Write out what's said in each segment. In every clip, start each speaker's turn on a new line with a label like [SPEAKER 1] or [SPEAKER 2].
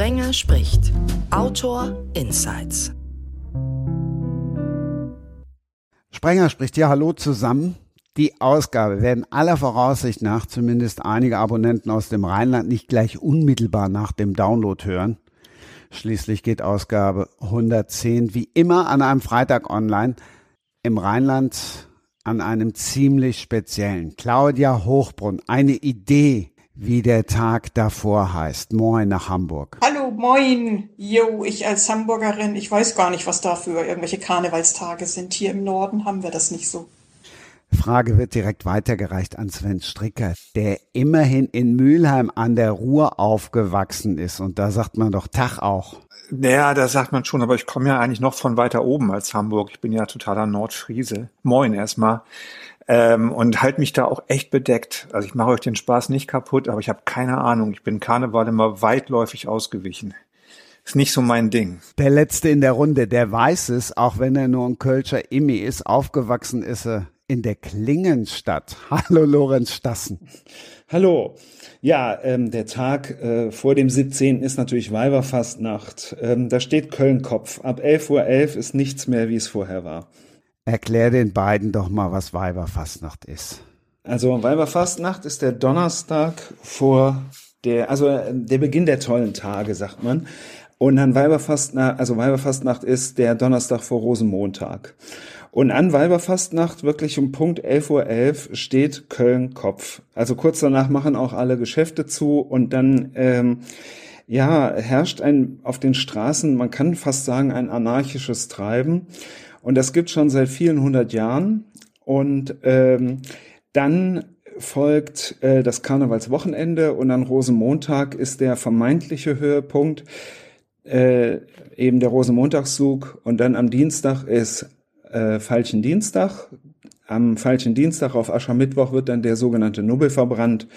[SPEAKER 1] Sprenger spricht. Autor Insights.
[SPEAKER 2] Sprenger spricht ja Hallo zusammen. Die Ausgabe werden aller Voraussicht nach zumindest einige Abonnenten aus dem Rheinland nicht gleich unmittelbar nach dem Download hören. Schließlich geht Ausgabe 110 wie immer an einem Freitag online. Im Rheinland an einem ziemlich speziellen. Claudia Hochbrunn, eine Idee, wie der Tag davor heißt. Moin nach Hamburg.
[SPEAKER 3] Hallo, moin. Jo, ich als Hamburgerin, ich weiß gar nicht, was da für irgendwelche Karnevalstage sind. Hier im Norden haben wir das nicht so.
[SPEAKER 2] Frage wird direkt weitergereicht an Sven Stricker, der immerhin in Mülheim an der Ruhr aufgewachsen ist. Und da sagt man doch Tag auch.
[SPEAKER 4] Naja, das sagt man schon, aber ich komme ja eigentlich noch von weiter oben als Hamburg. Ich bin ja totaler Nordfriese. Moin erstmal. Ähm, und halt mich da auch echt bedeckt. Also ich mache euch den Spaß nicht kaputt, aber ich habe keine Ahnung. Ich bin Karneval immer weitläufig ausgewichen. Ist nicht so mein Ding.
[SPEAKER 2] Der Letzte in der Runde, der weiß es, auch wenn er nur ein Kölscher Immi ist. Aufgewachsen ist er in der Klingenstadt. Hallo Lorenz Stassen.
[SPEAKER 5] Hallo. Ja, ähm, der Tag äh, vor dem 17. ist natürlich Weiberfastnacht. Ähm, da steht Köln Kopf. Ab 11.11 Uhr .11 ist nichts mehr, wie es vorher war.
[SPEAKER 2] Erklär den beiden doch mal, was Weiberfastnacht ist.
[SPEAKER 5] Also Weiberfastnacht ist der Donnerstag vor der, also äh, der Beginn der tollen Tage, sagt man. Und dann Weiberfastnacht, also Weiberfastnacht ist der Donnerstag vor Rosenmontag. Und an Weiberfastnacht, wirklich um Punkt 11.11 Uhr .11 steht Köln Kopf. Also kurz danach machen auch alle Geschäfte zu und dann, ähm, ja, herrscht ein auf den Straßen, man kann fast sagen, ein anarchisches Treiben. Und das gibt schon seit vielen hundert Jahren. Und ähm, dann folgt äh, das Karnevalswochenende und dann Rosenmontag ist der vermeintliche Höhepunkt, äh, eben der Rosenmontagszug. Und dann am Dienstag ist äh, Falschen Dienstag. Am Falschen Dienstag auf Aschermittwoch wird dann der sogenannte Nubbel verbrannt.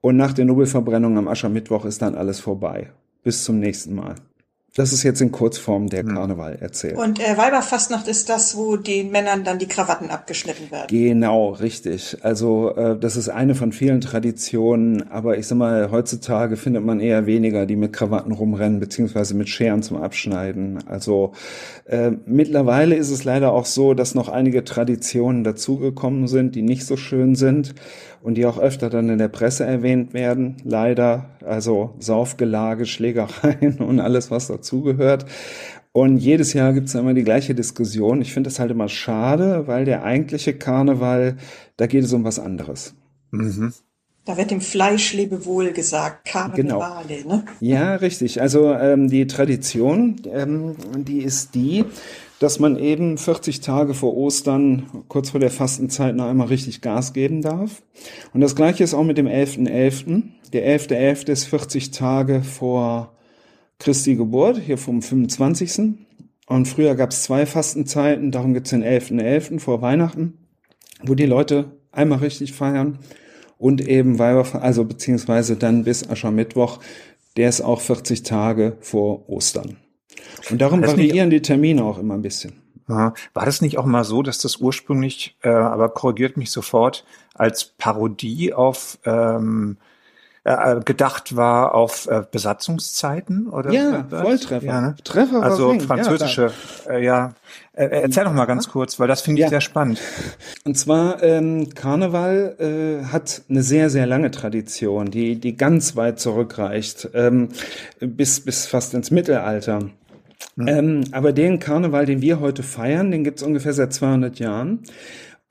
[SPEAKER 5] Und nach der Nubbelverbrennung am Aschermittwoch ist dann alles vorbei. Bis zum nächsten Mal. Das ist jetzt in Kurzform der hm. Karneval erzählt.
[SPEAKER 3] Und äh, Weiberfastnacht ist das, wo den Männern dann die Krawatten abgeschnitten werden.
[SPEAKER 5] Genau, richtig. Also äh, das ist eine von vielen Traditionen, aber ich sag mal, heutzutage findet man eher weniger, die mit Krawatten rumrennen, beziehungsweise mit Scheren zum Abschneiden. Also äh, mittlerweile ist es leider auch so, dass noch einige Traditionen dazugekommen sind, die nicht so schön sind und die auch öfter dann in der Presse erwähnt werden, leider. Also Saufgelage, Schlägereien und alles, was dazugehört. Und jedes Jahr gibt es immer die gleiche Diskussion. Ich finde das halt immer schade, weil der eigentliche Karneval, da geht es um was anderes.
[SPEAKER 3] Mhm. Da wird dem Fleisch Lebewohl gesagt, Karnevale,
[SPEAKER 5] genau. ne? Ja, richtig. Also ähm, die Tradition, ähm, die ist die, dass man eben 40 Tage vor Ostern, kurz vor der Fastenzeit, noch einmal richtig Gas geben darf. Und das gleiche ist auch mit dem 11.11. .11. Der 11.11. .11. ist 40 Tage vor Christi Geburt, hier vom 25. Und früher gab es zwei Fastenzeiten, darum gibt es den 11.11. .11. vor Weihnachten, wo die Leute einmal richtig feiern und eben Weiber, also beziehungsweise dann bis Aschermittwoch, der ist auch 40 Tage vor Ostern. Und darum variieren die Termine auch immer ein bisschen.
[SPEAKER 4] War das nicht auch mal so, dass das ursprünglich, äh, aber korrigiert mich sofort, als Parodie auf ähm, äh, gedacht war auf äh, Besatzungszeiten oder
[SPEAKER 5] ja Volltreffer
[SPEAKER 4] ja, ne? Treffer also französische ja, äh, ja. Äh, erzähl doch mal ganz kurz weil das finde ich ja. sehr spannend
[SPEAKER 5] und zwar ähm, Karneval äh, hat eine sehr sehr lange Tradition die die ganz weit zurückreicht ähm, bis bis fast ins Mittelalter Mhm. Ähm, aber den Karneval, den wir heute feiern, den gibt's ungefähr seit 200 Jahren.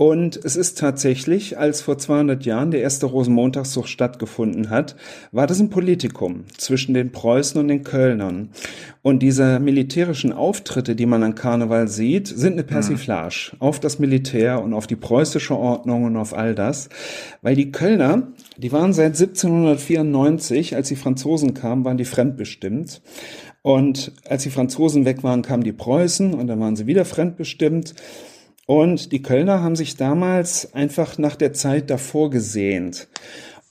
[SPEAKER 5] Und es ist tatsächlich, als vor 200 Jahren der erste Rosenmontagszug stattgefunden hat, war das ein Politikum zwischen den Preußen und den Kölnern. Und diese militärischen Auftritte, die man an Karneval sieht, sind eine Persiflage mhm. auf das Militär und auf die preußische Ordnung und auf all das. Weil die Kölner, die waren seit 1794, als die Franzosen kamen, waren die fremdbestimmt. Und als die Franzosen weg waren, kamen die Preußen und dann waren sie wieder fremdbestimmt. Und die Kölner haben sich damals einfach nach der Zeit davor gesehnt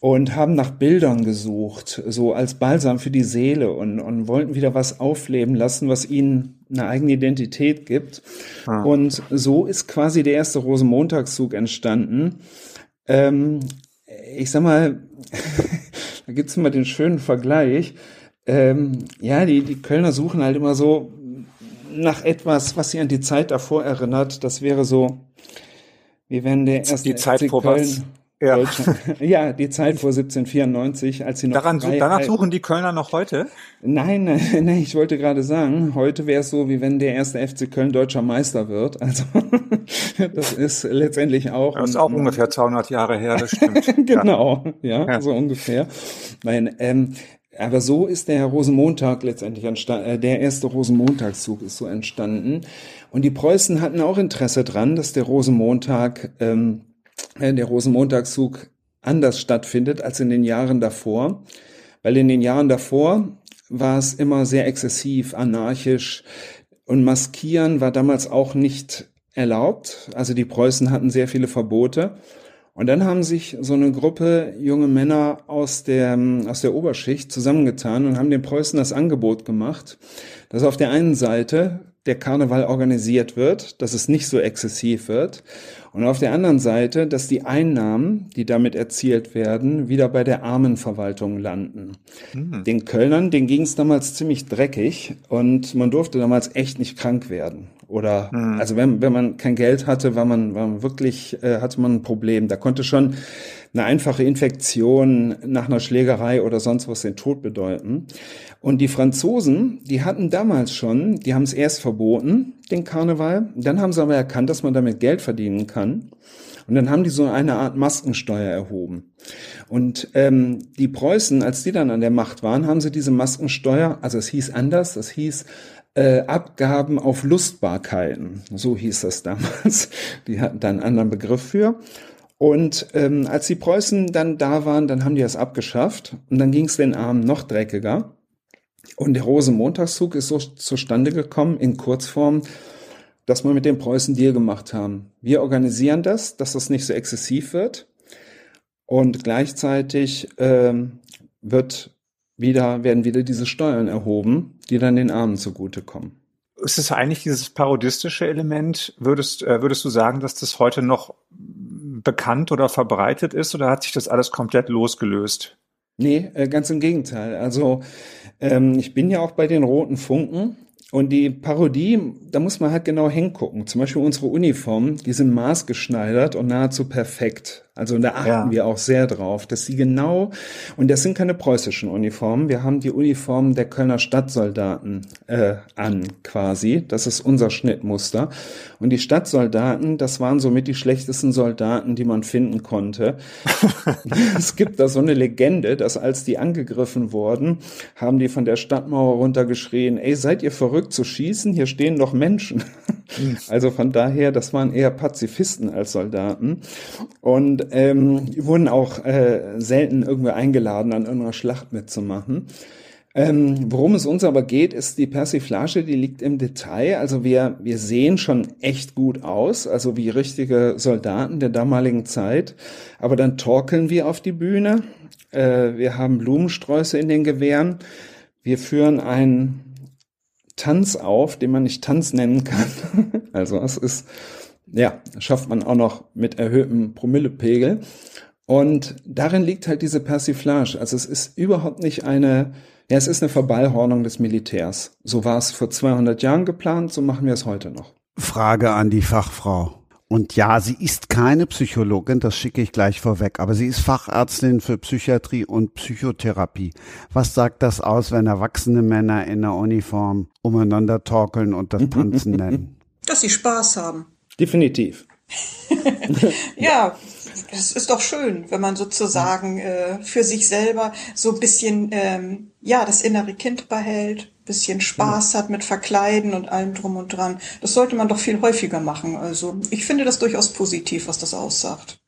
[SPEAKER 5] und haben nach Bildern gesucht, so als Balsam für die Seele und, und wollten wieder was aufleben lassen, was ihnen eine eigene Identität gibt. Ah. Und so ist quasi der erste Rosenmontagszug entstanden. Ähm, ich sag mal, da gibt's immer den schönen Vergleich Ähm, ja, die, die Kölner suchen halt immer so nach etwas, was sie an die Zeit davor erinnert. Das wäre so, wie wenn der erste
[SPEAKER 4] die Zeit
[SPEAKER 5] FC
[SPEAKER 4] vor
[SPEAKER 5] Köln
[SPEAKER 4] was? Ja.
[SPEAKER 5] ja, die Zeit vor 1794, als sie noch
[SPEAKER 4] Daran,
[SPEAKER 5] frei-
[SPEAKER 4] danach suchen die Kölner noch heute?
[SPEAKER 5] Nein, nein, nein, ich wollte gerade sagen, heute wäre es so, wie wenn der erste FC Köln deutscher Meister wird. Also das ist letztendlich auch.
[SPEAKER 4] Das ist auch ungefähr 200 Jahre her, das stimmt.
[SPEAKER 5] genau, ja,
[SPEAKER 4] Ja.
[SPEAKER 5] so ungefähr. Nein, ähm, aber so ist der Rosenmontag letztendlich entstanden, äh, der erste Rosenmontagszug ist so entstanden. Und die Preußen hatten auch Interesse dran, dass der Rosenmontag, ähm, äh, der Rosenmontagszug anders stattfindet als in den Jahren davor. Weil in den Jahren davor war es immer sehr exzessiv, anarchisch und maskieren war damals auch nicht erlaubt. Also die Preußen hatten sehr viele Verbote. Und dann haben sich so eine Gruppe junge Männer aus der, aus der Oberschicht zusammengetan und haben den Preußen das Angebot gemacht, dass auf der einen Seite der Karneval organisiert wird, dass es nicht so exzessiv wird. Und auf der anderen Seite, dass die Einnahmen, die damit erzielt werden, wieder bei der Armenverwaltung landen. Den Kölnern, denen ging es damals ziemlich dreckig und man durfte damals echt nicht krank werden. Oder also wenn, wenn man kein Geld hatte, war man, war man wirklich, äh, hatte man ein Problem. Da konnte schon eine einfache Infektion nach einer Schlägerei oder sonst was den Tod bedeuten. Und die Franzosen, die hatten damals schon, die haben es erst verboten, den Karneval. Dann haben sie aber erkannt, dass man damit Geld verdienen kann. Und dann haben die so eine Art Maskensteuer erhoben. Und ähm, die Preußen, als die dann an der Macht waren, haben sie diese Maskensteuer, also es hieß anders, das hieß äh, Abgaben auf Lustbarkeiten. So hieß das damals. Die hatten da einen anderen Begriff für. Und ähm, als die Preußen dann da waren, dann haben die das abgeschafft. Und dann ging es den Armen noch dreckiger. Und der Rosenmontagszug ist so zustande gekommen in Kurzform, dass wir mit den Preußen Deal gemacht haben. Wir organisieren das, dass das nicht so exzessiv wird. Und gleichzeitig ähm, wird wieder, werden wieder diese Steuern erhoben, die dann den Armen zugutekommen.
[SPEAKER 4] Ist es eigentlich dieses parodistische Element? Würdest, äh, würdest du sagen, dass das heute noch bekannt oder verbreitet ist oder hat sich das alles komplett losgelöst?
[SPEAKER 5] Nee, äh, ganz im Gegenteil. Also ähm, ich bin ja auch bei den roten Funken und die Parodie, da muss man halt genau hingucken. Zum Beispiel unsere Uniformen, die sind maßgeschneidert und nahezu perfekt. Also da achten
[SPEAKER 4] Ja.
[SPEAKER 5] wir auch sehr drauf, dass sie genau, und das sind keine preußischen Uniformen, wir haben die Uniformen der Kölner Stadtsoldaten äh, an quasi. Das ist unser Schnittmuster. Und die Stadtsoldaten, das waren somit die schlechtesten Soldaten, die man finden konnte. es gibt da so eine Legende, dass als die angegriffen wurden, haben die von der Stadtmauer runtergeschrien, ey, seid ihr verrückt zu schießen? Hier stehen doch Menschen. Also von daher, das waren eher Pazifisten als Soldaten. Und ähm, die wurden auch äh, selten irgendwie eingeladen, an irgendeiner Schlacht mitzumachen. Ähm, worum es uns aber geht, ist die Persiflage, die liegt im Detail. Also wir, wir sehen schon echt gut aus, also wie richtige Soldaten der damaligen Zeit. Aber dann torkeln wir auf die Bühne. Äh, wir haben Blumensträuße in den Gewehren. Wir führen einen Tanz auf, den man nicht Tanz nennen kann. Also es ist, ja, schafft man auch noch mit erhöhtem Promillepegel. Und darin liegt halt diese Persiflage. Also es ist überhaupt nicht eine, ja, es ist eine Verballhornung des Militärs. So war es vor 200 Jahren geplant, so machen wir es heute noch.
[SPEAKER 2] Frage an die Fachfrau. Und ja, sie ist keine Psychologin, das schicke ich gleich vorweg, aber sie ist Fachärztin für Psychiatrie und Psychotherapie. Was sagt das aus, wenn erwachsene Männer in der Uniform umeinander torkeln und das Tanzen nennen?
[SPEAKER 3] Dass sie Spaß haben.
[SPEAKER 5] Definitiv.
[SPEAKER 3] Ja, es ist doch schön, wenn man sozusagen äh, für sich selber so ein bisschen, ähm, ja, das innere Kind behält, bisschen Spaß hat mit Verkleiden und allem drum und dran. Das sollte man doch viel häufiger machen. Also ich finde das durchaus positiv, was das aussagt.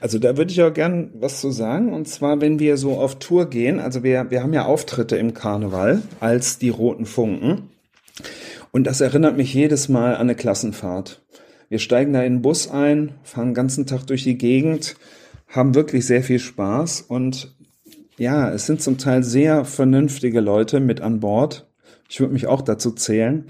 [SPEAKER 5] Also da würde ich auch gern was zu sagen. Und zwar, wenn wir so auf Tour gehen, also wir, wir haben ja Auftritte im Karneval als die Roten Funken. Und das erinnert mich jedes Mal an eine Klassenfahrt. Wir steigen da in den Bus ein, fahren den ganzen Tag durch die Gegend, haben wirklich sehr viel Spaß und ja, es sind zum Teil sehr vernünftige Leute mit an Bord. Ich würde mich auch dazu zählen.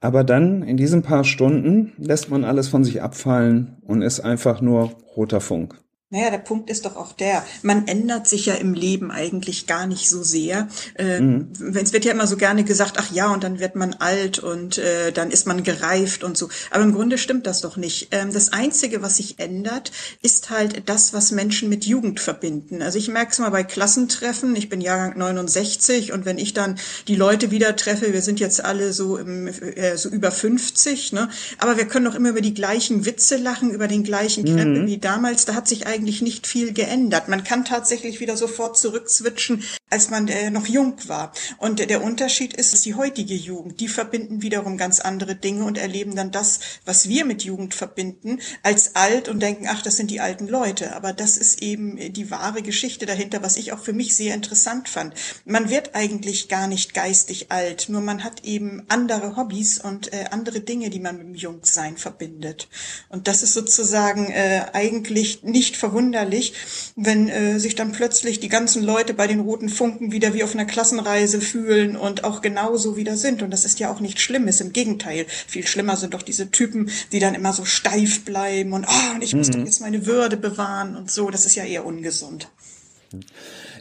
[SPEAKER 5] Aber dann in diesen paar Stunden lässt man alles von sich abfallen und ist einfach nur roter Funk.
[SPEAKER 3] Naja, der Punkt ist doch auch der, man ändert sich ja im Leben eigentlich gar nicht so sehr. Äh, mhm. Es wird ja immer so gerne gesagt, ach ja, und dann wird man alt und äh, dann ist man gereift und so. Aber im Grunde stimmt das doch nicht. Ähm, das Einzige, was sich ändert, ist halt das, was Menschen mit Jugend verbinden. Also ich merke es mal bei Klassentreffen, ich bin Jahrgang 69 und wenn ich dann die Leute wieder treffe, wir sind jetzt alle so, im, äh, so über 50, ne? aber wir können doch immer über die gleichen Witze lachen, über den gleichen Krempel mhm. wie damals. Da hat sich eigentlich eigentlich nicht viel geändert. Man kann tatsächlich wieder sofort zurückswitchen, als man äh, noch jung war. Und der Unterschied ist, die heutige Jugend, die verbinden wiederum ganz andere Dinge und erleben dann das, was wir mit Jugend verbinden, als alt und denken, ach, das sind die alten Leute. Aber das ist eben die wahre Geschichte dahinter, was ich auch für mich sehr interessant fand. Man wird eigentlich gar nicht geistig alt, nur man hat eben andere Hobbys und äh, andere Dinge, die man mit dem Jungsein verbindet. Und das ist sozusagen äh, eigentlich nicht verwunderlich, wenn äh, sich dann plötzlich die ganzen Leute bei den roten Funken wieder wie auf einer Klassenreise fühlen und auch genauso wieder sind. Und das ist ja auch nicht Schlimmes. Im Gegenteil, viel schlimmer sind doch diese Typen, die dann immer so steif bleiben und oh, und ich muss mhm. doch jetzt meine Würde bewahren und so. Das ist ja eher ungesund.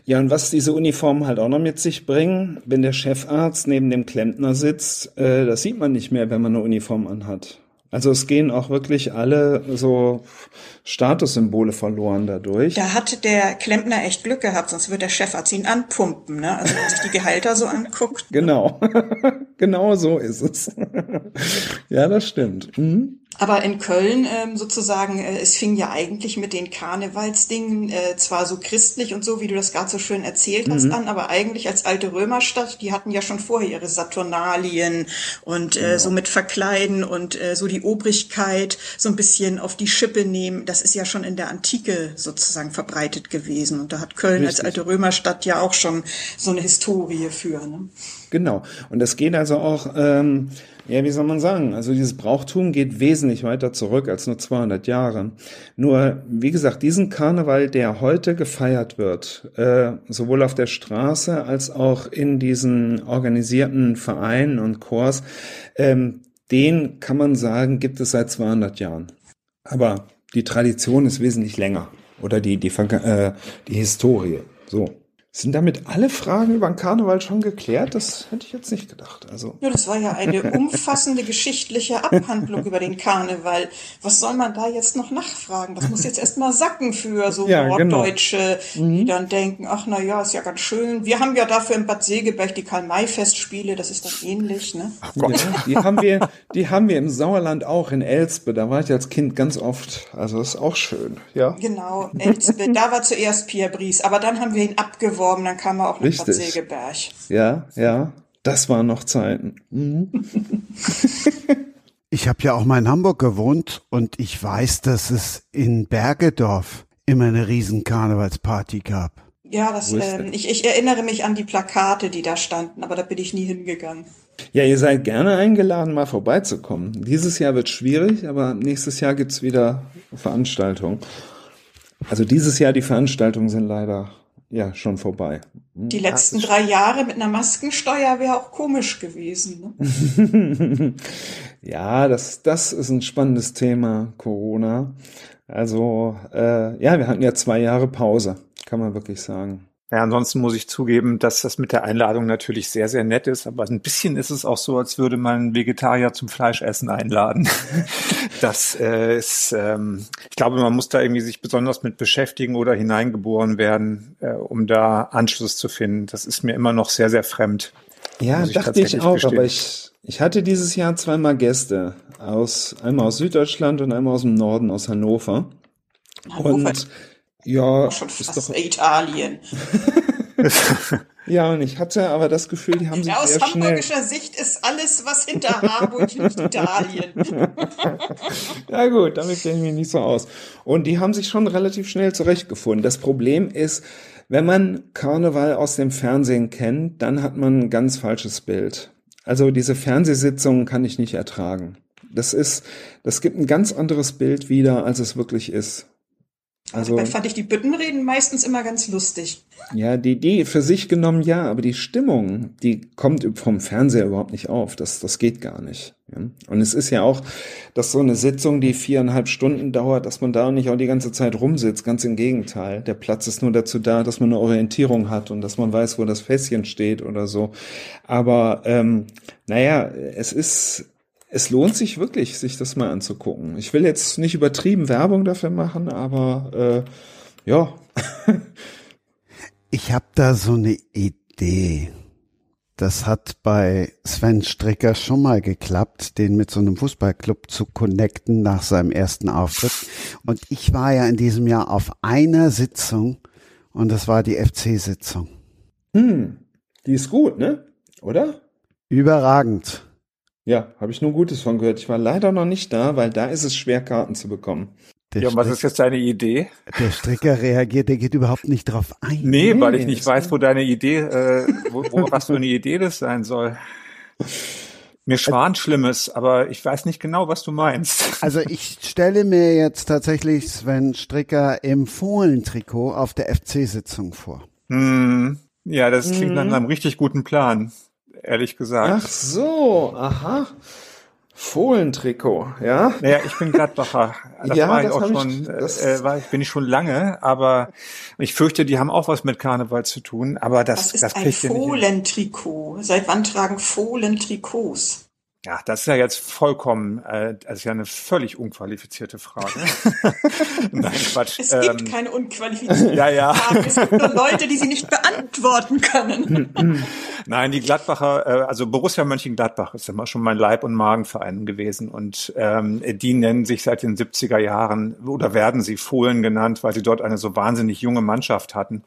[SPEAKER 5] Ja, und was diese Uniformen halt auch noch mit sich bringen, wenn der Chefarzt neben dem Klempner sitzt, äh, das sieht man nicht mehr, wenn man eine Uniform anhat. Also es gehen auch wirklich alle so Statussymbole verloren dadurch.
[SPEAKER 3] Da hat der Klempner echt Glück gehabt, sonst wird der Chefarzt ihn anpumpen, ne? Also wenn sich die Gehälter so anguckt.
[SPEAKER 5] Genau, genau so ist es. ja, das stimmt. Mhm.
[SPEAKER 3] Aber in Köln ähm, sozusagen, äh, es fing ja eigentlich mit den Karnevalsdingen äh, zwar so christlich und so, wie du das gerade so schön erzählt hast, mhm. an, aber eigentlich als alte Römerstadt, die hatten ja schon vorher ihre Saturnalien und äh, genau. so mit Verkleiden und äh, so die Obrigkeit so ein bisschen auf die Schippe nehmen. Das ist ja schon in der Antike sozusagen verbreitet gewesen. Und da hat Köln Richtig. als alte Römerstadt ja auch schon so eine Historie für. Ne?
[SPEAKER 5] Genau. Und das geht also auch, ähm, ja, wie soll man sagen? Also dieses Brauchtum geht wesentlich weiter zurück als nur 200 Jahre. Nur, wie gesagt, diesen Karneval, der heute gefeiert wird, äh, sowohl auf der Straße als auch in diesen organisierten Vereinen und Chors, ähm, den kann man sagen, gibt es seit 200 Jahren. Aber die Tradition ist wesentlich länger. Oder die, die, äh, die Historie. So. Sind damit alle Fragen über den Karneval schon geklärt? Das hätte ich jetzt nicht gedacht. Also.
[SPEAKER 3] Ja, das war ja eine umfassende geschichtliche Abhandlung über den Karneval. Was soll man da jetzt noch nachfragen? Das muss jetzt erstmal sacken für so ja, genau. Norddeutsche, genau. die mhm. dann denken, ach na ja, ist ja ganz schön. Wir haben ja dafür in Bad Segeberg die Karl-May-Festspiele, das ist dann ähnlich, ne?
[SPEAKER 5] Ach Gott. Ja, die haben wir, die haben wir im Sauerland auch in Elspe. Da war ich als Kind ganz oft. Also das ist auch schön, ja.
[SPEAKER 3] Genau, Elspe. da war zuerst Pierre Brice, aber dann haben wir ihn abgeworfen beworben, dann kam er auch nach Bad Segeberg.
[SPEAKER 5] Ja, ja, das waren noch Zeiten. Mhm.
[SPEAKER 2] ich habe ja auch mal in Hamburg gewohnt und ich weiß, dass es in Bergedorf immer eine riesen Karnevalsparty gab.
[SPEAKER 3] Ja, das, ähm, ich, ich erinnere mich an die Plakate, die da standen, aber da bin ich nie hingegangen.
[SPEAKER 5] Ja, ihr seid gerne eingeladen, mal vorbeizukommen. Dieses Jahr wird schwierig, aber nächstes Jahr gibt's wieder Veranstaltungen. Also dieses Jahr die Veranstaltungen sind leider ja schon vorbei.
[SPEAKER 3] Hm? Die letzten drei Jahre mit einer Maskensteuer wäre auch komisch gewesen.
[SPEAKER 5] Ne? ja, das, das ist ein spannendes Thema, Corona. Also äh, ja, wir hatten ja zwei Jahre Pause, kann man wirklich sagen.
[SPEAKER 4] Ja, ansonsten muss ich zugeben, dass das mit der Einladung natürlich sehr, sehr nett ist, aber ein bisschen ist es auch so, als würde man Vegetarier zum Fleischessen einladen. das äh, ist, ähm, ich glaube, man muss da irgendwie sich besonders mit beschäftigen oder hineingeboren werden, äh, um da Anschluss zu finden. Das ist mir immer noch sehr, sehr fremd.
[SPEAKER 5] Ja, ich dachte ich auch, gestehen. aber ich, ich hatte dieses Jahr zweimal Gäste aus, einmal aus Süddeutschland und einmal aus dem Norden, aus Hannover. Hannover. Und ja,
[SPEAKER 3] schon fast ist doch Italien.
[SPEAKER 5] ja, und ich hatte aber das Gefühl, die haben sich ja, aus sehr hamburgischer
[SPEAKER 3] schnell... Sicht ist alles, was hinter Hamburg liegt, Italien.
[SPEAKER 5] ja gut, damit kenne ich mich nicht so aus. Und die haben sich schon relativ schnell zurechtgefunden. Das Problem ist, wenn man Karneval aus dem Fernsehen kennt, dann hat man ein ganz falsches Bild. Also diese Fernsehsitzungen kann ich nicht ertragen. Das ist, das gibt ein ganz anderes Bild wieder, als es wirklich ist.
[SPEAKER 3] Also, Dabei fand ich die Büttenreden meistens immer ganz lustig.
[SPEAKER 5] Ja, die Idee für sich genommen ja, aber die Stimmung, die kommt vom Fernseher überhaupt nicht auf. Das, das geht gar nicht. Ja? Und es ist ja auch, dass so eine Sitzung, die viereinhalb Stunden dauert, dass man da nicht auch die ganze Zeit rumsitzt. Ganz im Gegenteil. Der Platz ist nur dazu da, dass man eine Orientierung hat und dass man weiß, wo das Fässchen steht oder so. Aber ähm, naja, es ist es lohnt sich wirklich, sich das mal anzugucken. Ich will jetzt nicht übertrieben Werbung dafür machen, aber äh, ja.
[SPEAKER 2] ich habe da so eine Idee. Das hat bei Sven Stricker schon mal geklappt, den mit so einem Fußballclub zu connecten nach seinem ersten Auftritt. Und ich war ja in diesem Jahr auf einer Sitzung und das war die FC-Sitzung.
[SPEAKER 5] Hm, die ist gut, ne? Oder?
[SPEAKER 2] Überragend.
[SPEAKER 5] Ja, habe ich nur Gutes von gehört. Ich war leider noch nicht da, weil da ist es schwer, Karten zu bekommen.
[SPEAKER 4] Der ja, und was ist jetzt deine Idee?
[SPEAKER 2] Der Stricker reagiert, der geht überhaupt nicht drauf ein.
[SPEAKER 4] Nee, nee weil ich nicht weiß, wo deine Idee, äh, wo, wo, was für eine Idee das sein soll. Mir schwan Schlimmes, aber ich weiß nicht genau, was du meinst.
[SPEAKER 2] Also ich stelle mir jetzt tatsächlich Sven Stricker im Fohlentrikot auf der FC-Sitzung vor.
[SPEAKER 4] Hm, ja, das klingt hm. nach einem richtig guten Plan ehrlich gesagt.
[SPEAKER 5] Ach so, aha. Fohlentrikot, ja?
[SPEAKER 4] Naja, ich bin Gladbacher. Das ja, war ich auch schon, ich, äh, war ich, bin ich schon lange, aber ich fürchte, die haben auch was mit Karneval zu tun, aber das,
[SPEAKER 3] das ist
[SPEAKER 4] das
[SPEAKER 3] ein Fohlentrikot. Seit wann tragen Fohlen Trikots?
[SPEAKER 4] Ja, das ist ja jetzt vollkommen, äh, das ist ja eine völlig unqualifizierte Frage.
[SPEAKER 3] Nein, Quatsch. Es ähm, gibt keine unqualifizierten ja, ja. Fragen. Es gibt nur Leute, die sie nicht beantworten können.
[SPEAKER 4] Nein, die Gladbacher, äh, also Borussia Mönchengladbach ist immer schon mein Leib- und Magenverein gewesen und ähm, die nennen sich seit den 70er Jahren oder werden sie Fohlen genannt, weil sie dort eine so wahnsinnig junge Mannschaft hatten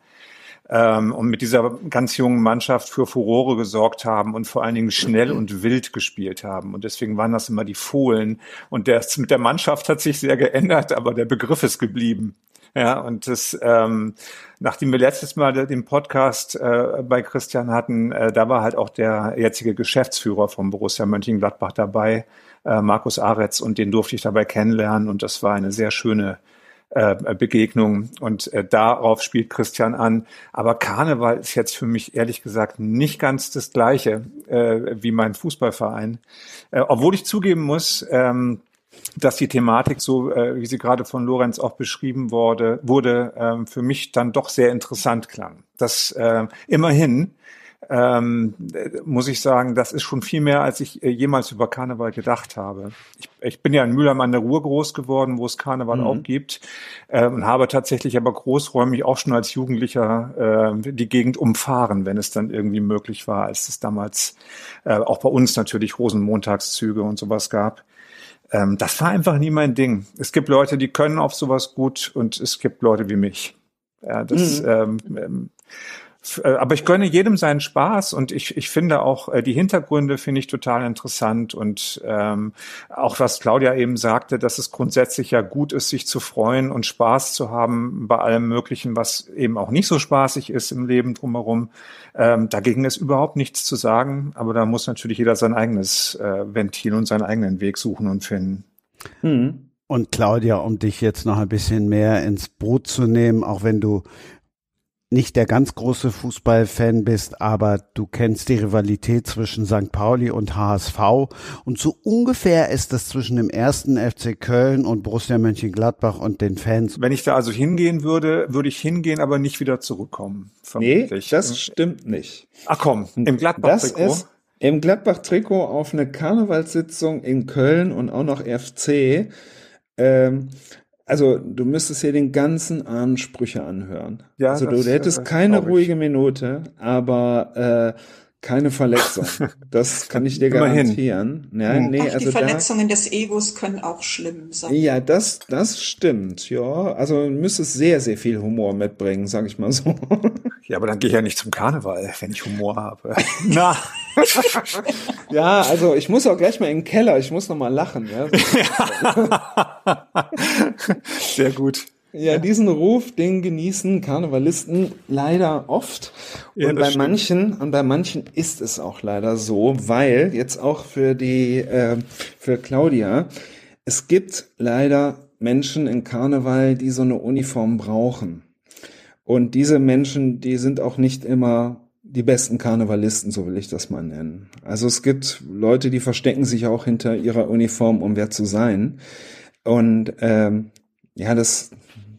[SPEAKER 4] ähm, und mit dieser ganz jungen Mannschaft für Furore gesorgt haben und vor allen Dingen schnell und wild gespielt haben. Und deswegen waren das immer die Fohlen. Und das mit der Mannschaft hat sich sehr geändert, aber der Begriff ist geblieben. Ja, und das, ähm, nachdem wir letztes Mal den Podcast äh, bei Christian hatten, äh, da war halt auch der jetzige Geschäftsführer vom Borussia Mönchengladbach dabei, äh, Markus Aretz, und den durfte ich dabei kennenlernen. Und das war eine sehr schöne äh, Begegnung und äh, darauf spielt Christian an. Aber Karneval ist jetzt für mich ehrlich gesagt nicht ganz das gleiche äh, wie mein Fußballverein. Äh, obwohl ich zugeben muss, ähm, dass die Thematik, so äh, wie sie gerade von Lorenz auch beschrieben wurde, wurde ähm, für mich dann doch sehr interessant klang. Dass äh, immerhin ähm, muss ich sagen, das ist schon viel mehr, als ich äh, jemals über Karneval gedacht habe. Ich, ich bin ja in Mülheim an der Ruhr groß geworden, wo es Karneval mhm. auch gibt, äh, und habe tatsächlich aber großräumig auch schon als Jugendlicher äh, die Gegend umfahren, wenn es dann irgendwie möglich war, als es damals äh, auch bei uns natürlich Rosenmontagszüge und sowas gab ähm, das war einfach nie mein Ding. Es gibt Leute, die können auf sowas gut und es gibt Leute wie mich. Ja, das, mhm. ähm, ähm äh, aber ich gönne jedem seinen Spaß und ich, ich finde auch äh, die Hintergründe finde ich total interessant und ähm, auch was Claudia eben sagte, dass es grundsätzlich ja gut ist, sich zu freuen und Spaß zu haben bei allem Möglichen, was eben auch nicht so spaßig ist im Leben drumherum. Ähm, dagegen ist überhaupt nichts zu sagen, aber da muss natürlich jeder sein eigenes äh, Ventil und seinen eigenen Weg suchen und finden.
[SPEAKER 2] Hm. Und Claudia, um dich jetzt noch ein bisschen mehr ins Boot zu nehmen, auch wenn du nicht der ganz große Fußballfan bist, aber du kennst die Rivalität zwischen St. Pauli und HSV und so ungefähr ist das zwischen dem ersten FC Köln und Borussia Mönchengladbach und den Fans.
[SPEAKER 4] Wenn ich da also hingehen würde, würde ich hingehen, aber nicht wieder zurückkommen.
[SPEAKER 5] Vermutlich. Nee, das stimmt nicht.
[SPEAKER 4] Ach komm, im Gladbach-Trikot?
[SPEAKER 5] Im Gladbach-Trikot auf eine Karnevalssitzung in Köln und auch noch FC. Ähm, also du müsstest hier den ganzen Abend Sprüche anhören. Ja, also du hättest äh, keine ruhige Minute, aber äh, keine Verletzung. Das kann ich dir garantieren.
[SPEAKER 3] Ja, nee, auch also die Verletzungen da, des Egos können auch schlimm sein.
[SPEAKER 5] Ja, das, das stimmt. Ja, also du müsstest sehr, sehr viel Humor mitbringen, sag ich mal so.
[SPEAKER 4] Ja, aber dann gehe ich ja nicht zum Karneval, wenn ich Humor habe. Na.
[SPEAKER 5] ja, also ich muss auch gleich mal in den Keller. Ich muss noch mal lachen. Ja.
[SPEAKER 4] Sehr gut.
[SPEAKER 5] Ja, diesen Ruf, den genießen Karnevalisten leider oft. Und ja, bei stimmt. manchen, und bei manchen ist es auch leider so, weil jetzt auch für die, äh, für Claudia, es gibt leider Menschen in Karneval, die so eine Uniform brauchen. Und diese Menschen, die sind auch nicht immer die besten Karnevalisten, so will ich das mal nennen. Also es gibt Leute, die verstecken sich auch hinter ihrer Uniform, um wer zu sein. Und ähm, ja, das,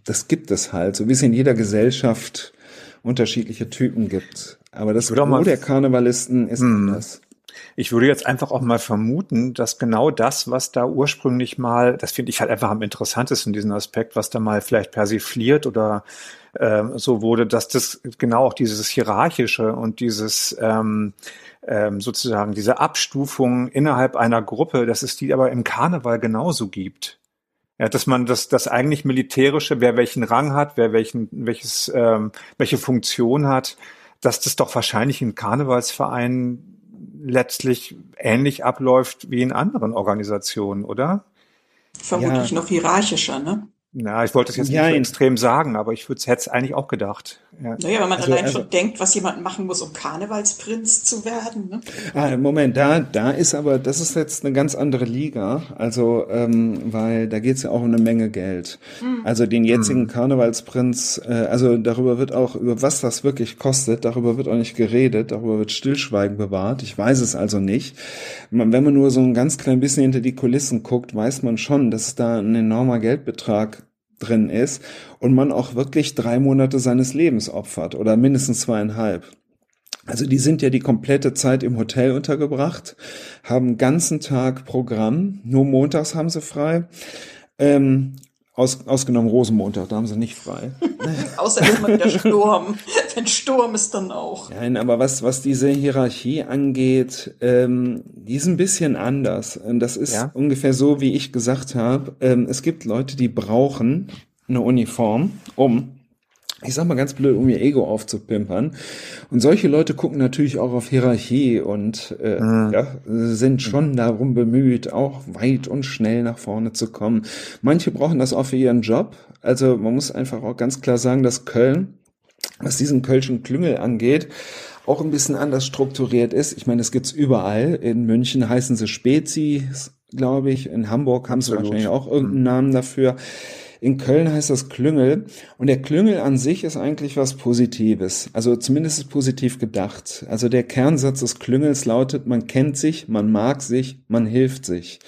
[SPEAKER 5] das gibt es halt, so wie es in jeder Gesellschaft unterschiedliche Typen gibt. Aber das Gros der Karnevalisten ist hm. das.
[SPEAKER 4] Ich würde jetzt einfach auch mal vermuten, dass genau das, was da ursprünglich mal, das finde ich halt einfach am interessantesten, diesen Aspekt, was da mal vielleicht persifliert oder äh, so wurde, dass das genau auch dieses Hierarchische und dieses ähm, ähm, sozusagen diese Abstufung innerhalb einer Gruppe, dass es die aber im Karneval genauso gibt. Ja, dass man das, das eigentlich militärische, wer welchen Rang hat, wer welchen, welches, ähm, welche Funktion hat, dass das doch wahrscheinlich in Karnevalsvereinen letztlich ähnlich abläuft wie in anderen Organisationen, oder?
[SPEAKER 3] Vermutlich ja. noch hierarchischer, ne?
[SPEAKER 4] Na, ich wollte es jetzt nicht so extrem sagen, aber ich hätte es eigentlich auch gedacht.
[SPEAKER 3] Ja. Naja, wenn man also, allein also, schon denkt, was jemand machen muss, um Karnevalsprinz zu werden. Ne?
[SPEAKER 5] Ah, Moment, da, da ist aber, das ist jetzt eine ganz andere Liga. Also, ähm, weil da geht es ja auch um eine Menge Geld. Mhm. Also den jetzigen mhm. Karnevalsprinz, äh, also darüber wird auch, über was das wirklich kostet, darüber wird auch nicht geredet, darüber wird Stillschweigen bewahrt. Ich weiß es also nicht. Wenn man nur so ein ganz klein bisschen hinter die Kulissen guckt, weiß man schon, dass da ein enormer Geldbetrag drin ist und man auch wirklich drei Monate seines Lebens opfert oder mindestens zweieinhalb. Also die sind ja die komplette Zeit im Hotel untergebracht, haben ganzen Tag Programm, nur montags haben sie frei. Ähm, aus, ausgenommen Rosenmontag, da haben sie nicht frei.
[SPEAKER 3] Außer immer wieder Sturm. Wenn Sturm ist dann auch.
[SPEAKER 5] Nein, aber was, was diese Hierarchie angeht, ähm, die ist ein bisschen anders. Und das ist ja? ungefähr so, wie ich gesagt habe. Ähm, es gibt Leute, die brauchen eine Uniform, um ich sag mal ganz blöd, um ihr Ego aufzupimpern. Und solche Leute gucken natürlich auch auf Hierarchie und äh, mhm. ja, sind schon darum bemüht, auch weit und schnell nach vorne zu kommen. Manche brauchen das auch für ihren Job. Also man muss einfach auch ganz klar sagen, dass Köln, was diesen Kölschen Klüngel angeht, auch ein bisschen anders strukturiert ist. Ich meine, das gibt's überall. In München heißen sie Spezi, glaube ich. In Hamburg haben sie wahrscheinlich auch irgendeinen mhm. Namen dafür. In Köln heißt das Klüngel und der Klüngel an sich ist eigentlich was Positives. Also zumindest ist positiv gedacht. Also der Kernsatz des Klüngels lautet, man kennt sich, man mag sich, man hilft sich.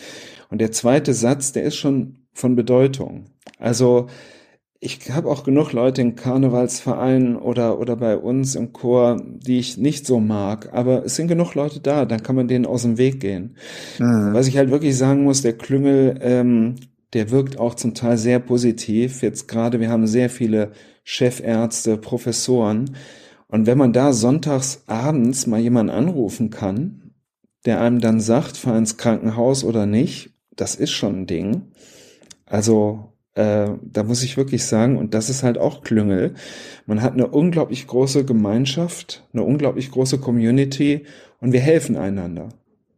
[SPEAKER 5] Und der zweite Satz, der ist schon von Bedeutung. Also ich habe auch genug Leute in Karnevalsvereinen oder, oder bei uns im Chor, die ich nicht so mag, aber es sind genug Leute da, dann kann man denen aus dem Weg gehen. Mhm. Was ich halt wirklich sagen muss, der Klüngel ähm, der wirkt auch zum Teil sehr positiv. Jetzt gerade, wir haben sehr viele Chefärzte, Professoren. Und wenn man da sonntags abends mal jemanden anrufen kann, der einem dann sagt, fahr ins Krankenhaus oder nicht, das ist schon ein Ding. Also äh, da muss ich wirklich sagen, und das ist halt auch Klüngel, man hat eine unglaublich große Gemeinschaft, eine unglaublich große Community und wir helfen einander.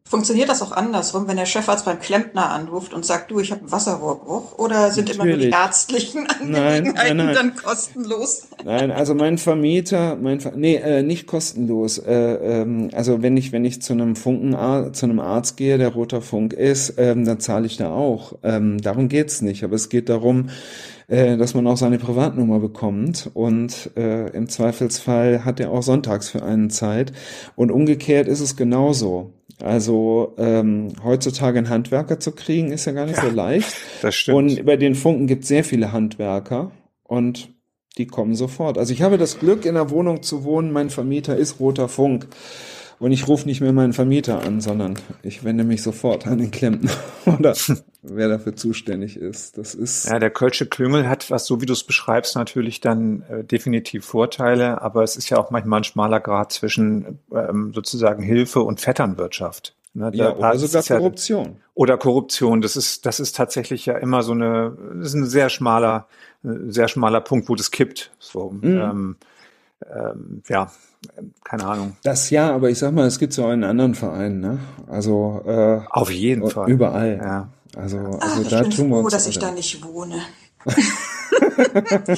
[SPEAKER 3] Funktioniert das auch andersrum, wenn der Chefarzt beim Klempner anruft und sagt, du, ich habe einen Wasserrohrbruch? Oder sind Natürlich. immer nur die ärztlichen Angelegenheiten nein, nein, nein. dann kostenlos?
[SPEAKER 5] Nein, also mein Vermieter, mein Ver nee, äh, nicht kostenlos. Äh, ähm, also wenn ich wenn ich zu einem Funken zu einem Arzt gehe, der roter Funk ist, ähm, dann zahle ich da auch. Ähm, darum geht's nicht. Aber es geht darum, äh, dass man auch seine Privatnummer bekommt und äh, im Zweifelsfall hat er auch sonntags für einen Zeit und umgekehrt ist es genauso. Also ähm, heutzutage einen Handwerker zu kriegen, ist ja gar nicht ja, so leicht.
[SPEAKER 4] Das stimmt.
[SPEAKER 5] Und bei den Funken gibt es sehr viele Handwerker und die kommen sofort. Also ich habe das Glück, in der Wohnung zu wohnen. Mein Vermieter ist roter Funk. Und ich rufe nicht mehr meinen Vermieter an, sondern ich wende mich sofort an den Klempner oder wer dafür zuständig ist. Das ist.
[SPEAKER 4] Ja, der Kölsche Klüngel hat, was so wie du es beschreibst, natürlich dann äh, definitiv Vorteile, aber es ist ja auch manchmal ein schmaler Grad zwischen ähm, sozusagen Hilfe und Vetternwirtschaft.
[SPEAKER 5] Ne, ja, oder sogar Korruption. Ja,
[SPEAKER 4] oder Korruption. Das ist, das ist tatsächlich ja immer so eine, das ist ein sehr schmaler, äh, sehr schmaler Punkt, wo das kippt. So, mhm. ähm, ähm, ja, keine Ahnung.
[SPEAKER 5] Das ja, aber ich sag mal, es gibt es auch in anderen Vereinen, ne? Also äh,
[SPEAKER 4] auf jeden Fall.
[SPEAKER 5] Überall.
[SPEAKER 4] Ja.
[SPEAKER 5] Also,
[SPEAKER 3] also Ach, da ich bin tun wir froh, dass ich da nicht wohne.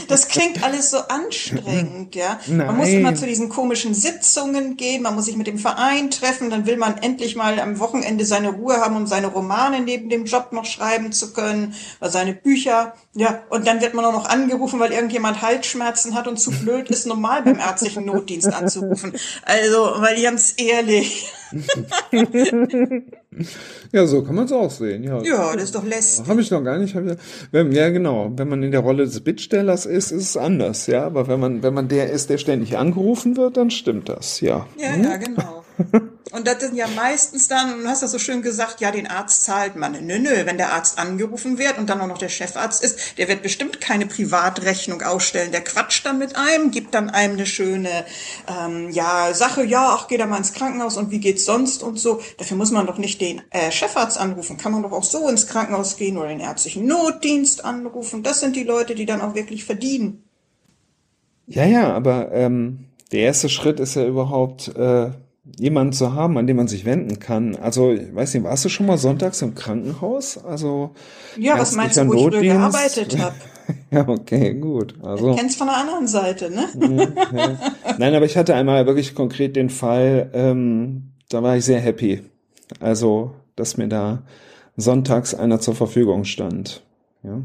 [SPEAKER 3] das klingt alles so anstrengend, ja. Nein. Man muss immer zu diesen komischen Sitzungen gehen, man muss sich mit dem Verein treffen, dann will man endlich mal am Wochenende seine Ruhe haben, um seine Romane neben dem Job noch schreiben zu können, oder seine Bücher. Ja, und dann wird man auch noch angerufen, weil irgendjemand Halsschmerzen hat und zu blöd ist, normal beim ärztlichen Notdienst anzurufen. Also, weil ganz ehrlich.
[SPEAKER 5] ja, so kann man es auch sehen. Ja,
[SPEAKER 3] ja das ist doch lästig.
[SPEAKER 5] Habe ich noch gar nicht. Ja, genau. Wenn man in der Rolle des Bittstellers ist, ist es anders. Ja, aber wenn man, wenn man der ist, der ständig angerufen wird, dann stimmt das. Ja.
[SPEAKER 3] Ja, hm? ja, genau. Und das sind ja meistens dann, du hast das so schön gesagt, ja, den Arzt zahlt man. Nö, nö, wenn der Arzt angerufen wird und dann auch noch der Chefarzt ist, der wird bestimmt keine Privatrechnung ausstellen. Der quatscht dann mit einem, gibt dann einem eine schöne ähm, ja, Sache, ja, ach, geh da mal ins Krankenhaus und wie geht's sonst und so. Dafür muss man doch nicht den äh, Chefarzt anrufen. Kann man doch auch so ins Krankenhaus gehen oder den ärztlichen Notdienst anrufen. Das sind die Leute, die dann auch wirklich verdienen.
[SPEAKER 5] Ja, ja, aber ähm, der erste Schritt ist ja überhaupt äh, jemanden zu haben, an den man sich wenden kann. Also, ich weiß nicht, warst du schon mal sonntags im Krankenhaus? Also
[SPEAKER 3] ja, was meinst du, wo ich früher gearbeitet habe?
[SPEAKER 5] ja, okay, gut. Also
[SPEAKER 3] du kennst von der anderen Seite, ne?
[SPEAKER 5] Ja. Nein, aber ich hatte einmal wirklich konkret den Fall, ähm, da war ich sehr happy. Also, dass mir da sonntags einer zur Verfügung stand. Ja.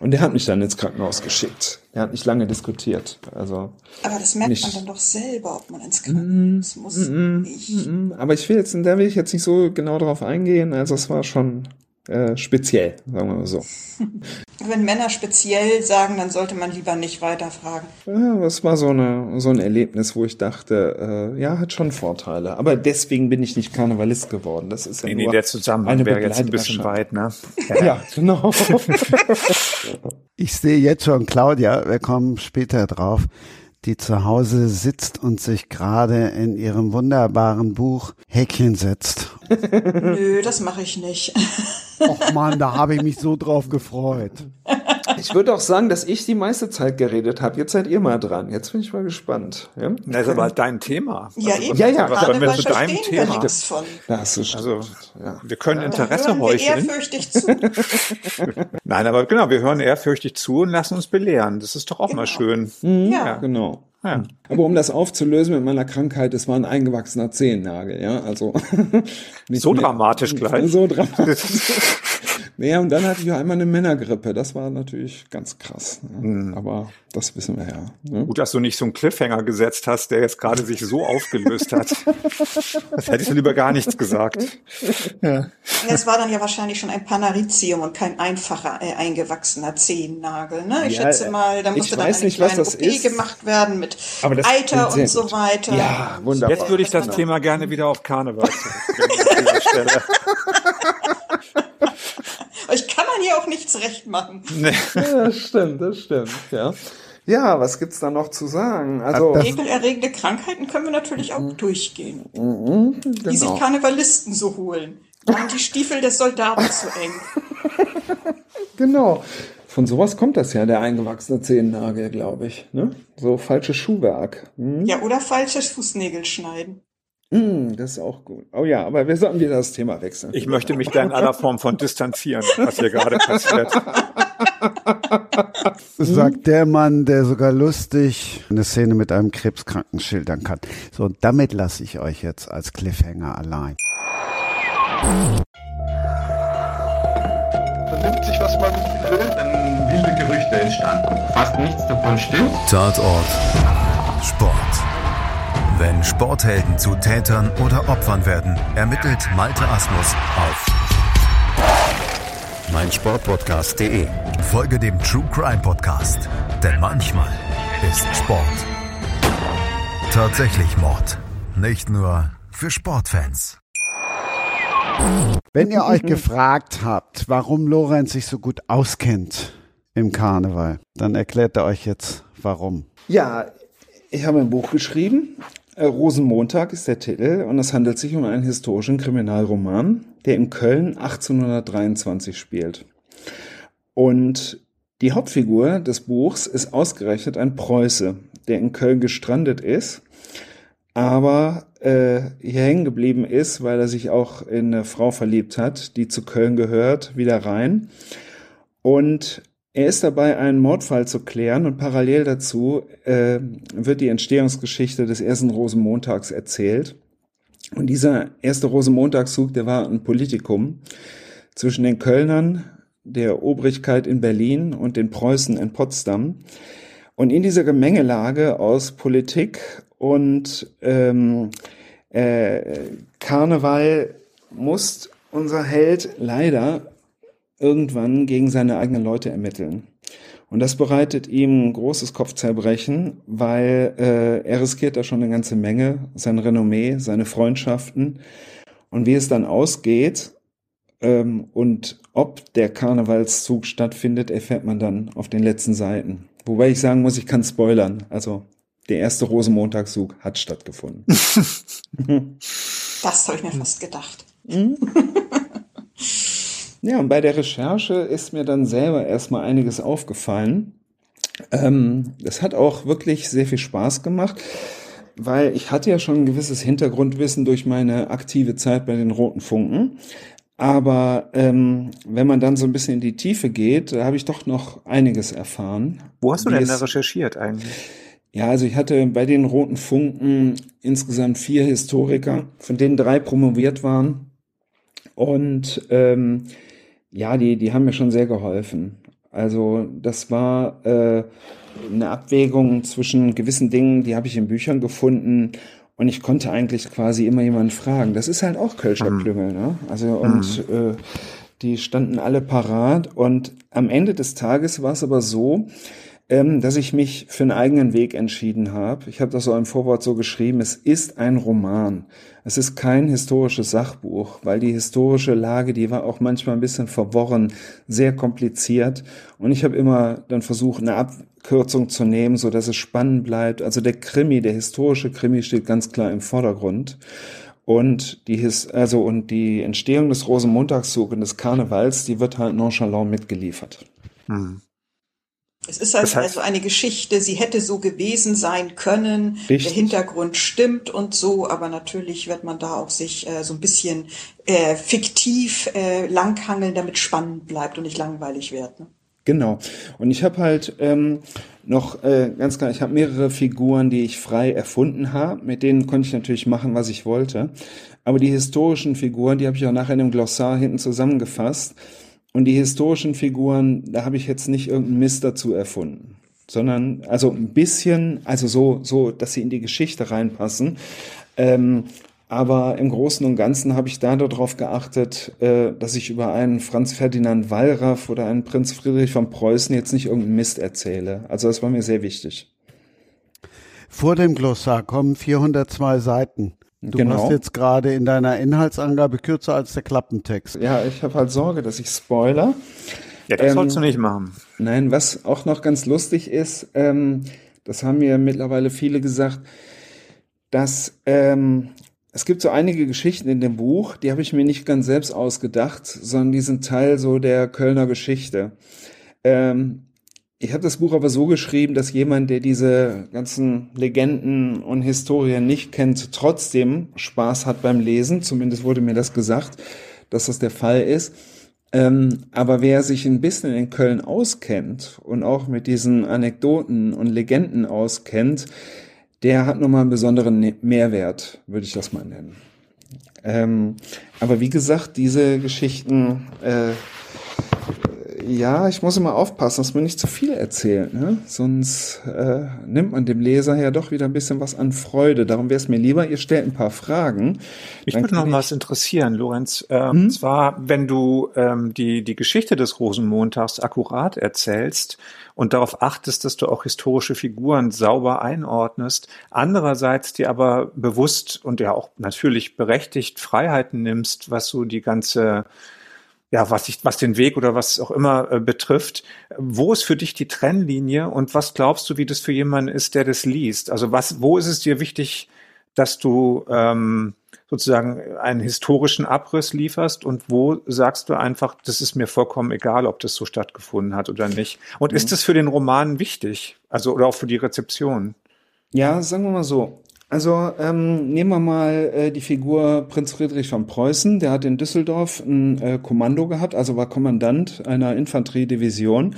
[SPEAKER 5] Und der hat mich dann ins Krankenhaus geschickt. Er hat nicht lange diskutiert. Also
[SPEAKER 3] aber das merkt nicht. man dann doch selber, ob man ins Krankenhaus mm, muss. Mm,
[SPEAKER 5] mm, aber ich will jetzt, da will ich jetzt nicht so genau drauf eingehen. Also es war schon äh, speziell, sagen wir mal so.
[SPEAKER 3] Wenn Männer speziell sagen, dann sollte man lieber nicht weiterfragen.
[SPEAKER 5] Ja, das war so, eine, so ein Erlebnis, wo ich dachte, äh, ja, hat schon Vorteile. Aber deswegen bin ich nicht Karnevalist geworden. Das ist ja nee,
[SPEAKER 4] nur der Zusammenhang wäre jetzt ein bisschen weit, ne?
[SPEAKER 5] Ja, ja genau.
[SPEAKER 2] ich sehe jetzt schon Claudia, wir kommen später drauf die zu Hause sitzt und sich gerade in ihrem wunderbaren Buch Häkchen setzt.
[SPEAKER 3] Nö, das mache ich nicht.
[SPEAKER 2] Och man, da habe ich mich so drauf gefreut.
[SPEAKER 5] Ich würde auch sagen, dass ich die meiste Zeit geredet habe. Jetzt seid ihr mal dran. Jetzt bin ich mal gespannt. Ja?
[SPEAKER 4] Das ist aber dein Thema.
[SPEAKER 3] Ja, also, eben.
[SPEAKER 5] Ja, ja.
[SPEAKER 3] Was wollen wir zu deinem Thema? Wir von.
[SPEAKER 5] Das ist
[SPEAKER 4] also, ja. wir können Interesse da heucheln.
[SPEAKER 3] Wir ehrfürchtig zu.
[SPEAKER 4] Nein, aber genau, wir hören ehrfürchtig zu und lassen uns belehren. Das ist doch auch genau. mal schön.
[SPEAKER 5] Mhm, ja. genau. Ja. Aber um das aufzulösen mit meiner Krankheit, es war ein eingewachsener Zehennagel, ja, also.
[SPEAKER 4] so dramatisch gleich.
[SPEAKER 5] So dramatisch. Naja, und dann hatte ich einmal eine Männergrippe. Das war natürlich ganz krass. Ne? Mhm. Aber das wissen wir ja.
[SPEAKER 4] Ne? Gut, dass du nicht so einen Cliffhanger gesetzt hast, der jetzt gerade sich so aufgelöst hat. das hättest du lieber gar nichts gesagt.
[SPEAKER 3] Ja. Es war dann ja wahrscheinlich schon ein Panaritium und kein einfacher äh, eingewachsener Zehennagel. Ne? Ich ja, schätze mal, da musste dann eine nicht, kleine OP ist. gemacht werden mit Eiter und so weiter.
[SPEAKER 5] Ja, wunderbar.
[SPEAKER 4] Jetzt würde ich das Thema gerne wieder auf Karneval zurückbringen
[SPEAKER 3] ich kann man hier auch nichts recht machen.
[SPEAKER 5] Nee. Ja, das stimmt, das stimmt, ja. Ja, was gibt's da noch zu sagen? Also
[SPEAKER 3] ekelerregende Krankheiten können wir natürlich auch mhm. durchgehen. Mhm, genau. Die sich. Karnevalisten so holen. Und die Stiefel des Soldaten zu eng.
[SPEAKER 5] genau. Von sowas kommt das ja, der eingewachsene Zehennagel, glaube ich. Ne? So falsches Schuhwerk.
[SPEAKER 3] Hm? Ja, oder falsches Fußnägel schneiden.
[SPEAKER 5] Mm, das ist auch gut. Oh ja, aber wir sollten wieder das Thema wechseln.
[SPEAKER 4] Ich möchte mich da in aller Form von distanzieren, was hier gerade passiert.
[SPEAKER 2] Sagt der Mann, der sogar lustig eine Szene mit einem Krebskranken schildern kann. So, und damit lasse ich euch jetzt als Cliffhanger allein.
[SPEAKER 6] Man nimmt sich, was man will, dann wilde Gerüchte entstanden. Fast nichts davon stimmt.
[SPEAKER 7] Tatort. Sport. Wenn Sporthelden zu Tätern oder Opfern werden, ermittelt Malte Asmus auf meinsportpodcast.de. Folge dem True Crime Podcast, denn manchmal ist Sport tatsächlich Mord. Nicht nur für Sportfans.
[SPEAKER 2] Wenn ihr euch gefragt habt, warum Lorenz sich so gut auskennt im Karneval, dann erklärt er euch jetzt warum.
[SPEAKER 5] Ja, ich habe ein Buch geschrieben Rosenmontag ist der Titel und es handelt sich um einen historischen Kriminalroman, der in Köln 1823 spielt. Und die Hauptfigur des Buchs ist ausgerechnet ein Preuße, der in Köln gestrandet ist, aber äh, hier hängen geblieben ist, weil er sich auch in eine Frau verliebt hat, die zu Köln gehört, wieder rein. Und Er ist dabei, einen Mordfall zu klären und parallel dazu äh, wird die Entstehungsgeschichte des ersten Rosenmontags erzählt. Und dieser erste Rosenmontagszug, der war ein Politikum zwischen den Kölnern, der Obrigkeit in Berlin und den Preußen in Potsdam. Und in dieser Gemengelage aus Politik und ähm, äh, Karneval muss unser Held leider irgendwann gegen seine eigenen Leute ermitteln. Und das bereitet ihm großes Kopfzerbrechen, weil äh, er riskiert da schon eine ganze Menge, sein Renommee, seine Freundschaften. Und wie es dann ausgeht ähm, und ob der Karnevalszug stattfindet, erfährt man dann auf den letzten Seiten. Wobei ich sagen muss, ich kann spoilern. Also der erste Rosenmontagszug hat stattgefunden.
[SPEAKER 3] das habe ich mir fast gedacht.
[SPEAKER 5] Ja, und bei der Recherche ist mir dann selber erstmal einiges aufgefallen. Ähm, das hat auch wirklich sehr viel Spaß gemacht, weil ich hatte ja schon ein gewisses Hintergrundwissen durch meine aktive Zeit bei den Roten Funken. Aber ähm, wenn man dann so ein bisschen in die Tiefe geht, da habe ich doch noch einiges erfahren.
[SPEAKER 4] Wo hast du denn da recherchiert eigentlich?
[SPEAKER 5] Ja, also ich hatte bei den Roten Funken insgesamt vier Historiker, von denen drei promoviert waren. Und ähm, ja, die, die haben mir schon sehr geholfen. Also das war äh, eine Abwägung zwischen gewissen Dingen, die habe ich in Büchern gefunden und ich konnte eigentlich quasi immer jemanden fragen. Das ist halt auch Kölscher mhm. Klüngel, ne? Also und mhm. äh, die standen alle parat und am Ende des Tages war es aber so, ähm, dass ich mich für einen eigenen Weg entschieden habe. Ich habe das so im Vorwort so geschrieben, es ist ein Roman. Es ist kein historisches Sachbuch, weil die historische Lage, die war auch manchmal ein bisschen verworren, sehr kompliziert. Und ich habe immer dann versucht, eine Abkürzung zu nehmen, so dass es spannend bleibt. Also der Krimi, der historische Krimi steht ganz klar im Vordergrund. Und die, His also, und die Entstehung des Rosenmontagszugs und des Karnevals, die wird halt nonchalant mitgeliefert.
[SPEAKER 3] Mhm. Es ist also, das heißt, also eine Geschichte, sie hätte so gewesen sein können, richtig. der Hintergrund stimmt und so, aber natürlich wird man da auch sich äh, so ein bisschen äh, fiktiv äh, langhangeln, damit spannend bleibt und nicht langweilig wird. Ne?
[SPEAKER 5] Genau. Und ich habe halt ähm, noch äh, ganz klar, ich habe mehrere Figuren, die ich frei erfunden habe. Mit denen konnte ich natürlich machen, was ich wollte. Aber die historischen Figuren, die habe ich auch nachher in einem Glossar hinten zusammengefasst. Und die historischen Figuren, da habe ich jetzt nicht irgendeinen Mist dazu erfunden, sondern also ein bisschen, also so, so, dass sie in die Geschichte reinpassen. Ähm, aber im Großen und Ganzen habe ich da darauf geachtet, äh, dass ich über einen Franz Ferdinand Wallraff oder einen Prinz Friedrich von Preußen jetzt nicht irgendeinen Mist erzähle. Also das war mir sehr wichtig.
[SPEAKER 2] Vor dem Glossar kommen 402 Seiten. Du genau. hast jetzt gerade in deiner Inhaltsangabe kürzer als der Klappentext.
[SPEAKER 5] Ja, ich habe halt Sorge, dass ich spoiler.
[SPEAKER 4] Ja, das ähm, sollst du nicht machen.
[SPEAKER 5] Nein, was auch noch ganz lustig ist, ähm, das haben mir mittlerweile viele gesagt, dass ähm, es gibt so einige Geschichten in dem Buch, die habe ich mir nicht ganz selbst ausgedacht, sondern die sind Teil so der Kölner Geschichte. Ähm, ich habe das Buch aber so geschrieben, dass jemand, der diese ganzen Legenden und Historien nicht kennt, trotzdem Spaß hat beim Lesen. Zumindest wurde mir das gesagt, dass das der Fall ist. Ähm, aber wer sich ein bisschen in Köln auskennt und auch mit diesen Anekdoten und Legenden auskennt, der hat nochmal einen besonderen ne-, Mehrwert, würde ich das mal nennen. Ähm, aber wie gesagt, diese Geschichten äh, ja, ich muss immer aufpassen, dass man nicht zu viel erzählt, ne? sonst äh, nimmt man dem Leser ja doch wieder ein bisschen was an Freude. Darum wäre es mir lieber, ihr stellt ein paar Fragen.
[SPEAKER 4] Mich würde noch was interessieren, Lorenz. Äh, hm? zwar, wenn du ähm, die, die Geschichte des Rosenmontags akkurat erzählst und darauf achtest, dass du auch historische Figuren sauber einordnest, andererseits dir aber bewusst und ja auch natürlich berechtigt Freiheiten nimmst, was so die ganze ja, was, ich, was den Weg oder was auch immer äh, betrifft. Wo ist für dich die Trennlinie und was glaubst du, wie das für jemanden ist, der das liest? Also was, wo ist es dir wichtig, dass du ähm, sozusagen einen historischen Abriss lieferst und wo sagst du einfach, das ist mir vollkommen egal, ob das so stattgefunden hat oder nicht? Und mhm. ist das für den Roman wichtig? Also oder auch für die Rezeption?
[SPEAKER 5] Ja, sagen wir mal so. Also ähm, nehmen wir mal äh, die Figur Prinz Friedrich von Preußen. Der hat in Düsseldorf ein äh, Kommando gehabt, also war Kommandant einer Infanteriedivision.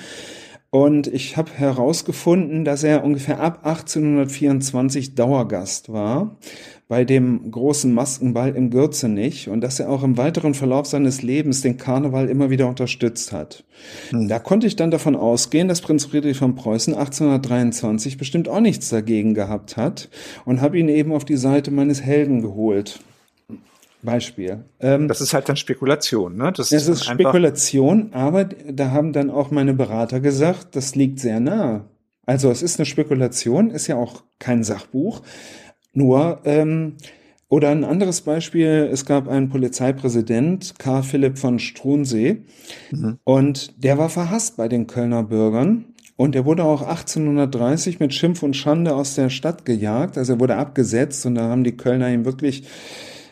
[SPEAKER 5] Und ich habe herausgefunden, dass er ungefähr ab 1824 Dauergast war bei dem großen Maskenball im Gürzenich und dass er auch im weiteren Verlauf seines Lebens den Karneval immer wieder unterstützt hat. Hm. Da konnte ich dann davon ausgehen, dass Prinz Friedrich von Preußen 1823 bestimmt auch nichts dagegen gehabt hat und habe ihn eben auf die Seite meines Helden geholt. Beispiel.
[SPEAKER 4] Ähm, das ist halt dann Spekulation, ne?
[SPEAKER 5] Das, das ist, ist Spekulation, aber da haben dann auch meine Berater gesagt, das liegt sehr nah. Also es ist eine Spekulation, ist ja auch kein Sachbuch, nur, ähm, oder ein anderes Beispiel, es gab einen Polizeipräsident, Karl Philipp von Struensee, mhm. und der war verhasst bei den Kölner Bürgern. Und er wurde auch 1830 mit Schimpf und Schande aus der Stadt gejagt. Also er wurde abgesetzt und da haben die Kölner ihm wirklich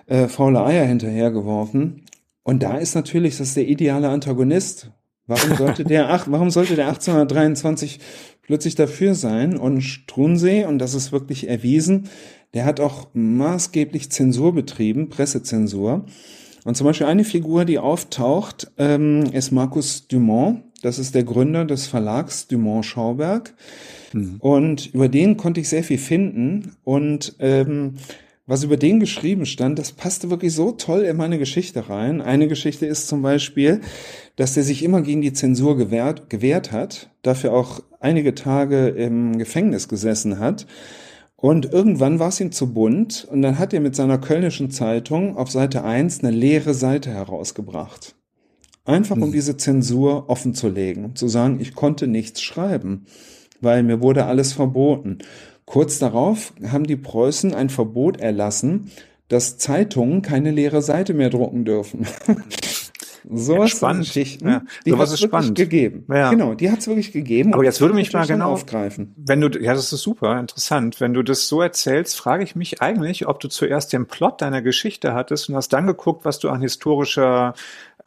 [SPEAKER 5] äh, faule Eier hinterhergeworfen. Und da ist natürlich, das ist der ideale Antagonist. Warum sollte der, ach, warum sollte der 1823 plötzlich dafür sein? Und Struensee, und das ist wirklich erwiesen, der hat auch maßgeblich Zensur betrieben, Pressezensur. Und zum Beispiel eine Figur, die auftaucht, ähm, ist Markus Dumont. Das ist der Gründer des Verlags Dumont Schauberg. Mhm. Und über den konnte ich sehr viel finden. Und ähm, was über den geschrieben stand, das passte wirklich so toll in meine Geschichte rein. Eine Geschichte ist zum Beispiel, dass der sich immer gegen die Zensur gewehrt, gewehrt hat, dafür auch einige Tage im Gefängnis gesessen hat und irgendwann war es ihm zu bunt und dann hat er mit seiner kölnischen Zeitung auf Seite 1 eine leere Seite herausgebracht. Einfach um hm. diese Zensur offen zu legen, um zu sagen, ich konnte nichts schreiben, weil mir wurde alles verboten. Kurz darauf haben die Preußen ein Verbot erlassen, dass Zeitungen keine leere Seite mehr drucken dürfen.
[SPEAKER 4] So ja, spannend.
[SPEAKER 5] Geschichten, ja. die hat es wirklich gegeben.
[SPEAKER 4] Ja.
[SPEAKER 5] Genau, die hat es wirklich gegeben.
[SPEAKER 4] Aber jetzt würde mich mal genau aufgreifen. Wenn du, ja, das ist super interessant. Wenn du das so erzählst, frage ich mich eigentlich, ob du zuerst den Plot deiner Geschichte hattest und hast dann geguckt, was du an historischer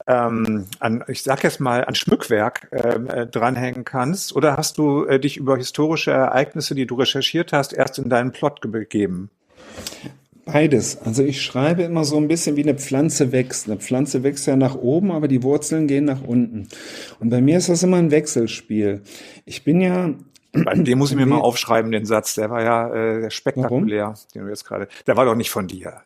[SPEAKER 4] ähm, an, ich sag jetzt mal, an Schmückwerk ähm, äh, dranhängen kannst? Oder hast du äh, dich über historische Ereignisse, die du recherchiert hast, erst in deinen Plot begeben?
[SPEAKER 5] Beides. Also ich schreibe immer so ein bisschen wie eine Pflanze wächst. Eine Pflanze wächst ja nach oben, aber die Wurzeln gehen nach unten. Und bei mir ist das immer ein Wechselspiel. Ich bin ja
[SPEAKER 4] den muss ich mir mal aufschreiben, den Satz. Der war ja äh, spektakulär, Warum? den du jetzt gerade. Der war doch nicht von dir.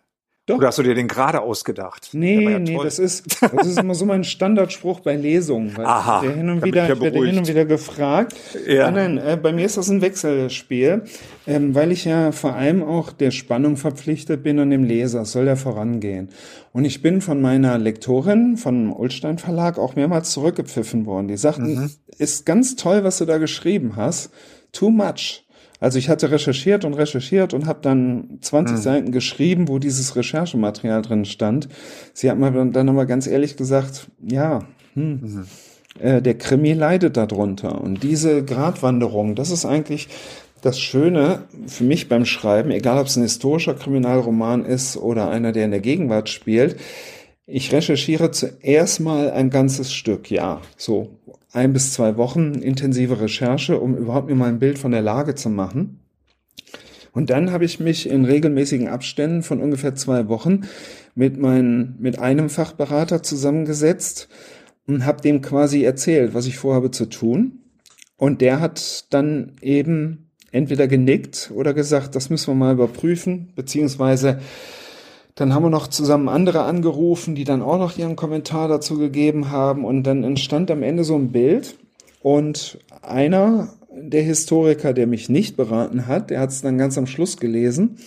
[SPEAKER 4] Doch. Oder hast du dir den gerade ausgedacht?
[SPEAKER 5] Nee, ja nee, das ist, das ist immer so mein Standardspruch bei Lesungen. Weil Aha, der hin und wieder, ich werde hin und wieder gefragt. Ja. Nein, nein, äh, bei mir ist das ein Wechselspiel, ähm, weil ich ja vor allem auch der Spannung verpflichtet bin und dem Leser soll der vorangehen. Und ich bin von meiner Lektorin, vom Ulstein Verlag, auch mehrmals zurückgepfiffen worden. Die sagten, mhm. ist ganz toll, was du da geschrieben hast. Too much. Also ich hatte recherchiert und recherchiert und habe dann 20 mhm. Seiten geschrieben, wo dieses Recherchematerial drin stand. Sie hat mir dann nochmal ganz ehrlich gesagt, ja, hm, mhm. äh, der Krimi leidet darunter. Und diese Gratwanderung, das ist eigentlich das Schöne für mich beim Schreiben, egal ob es ein historischer Kriminalroman ist oder einer, der in der Gegenwart spielt. Ich recherchiere zuerst mal ein ganzes Stück, ja, so ein bis zwei Wochen intensive Recherche, um überhaupt mir mal ein Bild von der Lage zu machen. Und dann habe ich mich in regelmäßigen Abständen von ungefähr zwei Wochen mit meinen, mit einem Fachberater zusammengesetzt und habe dem quasi erzählt, was ich vorhabe zu tun. Und der hat dann eben entweder genickt oder gesagt, das müssen wir mal überprüfen, beziehungsweise dann haben wir noch zusammen andere angerufen, die dann auch noch ihren Kommentar dazu gegeben haben. Und dann entstand am Ende so ein Bild. Und einer der Historiker, der mich nicht beraten hat, der hat es dann ganz am Schluss gelesen.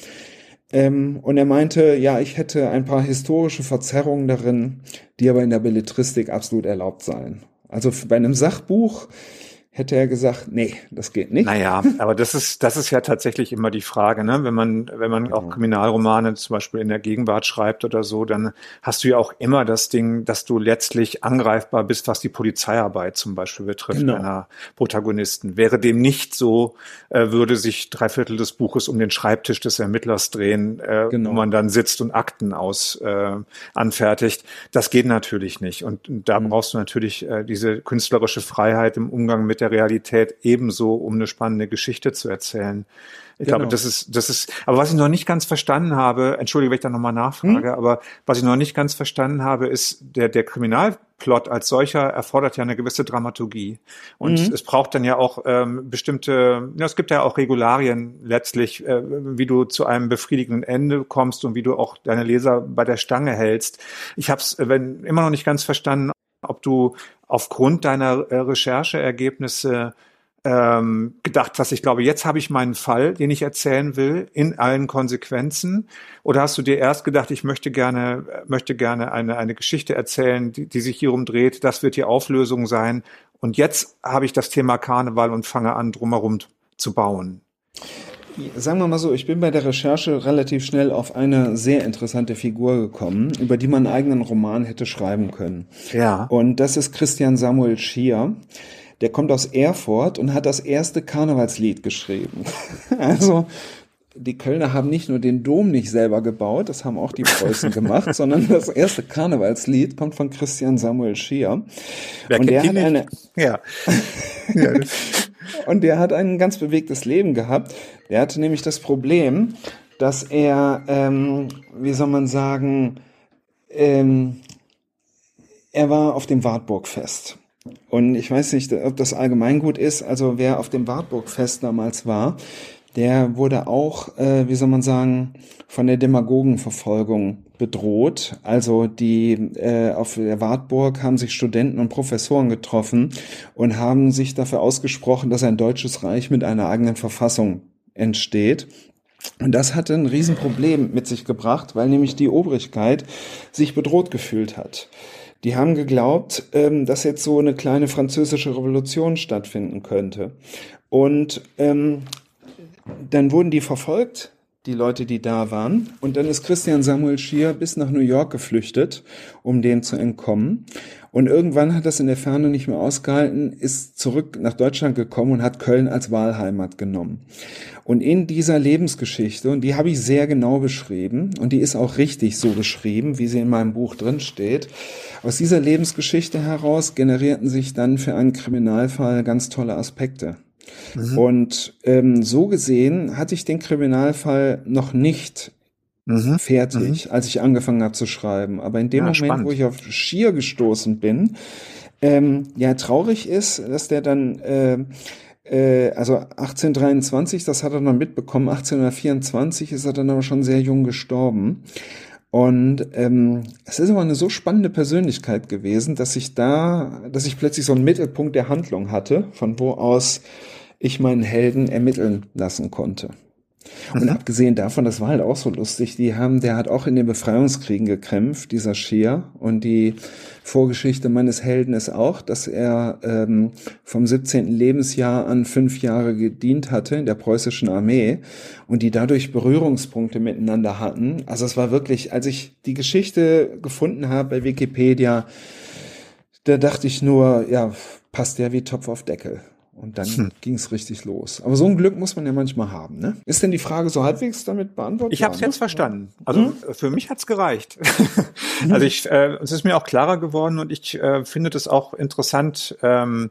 [SPEAKER 5] Ähm, und er meinte, ja, ich hätte ein paar historische Verzerrungen darin, die aber in der Belletristik absolut erlaubt seien. Also bei einem Sachbuch hätte er gesagt, nee, das geht nicht.
[SPEAKER 4] Naja, aber das ist, das ist ja tatsächlich immer die Frage, ne? Wenn man, wenn man auch Kriminalromane zum Beispiel in der Gegenwart schreibt oder so, dann hast du ja auch immer das Ding, dass du letztlich angreifbar bist, was die Polizeiarbeit zum Beispiel betrifft, genau. einer Protagonisten. Wäre dem nicht so, äh, würde sich drei Viertel des Buches um den Schreibtisch des Ermittlers drehen, äh, genau. wo man dann sitzt und Akten aus äh, anfertigt. Das geht natürlich nicht. Und da mhm. brauchst du natürlich äh, diese künstlerische Freiheit im Umgang mit der der Realität ebenso, um eine spannende Geschichte zu erzählen. Ich genau. glaube, das ist, das ist, aber was ich noch nicht ganz verstanden habe, entschuldige, wenn ich da nochmal nachfrage, hm? aber was ich noch nicht ganz verstanden habe, ist, der, der Kriminalplot als solcher erfordert ja eine gewisse Dramaturgie. Und mhm. es braucht dann ja auch ähm, bestimmte, ja, es gibt ja auch Regularien letztlich, äh, wie du zu einem befriedigenden Ende kommst und wie du auch deine Leser bei der Stange hältst. Ich habe es wenn immer noch nicht ganz verstanden, ob du aufgrund deiner äh, Rechercheergebnisse ähm, gedacht hast, ich glaube, jetzt habe ich meinen Fall, den ich erzählen will, in allen Konsequenzen? Oder hast du dir erst gedacht, ich möchte gerne, möchte gerne eine, eine Geschichte erzählen, die, die sich hierum dreht, das wird die Auflösung sein. Und jetzt habe ich das Thema Karneval und fange an, drumherum zu bauen.
[SPEAKER 5] Sagen wir mal so, ich bin bei der Recherche relativ schnell auf eine sehr interessante Figur gekommen, über die man einen eigenen Roman hätte schreiben können. Ja. Und das ist Christian Samuel Schier. Der kommt aus Erfurt und hat das erste Karnevalslied geschrieben. also die Kölner haben nicht nur den Dom nicht selber gebaut, das haben auch die Preußen gemacht, sondern das erste Karnevalslied kommt von Christian Samuel Schier. Wer und der hat eine, ja. ja und der hat ein ganz bewegtes Leben gehabt. Der hatte nämlich das Problem, dass er, ähm, wie soll man sagen, ähm, er war auf dem Wartburgfest. Und ich weiß nicht, ob das allgemeingut ist. Also wer auf dem Wartburgfest damals war, der wurde auch, äh, wie soll man sagen, von der Demagogenverfolgung bedroht. Also die äh, auf der Wartburg haben sich Studenten und Professoren getroffen und haben sich dafür ausgesprochen, dass ein deutsches Reich mit einer eigenen Verfassung entsteht. Und das hatte ein Riesenproblem mit sich gebracht, weil nämlich die Obrigkeit sich bedroht gefühlt hat. Die haben geglaubt, ähm, dass jetzt so eine kleine französische Revolution stattfinden könnte. Und ähm, dann wurden die verfolgt, die Leute, die da waren. Und dann ist Christian Samuel Schier bis nach New York geflüchtet, um dem zu entkommen. Und irgendwann hat das in der Ferne nicht mehr ausgehalten, ist zurück nach Deutschland gekommen und hat Köln als Wahlheimat genommen. Und in dieser Lebensgeschichte, und die habe ich sehr genau beschrieben, und die ist auch richtig so beschrieben, wie sie in meinem Buch drin steht, aus dieser Lebensgeschichte heraus generierten sich dann für einen Kriminalfall ganz tolle Aspekte. Mhm. Und ähm, so gesehen hatte ich den Kriminalfall noch nicht mhm. fertig, mhm. als ich angefangen habe zu schreiben. Aber in dem ja, Moment, spannend. wo ich auf Schier gestoßen bin, ähm, ja, traurig ist, dass der dann, äh, äh, also 1823, das hat er noch mitbekommen, 1824 ist er dann aber schon sehr jung gestorben. Und ähm, es ist aber eine so spannende Persönlichkeit gewesen, dass ich da, dass ich plötzlich so einen Mittelpunkt der Handlung hatte, von wo aus ich meinen Helden ermitteln lassen konnte. Und mhm. abgesehen davon, das war halt auch so lustig, die haben, der hat auch in den Befreiungskriegen gekämpft, dieser Schier. Und die Vorgeschichte meines Helden ist auch, dass er ähm, vom 17. Lebensjahr an fünf Jahre gedient hatte in der preußischen Armee und die dadurch Berührungspunkte miteinander hatten. Also es war wirklich, als ich die Geschichte gefunden habe bei Wikipedia, da dachte ich nur, ja, passt der wie Topf auf Deckel. Und dann hm. ging es richtig los. Aber so ein Glück muss man ja manchmal haben. Ne? Ist denn die Frage so halbwegs damit beantwortet?
[SPEAKER 4] Ich habe es jetzt verstanden. Also hm? für mich hat's gereicht. also ich, äh, es ist mir auch klarer geworden und ich äh, finde das auch interessant, ähm,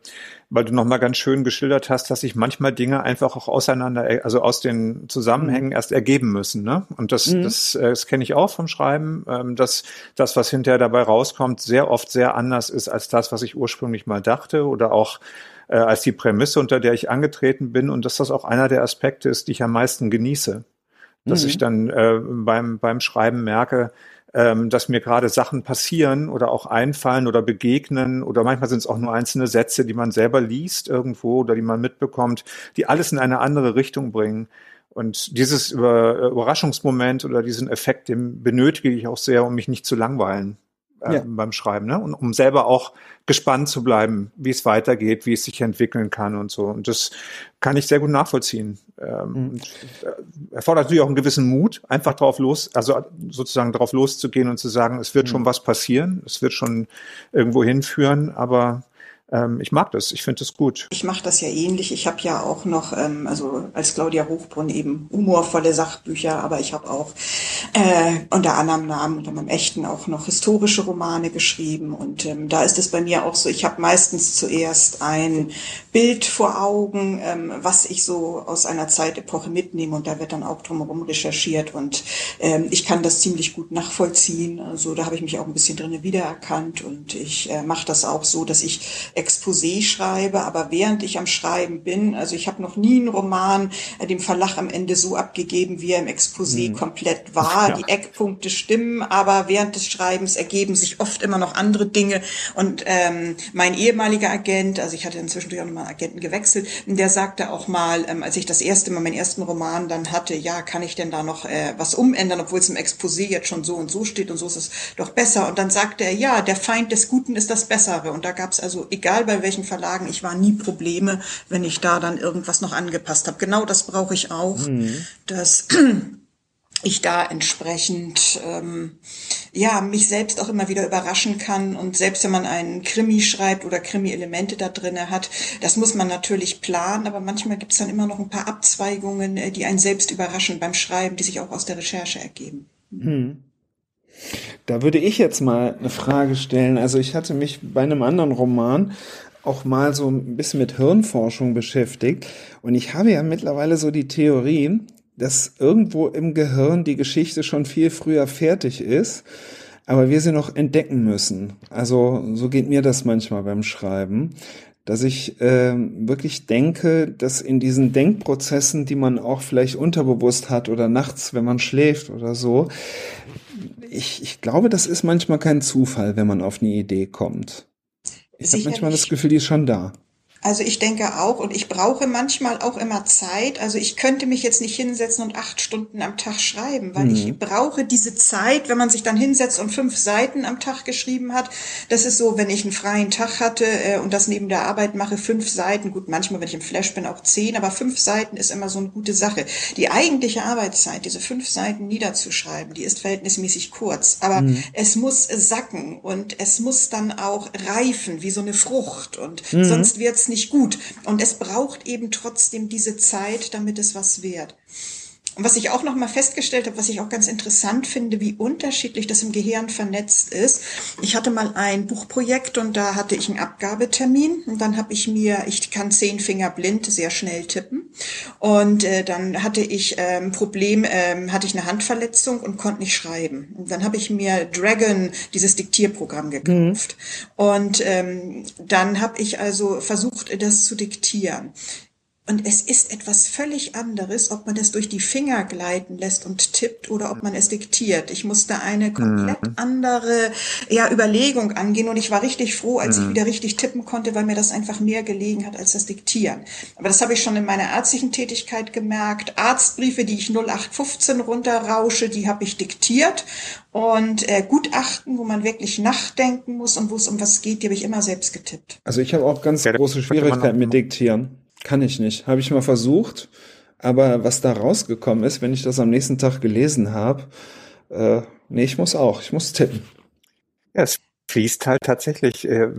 [SPEAKER 4] weil du nochmal ganz schön geschildert hast, dass sich manchmal Dinge einfach auch auseinander, also aus den Zusammenhängen mhm. erst ergeben müssen. Ne? Und das, mhm. das, äh, das kenne ich auch vom Schreiben, ähm, dass das, was hinterher dabei rauskommt, sehr oft sehr anders ist als das, was ich ursprünglich mal dachte oder auch äh, als die Prämisse, unter der ich angetreten bin und dass das auch einer der Aspekte ist, die ich am meisten genieße. Dass mhm. ich dann äh, beim, beim Schreiben merke, ähm, dass mir gerade Sachen passieren oder auch einfallen oder begegnen oder manchmal sind es auch nur einzelne Sätze, die man selber liest irgendwo oder die man mitbekommt, die alles in eine andere Richtung bringen. Und dieses Überraschungsmoment oder diesen Effekt, den benötige ich auch sehr, um mich nicht zu langweilen äh, ja. beim Schreiben, ne? Und um selber auch gespannt zu bleiben, wie es weitergeht, wie es sich entwickeln kann und so. Und das kann ich sehr gut nachvollziehen. Ähm, mhm. Äh, erfordert natürlich auch einen gewissen Mut, einfach drauf los, also sozusagen drauf loszugehen und zu sagen, es wird mhm. schon was passieren, es wird schon irgendwo hinführen, aber ähm, ich mag das, ich finde das gut.
[SPEAKER 3] Ich mache das ja ähnlich. Ich habe ja auch noch, ähm, also als Claudia Hochbrunn eben humorvolle Sachbücher, aber ich habe auch äh, unter anderem Namen, unter meinem echten auch noch historische Romane geschrieben. Und ähm, da ist es bei mir auch so, ich habe meistens zuerst ein Bild vor Augen, ähm, was ich so aus einer Zeitepoche mitnehme und da wird dann auch drumherum recherchiert und ähm, ich kann das ziemlich gut nachvollziehen. Also da habe ich mich auch ein bisschen drin wiedererkannt und ich äh, mache das auch so, dass ich Exposé schreibe, aber während ich am Schreiben bin, also ich habe noch nie einen Roman äh, dem Verlag am Ende so abgegeben, wie er im Exposé hm. komplett war. Ja. Die Eckpunkte stimmen, aber während des Schreibens ergeben sich oft immer noch andere Dinge. Und ähm, mein ehemaliger Agent, also ich hatte inzwischen auch nochmal Agenten gewechselt, der sagte auch mal, ähm, als ich das erste Mal meinen ersten Roman dann hatte, ja, kann ich denn da noch äh, was umändern, obwohl es im Exposé jetzt schon so und so steht und so ist es doch besser. Und dann sagte er, ja, der Feind des Guten ist das Bessere. Und da gab es also, egal egal bei welchen Verlagen, ich war nie Probleme, wenn ich da dann irgendwas noch angepasst habe. Genau das brauche ich auch, mhm. dass ich da entsprechend ähm, ja mich selbst auch immer wieder überraschen kann und selbst wenn man einen Krimi schreibt oder Krimi-Elemente da drinne hat, das muss man natürlich planen, aber manchmal gibt es dann immer noch ein paar Abzweigungen, äh, die einen selbst überraschen beim Schreiben, die sich auch aus der Recherche ergeben. Mhm.
[SPEAKER 5] Da würde ich jetzt mal eine Frage stellen. Also ich hatte mich bei einem anderen Roman auch mal so ein bisschen mit Hirnforschung beschäftigt. Und ich habe ja mittlerweile so die Theorie, dass irgendwo im Gehirn die Geschichte schon viel früher fertig ist, aber wir sie noch entdecken müssen. Also so geht mir das manchmal beim Schreiben, dass ich äh, wirklich denke, dass in diesen Denkprozessen, die man auch vielleicht unterbewusst hat oder nachts, wenn man schläft oder so, ich, ich glaube, das ist manchmal kein Zufall, wenn man auf eine Idee kommt. Ich habe manchmal das Gefühl, die ist schon da.
[SPEAKER 3] Also ich denke auch und ich brauche manchmal auch immer Zeit. Also ich könnte mich jetzt nicht hinsetzen und acht Stunden am Tag schreiben, weil mhm. ich brauche diese Zeit, wenn man sich dann hinsetzt und fünf Seiten am Tag geschrieben hat. Das ist so, wenn ich einen freien Tag hatte äh, und das neben der Arbeit mache, fünf Seiten. Gut, manchmal, wenn ich im Flash bin, auch zehn, aber fünf Seiten ist immer so eine gute Sache. Die eigentliche Arbeitszeit, diese fünf Seiten niederzuschreiben, die ist verhältnismäßig kurz. Aber mhm. es muss sacken und es muss dann auch reifen, wie so eine Frucht. Und mhm. sonst wird's nicht gut. Und es braucht eben trotzdem diese Zeit, damit es was wird. Und was ich auch noch mal festgestellt habe, was ich auch ganz interessant finde, wie unterschiedlich das im Gehirn vernetzt ist. Ich hatte mal ein Buchprojekt und da hatte ich einen Abgabetermin und dann habe ich mir, ich kann zehn Finger blind sehr schnell tippen und äh, dann hatte ich ein ähm, Problem, ähm, hatte ich eine Handverletzung und konnte nicht schreiben. Und dann habe ich mir Dragon, dieses Diktierprogramm gekauft mhm. und ähm, dann habe ich also versucht, das zu diktieren. Und es ist etwas völlig anderes, ob man es durch die Finger gleiten lässt und tippt oder ob man es diktiert. Ich musste eine komplett mhm. andere ja, Überlegung angehen und ich war richtig froh, als mhm. ich wieder richtig tippen konnte, weil mir das einfach mehr gelegen hat als das Diktieren. Aber das habe ich schon in meiner ärztlichen Tätigkeit gemerkt. Arztbriefe, die ich 0815 runterrausche, die habe ich diktiert. Und äh, Gutachten, wo man wirklich nachdenken muss und wo es um was geht, die habe ich immer selbst getippt.
[SPEAKER 5] Also ich habe auch ganz ja, große Schwierigkeiten mit Diktieren. Kann ich nicht. Habe ich mal versucht. Aber was da rausgekommen ist, wenn ich das am nächsten Tag gelesen habe, äh, nee, ich muss auch. Ich muss tippen.
[SPEAKER 4] Ja, es fließt halt tatsächlich, äh,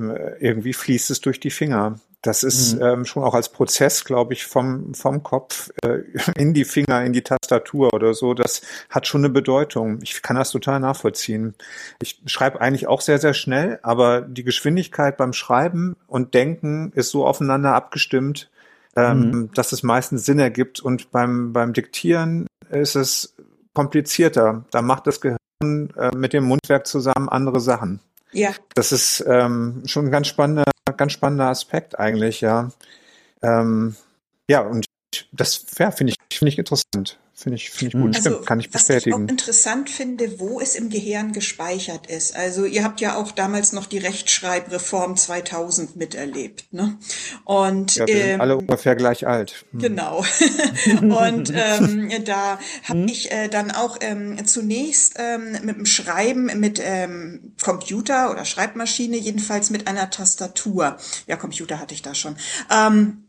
[SPEAKER 4] irgendwie fließt es durch die Finger. Das ist mhm. ähm, schon auch als Prozess, glaube ich, vom, vom Kopf äh, in die Finger, in die Tastatur oder so. Das hat schon eine Bedeutung. Ich kann das total nachvollziehen. Ich schreibe eigentlich auch sehr, sehr schnell, aber die Geschwindigkeit beim Schreiben und Denken ist so aufeinander abgestimmt, ähm, mhm. dass es meistens Sinn ergibt. Und beim, beim Diktieren ist es komplizierter. Da macht das Gehirn äh, mit dem Mundwerk zusammen andere Sachen. Ja. Das ist ähm, schon ein ganz spannender, ganz spannender Aspekt eigentlich, ja. Ähm, ja, und das ja, finde ich, finde ich interessant. Finde ich, finde ich gut. Also, Stimmt, kann ich bestätigen.
[SPEAKER 3] Was ich auch interessant finde, wo es im Gehirn gespeichert ist. Also ihr habt ja auch damals noch die Rechtschreibreform 2000 miterlebt, ne? Und
[SPEAKER 4] ja, wir ähm, sind alle ungefähr gleich alt.
[SPEAKER 3] Hm. Genau. und ähm, da habe hm. ich äh, dann auch ähm, zunächst ähm, mit dem Schreiben mit ähm, Computer oder Schreibmaschine jedenfalls mit einer Tastatur. Ja, Computer hatte ich da schon. Ähm,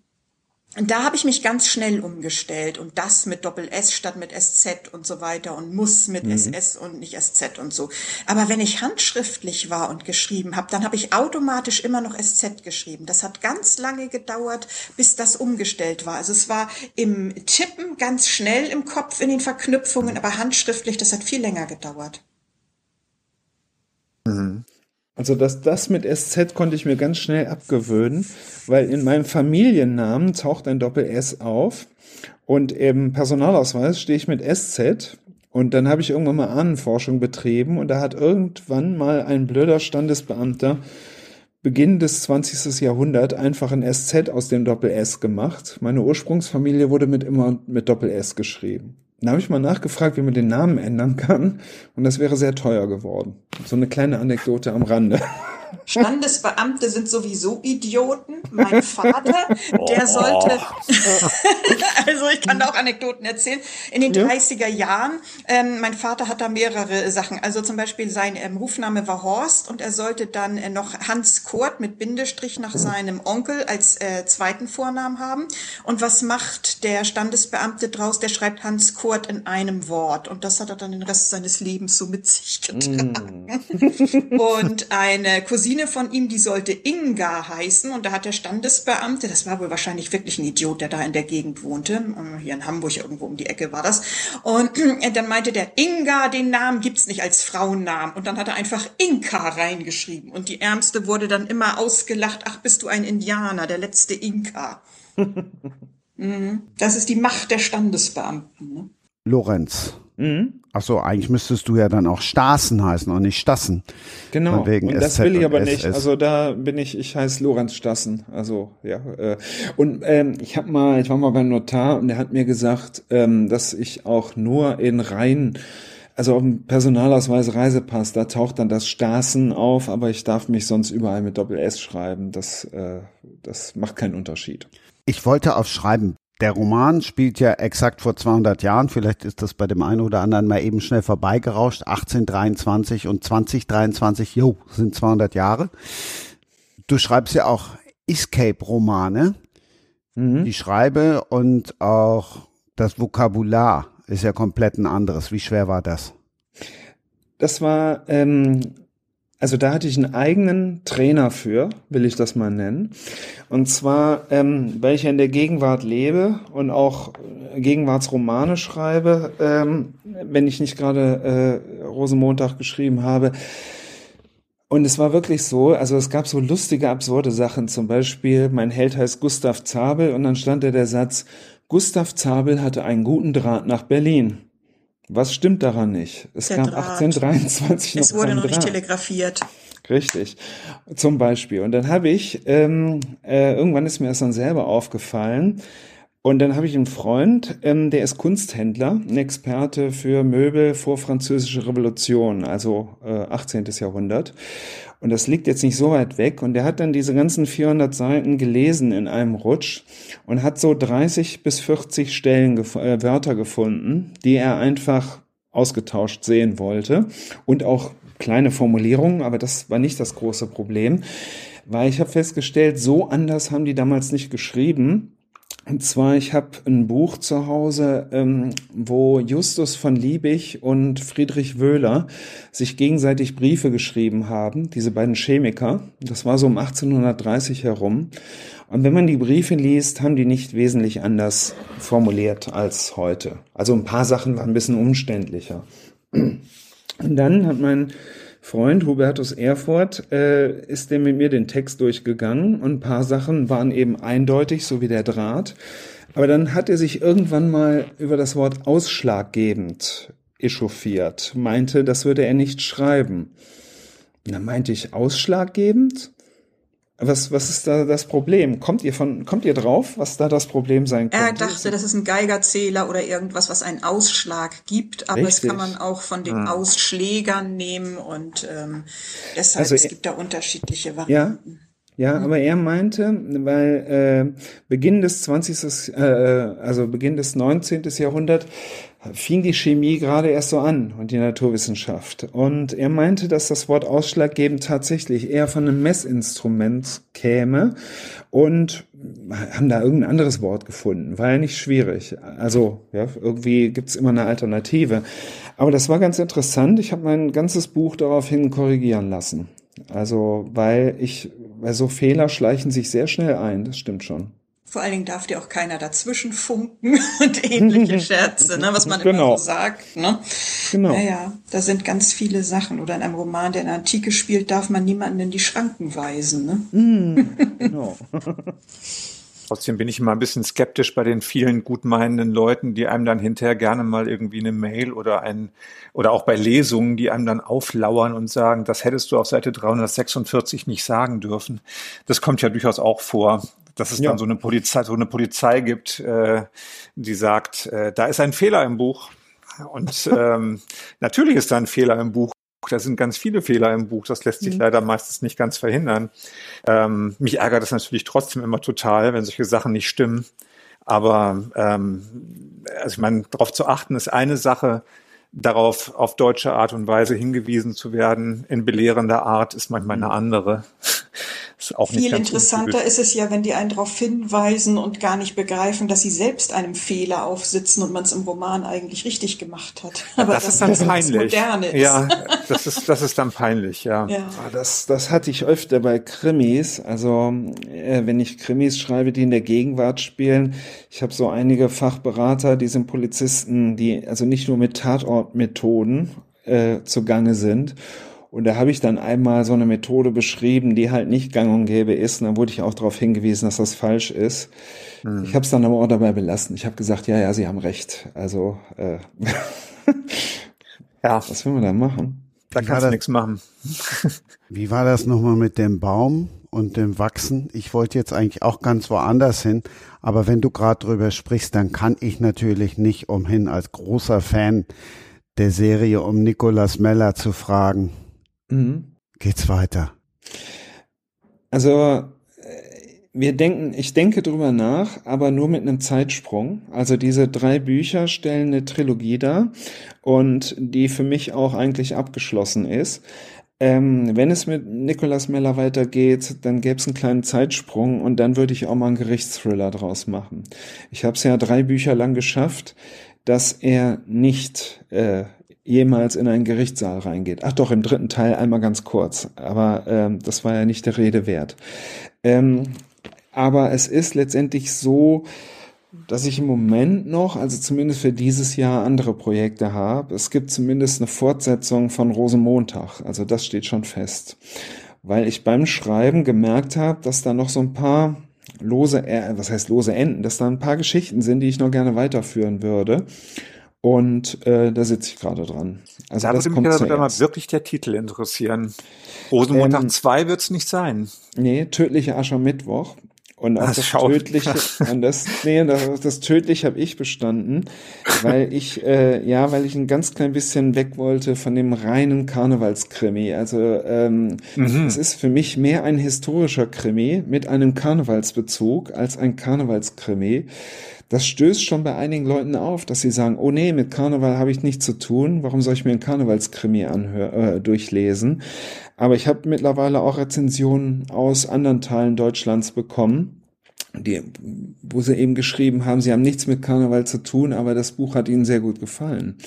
[SPEAKER 3] da habe ich mich ganz schnell umgestellt und das mit Doppel-S statt mit SZ und so weiter und muss mit mhm. SS und nicht SZ und so. Aber wenn ich handschriftlich war und geschrieben habe, dann habe ich automatisch immer noch SZ geschrieben. Das hat ganz lange gedauert, bis das umgestellt war. Also es war im Tippen ganz schnell im Kopf in den Verknüpfungen, aber handschriftlich, das hat viel länger gedauert.
[SPEAKER 5] Mhm. Also das, das mit SZ konnte ich mir ganz schnell abgewöhnen, weil in meinem Familiennamen taucht ein Doppel-S auf und im Personalausweis stehe ich mit SZ und dann habe ich irgendwann mal Ahnenforschung betrieben und da hat irgendwann mal ein blöder Standesbeamter Beginn des 20. Jahrhunderts einfach ein SZ aus dem Doppel-S gemacht. Meine Ursprungsfamilie wurde mit immer mit Doppel-S geschrieben. Dann habe ich mal nachgefragt, wie man den Namen ändern kann. Und das wäre sehr teuer geworden. So eine kleine Anekdote am Rande.
[SPEAKER 3] Standesbeamte sind sowieso Idioten. Mein Vater, der sollte, also ich kann da auch Anekdoten erzählen. In den ja. 30er Jahren, ähm, mein Vater hat da mehrere Sachen. Also zum Beispiel sein ähm, Rufname war Horst und er sollte dann äh, noch Hans Kurt mit Bindestrich nach seinem Onkel als äh, zweiten Vornamen haben. Und was macht der Standesbeamte draus? Der schreibt Hans Kurt in einem Wort. Und das hat er dann den Rest seines Lebens so mit sich getragen. Mm. und eine Cousine von ihm, die sollte Inga heißen und da hat der Standesbeamte, das war wohl wahrscheinlich wirklich ein Idiot, der da in der Gegend wohnte, äh, hier in Hamburg irgendwo um die Ecke war das, und dann meinte der Inga, den Namen gibt's nicht als Frauennamen und dann hat er einfach Inka reingeschrieben und die Ärmste wurde dann immer ausgelacht, ach bist du ein Indianer, der letzte Inka. Mhm. das ist die Macht der Standesbeamten. Ne?
[SPEAKER 2] Lorenz, Mhm. Ach so, eigentlich müsstest du ja dann auch Stassen heißen und nicht Stassen.
[SPEAKER 5] Genau. Wegen und das SZ will ich aber nicht. Also da bin ich, ich heiße Lorenz Stassen. Also ja. Äh, und ähm, ich habe mal, ich war mal beim Notar und der hat mir gesagt, ähm, dass ich auch nur in Reihen also auf dem Personalausweis Reisepass, da taucht dann das Stassen auf, aber ich darf mich sonst überall mit Doppel S schreiben. Das, äh, das macht keinen Unterschied.
[SPEAKER 2] Ich wollte auf Schreiben der Roman spielt ja exakt vor 200 Jahren. Vielleicht ist das bei dem einen oder anderen mal eben schnell vorbeigerauscht. 1823 und 2023, jo, sind 200 Jahre. Du schreibst ja auch Escape-Romane. Mhm. Die Schreibe und auch das Vokabular ist ja komplett ein anderes. Wie schwer war das?
[SPEAKER 5] Das war ähm, also da hatte ich einen eigenen Trainer für, will ich das mal nennen. Und zwar, ähm, weil ich ja in der Gegenwart lebe und auch äh, Gegenwartsromane schreibe, ähm, wenn ich nicht gerade äh, Rosenmontag geschrieben habe. Und es war wirklich so, also es gab so lustige, absurde Sachen. Zum Beispiel, mein Held heißt Gustav Zabel und dann stand da der Satz, Gustav Zabel hatte einen guten Draht nach Berlin. Was stimmt daran nicht? Es der gab Draht. 1823
[SPEAKER 3] noch Es wurde noch nicht telegrafiert.
[SPEAKER 5] Richtig, zum Beispiel. Und dann habe ich, ähm, äh, irgendwann ist mir das dann selber aufgefallen, und dann habe ich einen Freund, ähm, der ist Kunsthändler, ein Experte für Möbel vor französische Revolution, also äh, 18. Jahrhundert. Und das liegt jetzt nicht so weit weg. Und der hat dann diese ganzen 400 Seiten gelesen in einem Rutsch und hat so 30 bis 40 Stellen, äh, Wörter gefunden, die er einfach ausgetauscht sehen wollte. Und auch kleine Formulierungen, aber das war nicht das große Problem, weil ich habe festgestellt, so anders haben die damals nicht geschrieben. Und zwar, ich habe ein Buch zu Hause, ähm, wo Justus von Liebig und Friedrich Wöhler sich gegenseitig Briefe geschrieben haben, diese beiden Chemiker. Das war so um 1830 herum. Und wenn man die Briefe liest, haben die nicht wesentlich anders formuliert als heute. Also ein paar Sachen waren ein bisschen umständlicher. Und dann hat mein Freund Hubertus Erfurt äh, ist der mit mir den Text durchgegangen und ein paar Sachen waren eben eindeutig, so wie der Draht. Aber dann hat er sich irgendwann mal über das Wort ausschlaggebend echauffiert, meinte, das würde er nicht schreiben. Und dann meinte ich ausschlaggebend? Was, was ist da das Problem? Kommt ihr von, kommt ihr drauf, was da das Problem sein könnte?
[SPEAKER 3] Er dachte, das ist ein Geigerzähler oder irgendwas, was einen Ausschlag gibt, aber Richtig. das kann man auch von den ah. Ausschlägern nehmen und ähm, deshalb also, es gibt da unterschiedliche Varianten.
[SPEAKER 5] Ja. Ja, mhm. aber er meinte, weil äh, Beginn des 20. Äh, also Beginn des 19. Jahrhundert fing die Chemie gerade erst so an und die Naturwissenschaft. Und er meinte, dass das Wort ausschlaggebend tatsächlich eher von einem Messinstrument käme und haben da irgendein anderes Wort gefunden. War ja nicht schwierig. Also, ja, irgendwie gibt's immer eine Alternative. Aber das war ganz interessant. Ich habe mein ganzes Buch daraufhin korrigieren lassen. Also, weil ich, weil so Fehler schleichen sich sehr schnell ein, das stimmt schon.
[SPEAKER 3] Vor allen Dingen darf dir auch keiner dazwischen funken und ähnliche Scherze, ne, was man genau. immer so sagt. Ne? Genau. Naja, da sind ganz viele Sachen. Oder in einem Roman, der in der Antike spielt, darf man niemanden in die Schranken weisen. Ne? Mm, genau.
[SPEAKER 4] Trotzdem bin ich immer ein bisschen skeptisch bei den vielen gutmeinenden Leuten, die einem dann hinterher gerne mal irgendwie eine Mail oder ein, oder auch bei Lesungen, die einem dann auflauern und sagen, das hättest du auf Seite 346 nicht sagen dürfen. Das kommt ja durchaus auch vor dass es ja. dann so eine Polizei, so eine Polizei gibt, äh, die sagt, äh, da ist ein Fehler im Buch. Und ähm, natürlich ist da ein Fehler im Buch. Da sind ganz viele Fehler im Buch. Das lässt sich mhm. leider meistens nicht ganz verhindern. Ähm, mich ärgert das natürlich trotzdem immer total, wenn solche Sachen nicht stimmen. Aber ähm, also ich meine, darauf zu achten ist eine Sache. Darauf auf deutsche Art und Weise hingewiesen zu werden in belehrender Art ist manchmal eine mhm. andere.
[SPEAKER 3] Ist auch Viel interessanter ist es ja, wenn die einen darauf hinweisen und gar nicht begreifen, dass sie selbst einem Fehler aufsitzen und man es im Roman eigentlich richtig gemacht hat.
[SPEAKER 4] Aber das, das ist dann das peinlich. Moderne ist. Ja, das ist, das ist dann peinlich, ja. ja.
[SPEAKER 5] Ah, das, das hatte ich öfter bei Krimis. Also, äh, wenn ich Krimis schreibe, die in der Gegenwart spielen, ich habe so einige Fachberater, die sind Polizisten, die also nicht nur mit Tatortmethoden äh, zugange sind und da habe ich dann einmal so eine Methode beschrieben, die halt nicht gang und gäbe ist. Und dann wurde ich auch darauf hingewiesen, dass das falsch ist. Mhm. Ich habe es dann aber auch dabei belassen. Ich habe gesagt, ja, ja, Sie haben recht. Also, äh, ja. Was will man da machen?
[SPEAKER 4] Da kannst du nichts machen.
[SPEAKER 2] Wie war das nochmal mit dem Baum und dem Wachsen? Ich wollte jetzt eigentlich auch ganz woanders hin, aber wenn du gerade drüber sprichst, dann kann ich natürlich nicht umhin, als großer Fan der Serie um Nicolas Meller zu fragen. Mhm. Geht's weiter?
[SPEAKER 5] Also äh, wir denken, ich denke drüber nach, aber nur mit einem Zeitsprung. Also diese drei Bücher stellen eine Trilogie dar und die für mich auch eigentlich abgeschlossen ist. Ähm, wenn es mit Nicolas Meller weitergeht, dann gäbe es einen kleinen Zeitsprung und dann würde ich auch mal einen Gerichtsthriller draus machen. Ich habe es ja drei Bücher lang geschafft, dass er nicht äh, jemals in einen Gerichtssaal reingeht. Ach doch, im dritten Teil einmal ganz kurz, aber ähm, das war ja nicht der Rede wert. Ähm, aber es ist letztendlich so, dass ich im Moment noch, also zumindest für dieses Jahr, andere Projekte habe. Es gibt zumindest eine Fortsetzung von Rosenmontag, also das steht schon fest. Weil ich beim Schreiben gemerkt habe, dass da noch so ein paar lose, äh, was heißt lose Enden, dass da ein paar Geschichten sind, die ich noch gerne weiterführen würde. Und äh, da sitze ich gerade dran.
[SPEAKER 4] Also da würde mich aber mal wirklich der Titel interessieren. Rosenmontag ähm, 2 wird es nicht sein.
[SPEAKER 5] Nee, tödliche Aschermittwoch. Und auch das, das Tödliche, und das, nee, das, das Tödliche habe ich bestanden, weil ich, äh, ja, weil ich ein ganz klein bisschen weg wollte von dem reinen Karnevalskrimi. Also ähm, mhm. es ist für mich mehr ein historischer Krimi mit einem Karnevalsbezug als ein Karnevalskrimi das stößt schon bei einigen Leuten auf, dass sie sagen, oh nee, mit Karneval habe ich nichts zu tun, warum soll ich mir einen Karnevalskrimi anhör äh, durchlesen? Aber ich habe mittlerweile auch Rezensionen aus anderen Teilen Deutschlands bekommen, die, wo sie eben geschrieben haben, sie haben nichts mit Karneval zu tun, aber das Buch hat ihnen sehr gut gefallen.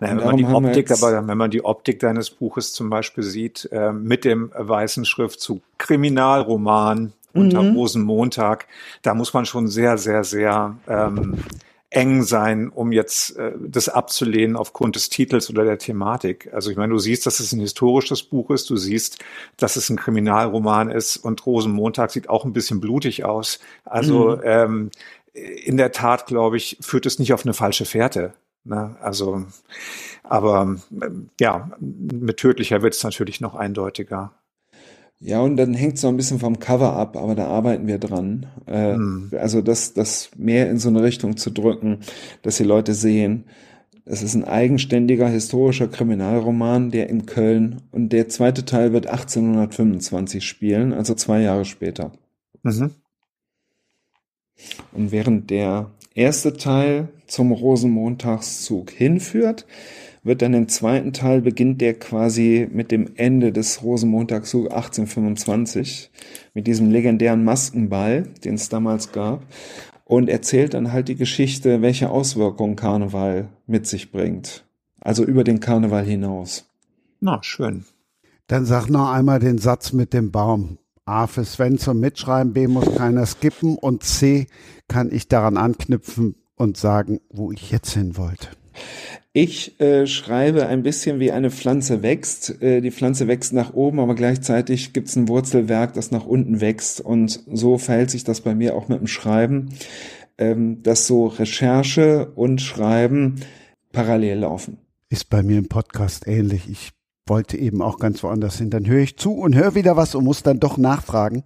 [SPEAKER 4] Naja, wenn, man die Optik, aber wenn man die Optik deines Buches zum Beispiel sieht, äh, mit dem weißen Schriftzug Kriminalroman, unter mhm. Rosenmontag. Da muss man schon sehr, sehr, sehr ähm, eng sein, um jetzt äh, das abzulehnen aufgrund des Titels oder der Thematik. Also ich meine, du siehst, dass es ein historisches Buch ist, du siehst, dass es ein Kriminalroman ist und Rosenmontag sieht auch ein bisschen blutig aus. Also mhm. ähm, in der Tat, glaube ich, führt es nicht auf eine falsche Fährte. Ne? Also, aber äh, ja, mit tödlicher wird es natürlich noch eindeutiger.
[SPEAKER 5] Ja, und dann hängt es noch ein bisschen vom Cover ab, aber da arbeiten wir dran. Äh, mhm. Also das, das mehr in so eine Richtung zu drücken, dass die Leute sehen, es ist ein eigenständiger historischer Kriminalroman, der in Köln und der zweite Teil wird 1825 spielen, also zwei Jahre später. Mhm. Und während der erste Teil zum Rosenmontagszug hinführt, wird dann im zweiten Teil beginnt der quasi mit dem Ende des Rosenmontags 1825 mit diesem legendären Maskenball, den es damals gab und erzählt dann halt die Geschichte, welche Auswirkungen Karneval mit sich bringt. Also über den Karneval hinaus.
[SPEAKER 4] Na, schön.
[SPEAKER 2] Dann sag noch einmal den Satz mit dem Baum. A für Sven zum Mitschreiben, B muss keiner skippen und C kann ich daran anknüpfen und sagen, wo ich jetzt hin wollte.
[SPEAKER 5] Ich äh, schreibe ein bisschen wie eine Pflanze wächst. Äh, die Pflanze wächst nach oben, aber gleichzeitig gibt es ein Wurzelwerk, das nach unten wächst. Und so verhält sich das bei mir auch mit dem Schreiben, ähm, dass so Recherche und Schreiben parallel laufen.
[SPEAKER 2] Ist bei mir im Podcast ähnlich. Ich wollte eben auch ganz woanders hin. Dann höre ich zu und höre wieder was und muss dann doch nachfragen.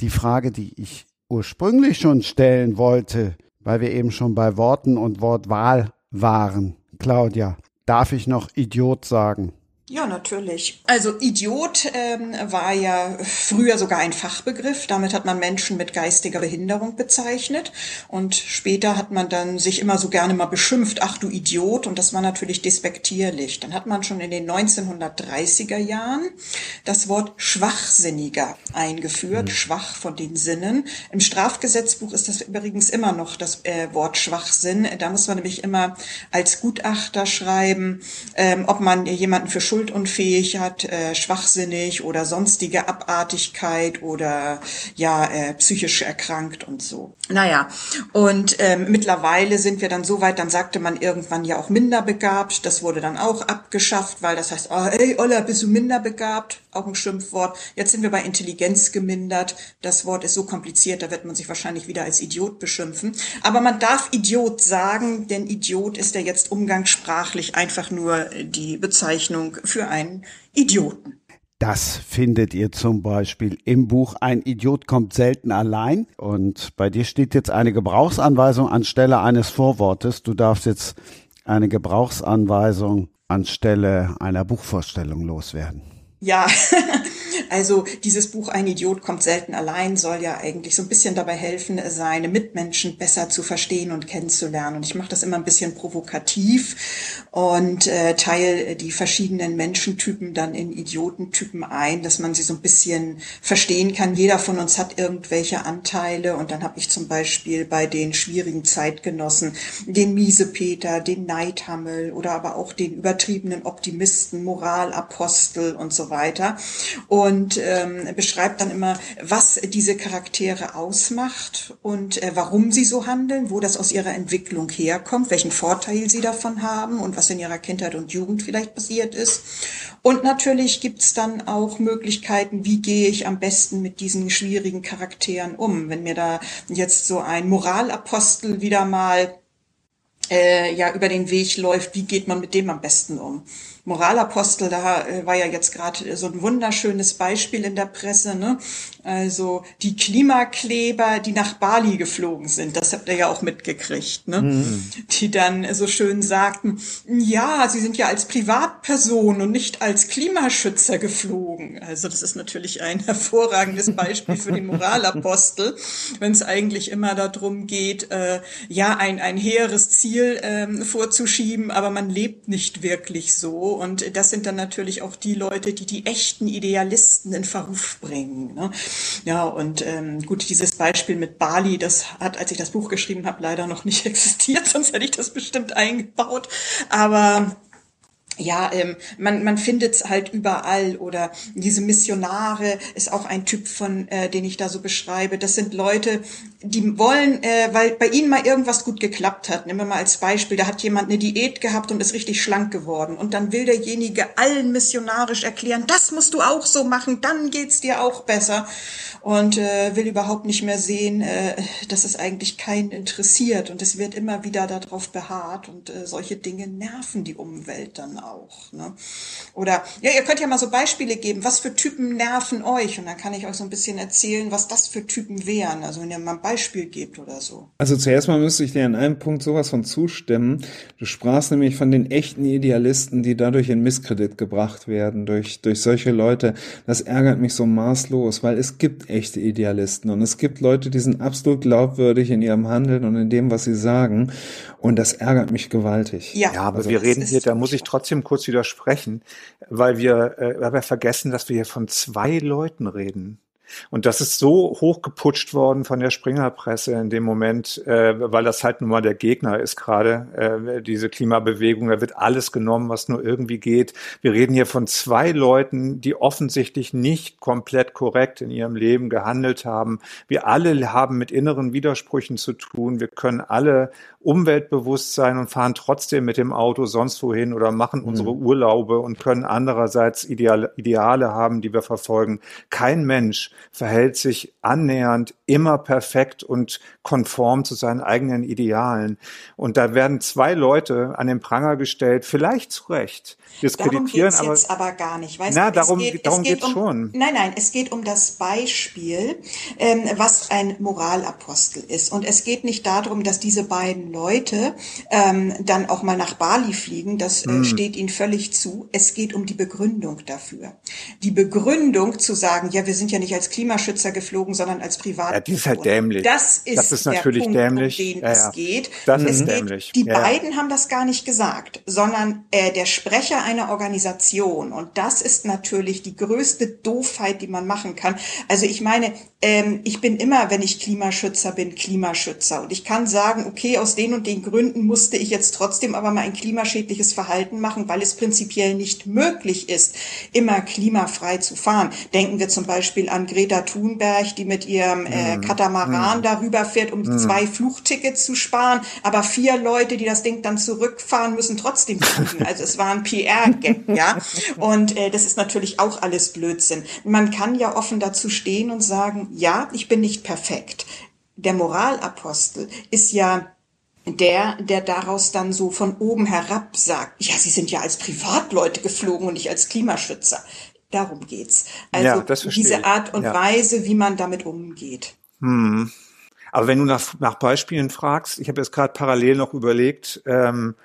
[SPEAKER 2] Die Frage, die ich ursprünglich schon stellen wollte, weil wir eben schon bei Worten und Wortwahl waren. Claudia, darf ich noch Idiot sagen?
[SPEAKER 3] Ja, natürlich. Also Idiot ähm, war ja früher sogar ein Fachbegriff. Damit hat man Menschen mit geistiger Behinderung bezeichnet. Und später hat man dann sich immer so gerne mal beschimpft, ach du Idiot. Und das war natürlich despektierlich. Dann hat man schon in den 1930er Jahren das Wort Schwachsinniger eingeführt, mhm. schwach von den Sinnen. Im Strafgesetzbuch ist das übrigens immer noch das äh, Wort Schwachsinn. Da muss man nämlich immer als Gutachter schreiben, ähm, ob man jemanden für schuldunfähig hat, äh, schwachsinnig oder sonstige Abartigkeit oder ja äh, psychisch erkrankt und so. Naja, und ähm, mittlerweile sind wir dann so weit, dann sagte man irgendwann ja auch minderbegabt. Das wurde dann auch abgeschafft, weil das heißt, oh, ey, Olla, bist du minderbegabt? Auch ein Schimpfwort. Jetzt sind wir bei Intelligenz gemindert. Das Wort ist so kompliziert, da wird man sich wahrscheinlich wieder als Idiot beschimpfen. Aber man darf Idiot sagen, denn Idiot ist ja jetzt umgangssprachlich einfach nur die Bezeichnung für einen Idioten.
[SPEAKER 2] Das findet ihr zum Beispiel im Buch Ein Idiot kommt selten allein. Und bei dir steht jetzt eine Gebrauchsanweisung anstelle eines Vorwortes. Du darfst jetzt eine Gebrauchsanweisung anstelle einer Buchvorstellung loswerden.
[SPEAKER 3] Ja, Also dieses Buch Ein Idiot kommt selten allein soll ja eigentlich so ein bisschen dabei helfen, seine Mitmenschen besser zu verstehen und kennenzulernen. Und ich mache das immer ein bisschen provokativ und äh, teile die verschiedenen Menschentypen dann in Idiotentypen ein, dass man sie so ein bisschen verstehen kann. Jeder von uns hat irgendwelche Anteile und dann habe ich zum Beispiel bei den schwierigen Zeitgenossen den Miesepeter, den Neidhammel oder aber auch den übertriebenen Optimisten, Moralapostel und so weiter. Und und ähm, beschreibt dann immer, was diese Charaktere ausmacht und äh, warum sie so handeln, wo das aus ihrer Entwicklung herkommt, welchen Vorteil sie davon haben und was in ihrer Kindheit und Jugend vielleicht passiert ist. Und natürlich gibt's dann auch Möglichkeiten, wie gehe ich am besten mit diesen schwierigen Charakteren um. Wenn mir da jetzt so ein Moralapostel wieder mal äh, ja über den Weg läuft, wie geht man mit dem am besten um? Moralapostel, da äh, war ja jetzt gerade so ein wunderschönes Beispiel in der Presse, ne? Also die Klimakleber, die nach Bali geflogen sind, das habt ihr ja auch mitgekriegt, ne? Mhm. Die dann so schön sagten, ja, sie sind ja als Privatperson und nicht als Klimaschützer geflogen. Also das ist natürlich ein hervorragendes Beispiel für den Moralapostel, wenn es eigentlich immer darum geht, äh, ja, ein, ein hehres Ziel ähm, vorzuschieben, aber man lebt nicht wirklich so und das sind dann natürlich auch die Leute, die die echten Idealisten in Verruf bringen. Ne? Ja, und ähm, gut, dieses Beispiel mit Bali, das hat, als ich das Buch geschrieben habe, leider noch nicht existiert, sonst hätte ich das bestimmt eingebaut. Aber ja, ähm, man, man findet es halt überall oder diese Missionare ist auch ein Typ von, äh, den ich da so beschreibe. Das sind Leute, die wollen, äh, weil bei ihnen mal irgendwas gut geklappt hat. Nehmen wir mal als Beispiel, da hat jemand eine Diät gehabt und ist richtig schlank geworden und dann will derjenige allen missionarisch erklären, das musst du auch so machen, dann geht's dir auch besser und äh, will überhaupt nicht mehr sehen, äh, dass es eigentlich keinen interessiert und es wird immer wieder darauf beharrt und äh, solche Dinge nerven die Umwelt dann auch. Ne? Oder ja, ihr könnt ja mal so Beispiele geben, was für Typen nerven euch und dann kann ich euch so ein bisschen erzählen, was das für Typen wären. Also wenn ihr mal Beispiel gibt oder so.
[SPEAKER 5] Also zuerst mal müsste ich dir an einem Punkt sowas von zustimmen. Du sprachst nämlich von den echten Idealisten, die dadurch in Misskredit gebracht werden, durch, durch solche Leute. Das ärgert mich so maßlos, weil es gibt echte Idealisten und es gibt Leute, die sind absolut glaubwürdig in ihrem Handeln und in dem, was sie sagen. Und das ärgert mich gewaltig.
[SPEAKER 4] Ja, ja aber also, wir reden hier, da muss ich trotzdem kurz widersprechen, weil wir, äh, weil wir vergessen, dass wir hier von zwei Leuten reden. Und das ist so hochgeputscht worden von der Springerpresse in dem Moment, äh, weil das halt nun mal der Gegner ist gerade, äh, diese Klimabewegung. Da wird alles genommen, was nur irgendwie geht. Wir reden hier von zwei Leuten, die offensichtlich nicht komplett korrekt in ihrem Leben gehandelt haben. Wir alle haben mit inneren Widersprüchen zu tun. Wir können alle umweltbewusst sein und fahren trotzdem mit dem Auto sonst wohin oder machen mhm. unsere Urlaube und können andererseits Ideale, Ideale haben, die wir verfolgen. Kein Mensch verhält sich annähernd immer perfekt und konform zu seinen eigenen Idealen. Und da werden zwei Leute an den Pranger gestellt, vielleicht zu Recht, diskreditieren.
[SPEAKER 3] Darum geht's aber, jetzt aber gar nicht.
[SPEAKER 4] Weißt na, du, darum, geht, darum geht es um, schon.
[SPEAKER 3] Nein, nein, es geht um das Beispiel, ähm, was ein Moralapostel ist. Und es geht nicht darum, dass diese beiden Leute ähm, dann auch mal nach Bali fliegen. Das äh, mm. steht ihnen völlig zu. Es geht um die Begründung dafür. Die Begründung zu sagen, ja, wir sind ja nicht als Klimaschützer geflogen, sondern als Privat. Ja,
[SPEAKER 4] die ist halt dämlich.
[SPEAKER 3] Das ist, das ist natürlich Punkt, dämlich. um den ja, ja. es geht.
[SPEAKER 4] Das es ist geht, dämlich.
[SPEAKER 3] Die beiden haben das gar nicht gesagt, sondern äh, der Sprecher einer Organisation. Und das ist natürlich die größte Doofheit, die man machen kann. Also ich meine, ähm, ich bin immer, wenn ich Klimaschützer bin, Klimaschützer. Und ich kann sagen, okay, aus den und den Gründen musste ich jetzt trotzdem aber mal ein klimaschädliches Verhalten machen, weil es prinzipiell nicht möglich ist, immer klimafrei zu fahren. Denken wir zum Beispiel an Greta Thunberg, die mit ihrem äh, mhm. Katamaran mm. darüber fährt, um mm. zwei Flugtickets zu sparen. Aber vier Leute, die das Ding dann zurückfahren, müssen trotzdem fliegen. Also es war ein PR-Gag, ja. Und äh, das ist natürlich auch alles Blödsinn. Man kann ja offen dazu stehen und sagen, ja, ich bin nicht perfekt. Der Moralapostel ist ja der, der daraus dann so von oben herab sagt, ja, Sie sind ja als Privatleute geflogen und nicht als Klimaschützer. Darum geht's. Also ja, diese Art und ja. Weise, wie man damit umgeht.
[SPEAKER 4] Hm. Aber wenn du nach, nach Beispielen fragst, ich habe jetzt gerade parallel noch überlegt, ähm,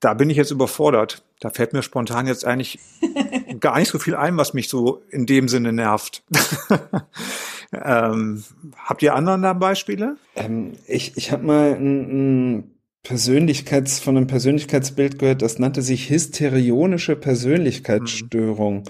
[SPEAKER 4] da bin ich jetzt überfordert. Da fällt mir spontan jetzt eigentlich gar nicht so viel ein, was mich so in dem Sinne nervt. ähm, habt ihr anderen da Beispiele?
[SPEAKER 5] Ähm, ich ich habe mal ein, ein Persönlichkeits, von einem Persönlichkeitsbild gehört, das nannte sich hysterionische Persönlichkeitsstörung. Mhm.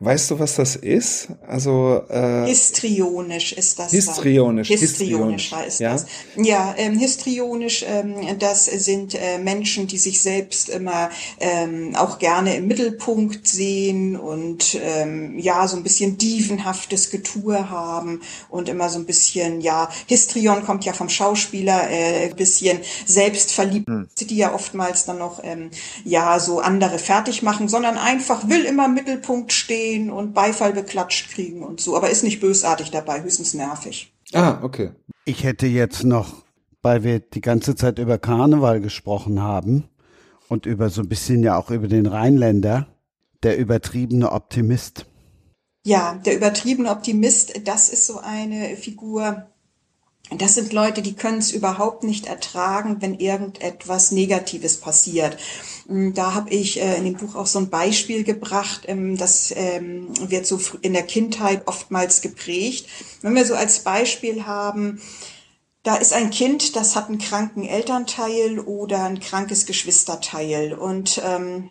[SPEAKER 5] Weißt du, was das ist? Also
[SPEAKER 3] äh, histrionisch ist das.
[SPEAKER 5] Histrionisch.
[SPEAKER 3] Histrionisch, histrionisch heißt ja? das. Ja, ähm, histrionisch, ähm, das sind äh, Menschen, die sich selbst immer ähm, auch gerne im Mittelpunkt sehen und ähm, ja, so ein bisschen dievenhaftes Getue haben und immer so ein bisschen, ja, Histrion kommt ja vom Schauspieler, äh, bisschen selbstverliebt verliebt, hm. die ja oftmals dann noch ähm, ja so andere fertig machen, sondern einfach will immer im Mittelpunkt stehen und Beifall beklatscht kriegen und so, aber ist nicht bösartig dabei, höchstens nervig.
[SPEAKER 5] Ah, okay.
[SPEAKER 2] Ich hätte jetzt noch, weil wir die ganze Zeit über Karneval gesprochen haben und über so ein bisschen ja auch über den Rheinländer, der übertriebene Optimist.
[SPEAKER 3] Ja, der übertriebene Optimist, das ist so eine Figur, das sind Leute, die können es überhaupt nicht ertragen, wenn irgendetwas Negatives passiert. Mm, da habe ich äh, in dem Buch auch so ein Beispiel gebracht, ähm, das ähm, wird so in der Kindheit oftmals geprägt. Wenn wir so als Beispiel haben, da ist ein Kind, das hat einen kranken Elternteil oder ein krankes Geschwisterteil und ähm,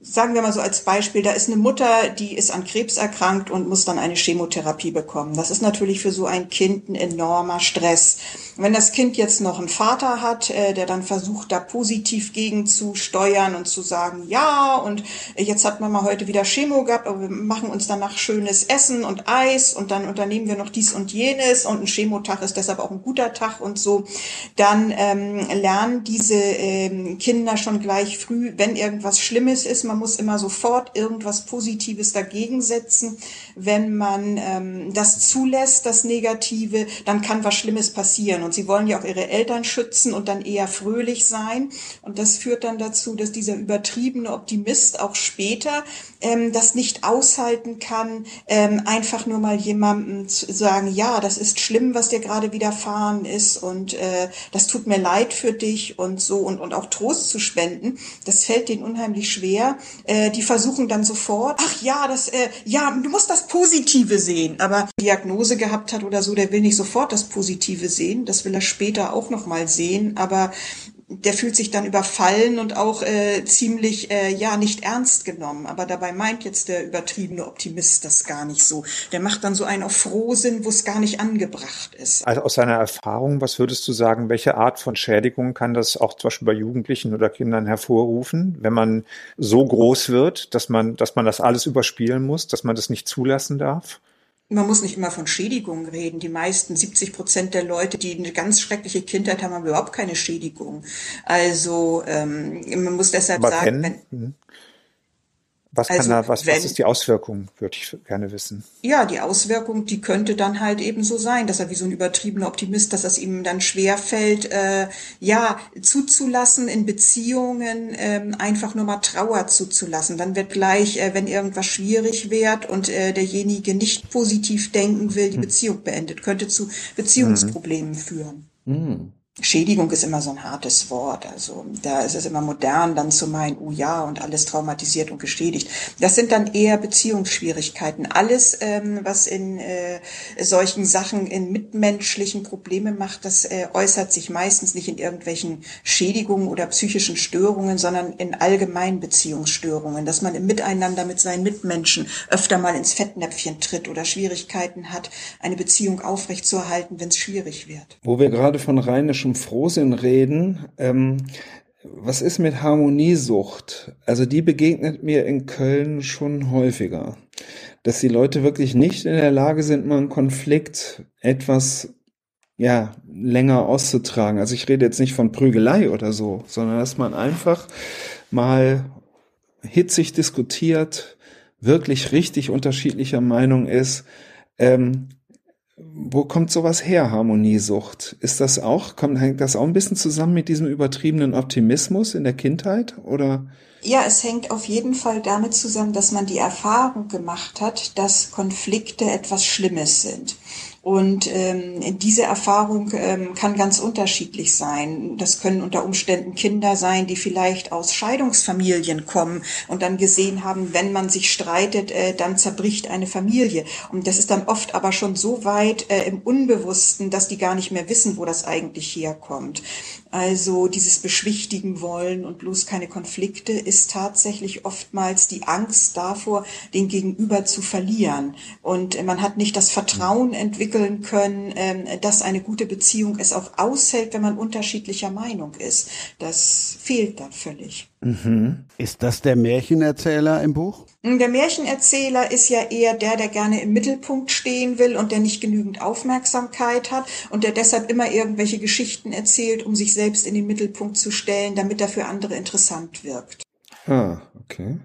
[SPEAKER 3] sagen wir mal so als Beispiel, da ist eine Mutter, die ist an Krebs erkrankt und muss dann eine Chemotherapie bekommen. Das ist natürlich für so ein Kind ein enormer Stress. Wenn das Kind jetzt noch einen Vater hat, äh, der dann versucht, da positiv gegen zu steuern und zu sagen, ja, und jetzt hat man mal heute wieder Chemo gehabt, aber wir machen uns danach schönes Essen und Eis und dann unternehmen wir noch dies und jenes und ein Chemotag ist deshalb auch ein guter Tag und so, dann ähm, lernen diese ähm, Kinder schon gleich früh, wenn irgendwas Schlimmes ist, man muss immer sofort irgendwas Positives dagegen setzen. Wenn man ähm, das zulässt, das Negative, dann kann was Schlimmes passieren Und sie wollen ja auch ihre Eltern schützen und dann eher fröhlich sein. Und das führt dann dazu, dass dieser übertriebene Optimist auch später ähm, das nicht aushalten kann, ähm, einfach nur mal jemandem zu sagen, ja, das ist schlimm, was dir gerade widerfahren ist und äh, das tut mir leid für dich und so und, und auch Trost zu spenden. Das fällt denen unheimlich schwer. Äh, die versuchen dann sofort, ach ja, das, äh, ja, du musst das Positive sehen. Aber Diagnose gehabt hat oder so, der will nicht sofort das Positive sehen. Das will er später auch noch mal sehen. Aber der fühlt sich dann überfallen und auch äh, ziemlich äh, ja nicht ernst genommen. Aber dabei meint jetzt der übertriebene Optimist das gar nicht so. Der macht dann so einen auf Frohsinn, wo es gar nicht angebracht ist.
[SPEAKER 4] Also aus seiner Erfahrung, was würdest du sagen, welche Art von Schädigung kann das auch zum Beispiel bei Jugendlichen oder Kindern hervorrufen, wenn man so groß wird, dass man, dass man das alles überspielen muss, dass man das nicht zulassen darf?
[SPEAKER 3] Man muss nicht immer von Schädigungen reden. Die meisten, 70 Prozent der Leute, die eine ganz schreckliche Kindheit haben, haben überhaupt keine Schädigung. Also ähm, man muss deshalb
[SPEAKER 4] Aber
[SPEAKER 3] sagen,
[SPEAKER 4] wenn,
[SPEAKER 3] wenn,
[SPEAKER 4] mhm. Was, kann
[SPEAKER 3] Also,
[SPEAKER 4] da, was,
[SPEAKER 3] wenn-
[SPEAKER 4] was ist die Auswirkung, würde ich gerne wissen.
[SPEAKER 3] ja, die Auswirkung, die könnte dann halt eben so sein, dass er wie so ein übertriebener Optimist, dass es ihm dann schwer fällt, äh, ja, zuzulassen in Beziehungen, ähm, einfach nur mal Trauer zuzulassen. Dann wird gleich, äh, wenn irgendwas schwierig wird und äh, derjenige nicht positiv denken will, die Beziehung beendet, könnte zu Beziehungsproblemen führen. Schädigung ist immer so ein hartes Wort. Also da ist es immer modern, dann zu meinen, oh ja, und alles traumatisiert und geschädigt. Das sind dann eher Beziehungsschwierigkeiten. Alles, ähm, was in äh, solchen Sachen in mitmenschlichen Probleme macht, das äh, äußert sich meistens nicht in irgendwelchen Schädigungen oder psychischen Störungen, sondern in allgemeinen Beziehungsstörungen, dass man im Miteinander mit seinen Mitmenschen öfter mal ins Fettnäpfchen tritt oder Schwierigkeiten hat, eine Beziehung aufrechtzuerhalten, wenn es schwierig wird.
[SPEAKER 5] Wo wir gerade von rheinischem Frohsinn reden, ähm, was ist mit Harmoniesucht? Also die begegnet mir in Köln schon häufiger, dass die Leute wirklich nicht in der Lage sind, mal einen Konflikt etwas ja länger auszutragen. Also ich rede jetzt nicht von Prügelei oder so, sondern dass man einfach mal hitzig diskutiert, wirklich richtig unterschiedlicher Meinung ist. Ähm, wo kommt sowas her, Harmoniesucht? Ist das auch, kommt, hängt das auch ein bisschen zusammen mit diesem übertriebenen Optimismus in der Kindheit? Oder?
[SPEAKER 3] Ja, es hängt auf jeden Fall damit zusammen, dass man die Erfahrung gemacht hat, dass Konflikte etwas Schlimmes sind. Und ähm, diese Erfahrung ähm, kann ganz unterschiedlich sein. Das können unter Umständen Kinder sein, die vielleicht aus Scheidungsfamilien kommen und dann gesehen haben, wenn man sich streitet, äh, dann zerbricht eine Familie. Und das ist dann oft aber schon so weit äh, im Unbewussten, dass die gar nicht mehr wissen, wo das eigentlich herkommt. Also dieses Beschwichtigen wollen und bloß keine Konflikte ist tatsächlich oftmals die Angst davor, den Gegenüber zu verlieren. Und äh, man hat nicht das Vertrauen entwickeln können, ähm, dass eine gute Beziehung es auch aushält, wenn man unterschiedlicher Meinung ist. Das fehlt dann völlig.
[SPEAKER 2] Ist das der Märchenerzähler im Buch?
[SPEAKER 3] Der Märchenerzähler ist ja eher der, der gerne im Mittelpunkt stehen will und der nicht genügend Aufmerksamkeit hat und der deshalb immer irgendwelche Geschichten erzählt, um sich selbst in den Mittelpunkt zu stellen, damit er für andere interessant wirkt.
[SPEAKER 5] Ah, okay.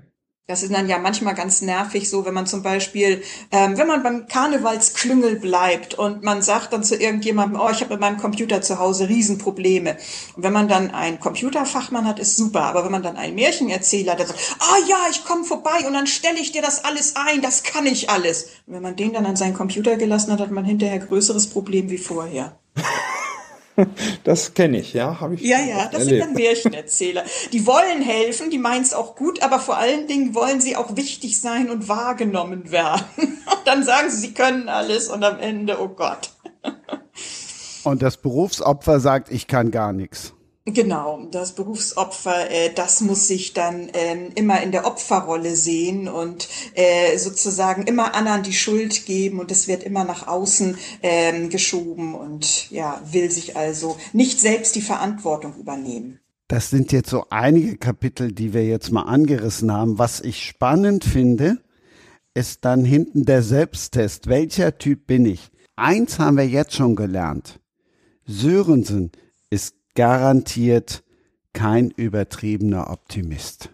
[SPEAKER 3] Das ist dann ja manchmal ganz nervig, so wenn man zum Beispiel, ähm, wenn man beim Karnevalsklüngel bleibt und man sagt dann zu irgendjemandem, oh, ich habe mit meinem Computer zu Hause Riesenprobleme. Und wenn man dann einen Computerfachmann hat, ist super. Aber wenn man dann einen Märchenerzähler, der sagt, ah ja, ich komme vorbei und dann stelle ich dir das alles ein, das kann ich alles. Und wenn man den dann an seinen Computer gelassen hat, hat man hinterher größeres Problem wie vorher.
[SPEAKER 5] Das kenne ich, ja, habe ich.
[SPEAKER 3] Ja, ja, das sind dann Märchenerzähler. Die wollen helfen, die meinen es auch gut, aber vor allen Dingen wollen sie auch wichtig sein und wahrgenommen werden. Und dann sagen sie, sie können alles und am Ende, oh Gott.
[SPEAKER 2] Und das Berufsopfer sagt, ich kann gar nichts.
[SPEAKER 3] Genau, das Berufsopfer, äh, das muss sich dann ähm, immer in der Opferrolle sehen und äh, sozusagen immer anderen die Schuld geben und es wird immer nach außen ähm, geschoben und ja, will sich also nicht selbst die Verantwortung übernehmen.
[SPEAKER 2] Das sind jetzt so einige Kapitel, die wir jetzt mal angerissen haben. Was ich spannend finde, ist dann hinten der Selbsttest. Welcher Typ bin ich? Eins haben wir jetzt schon gelernt. Sörensen ist garantiert kein übertriebener Optimist.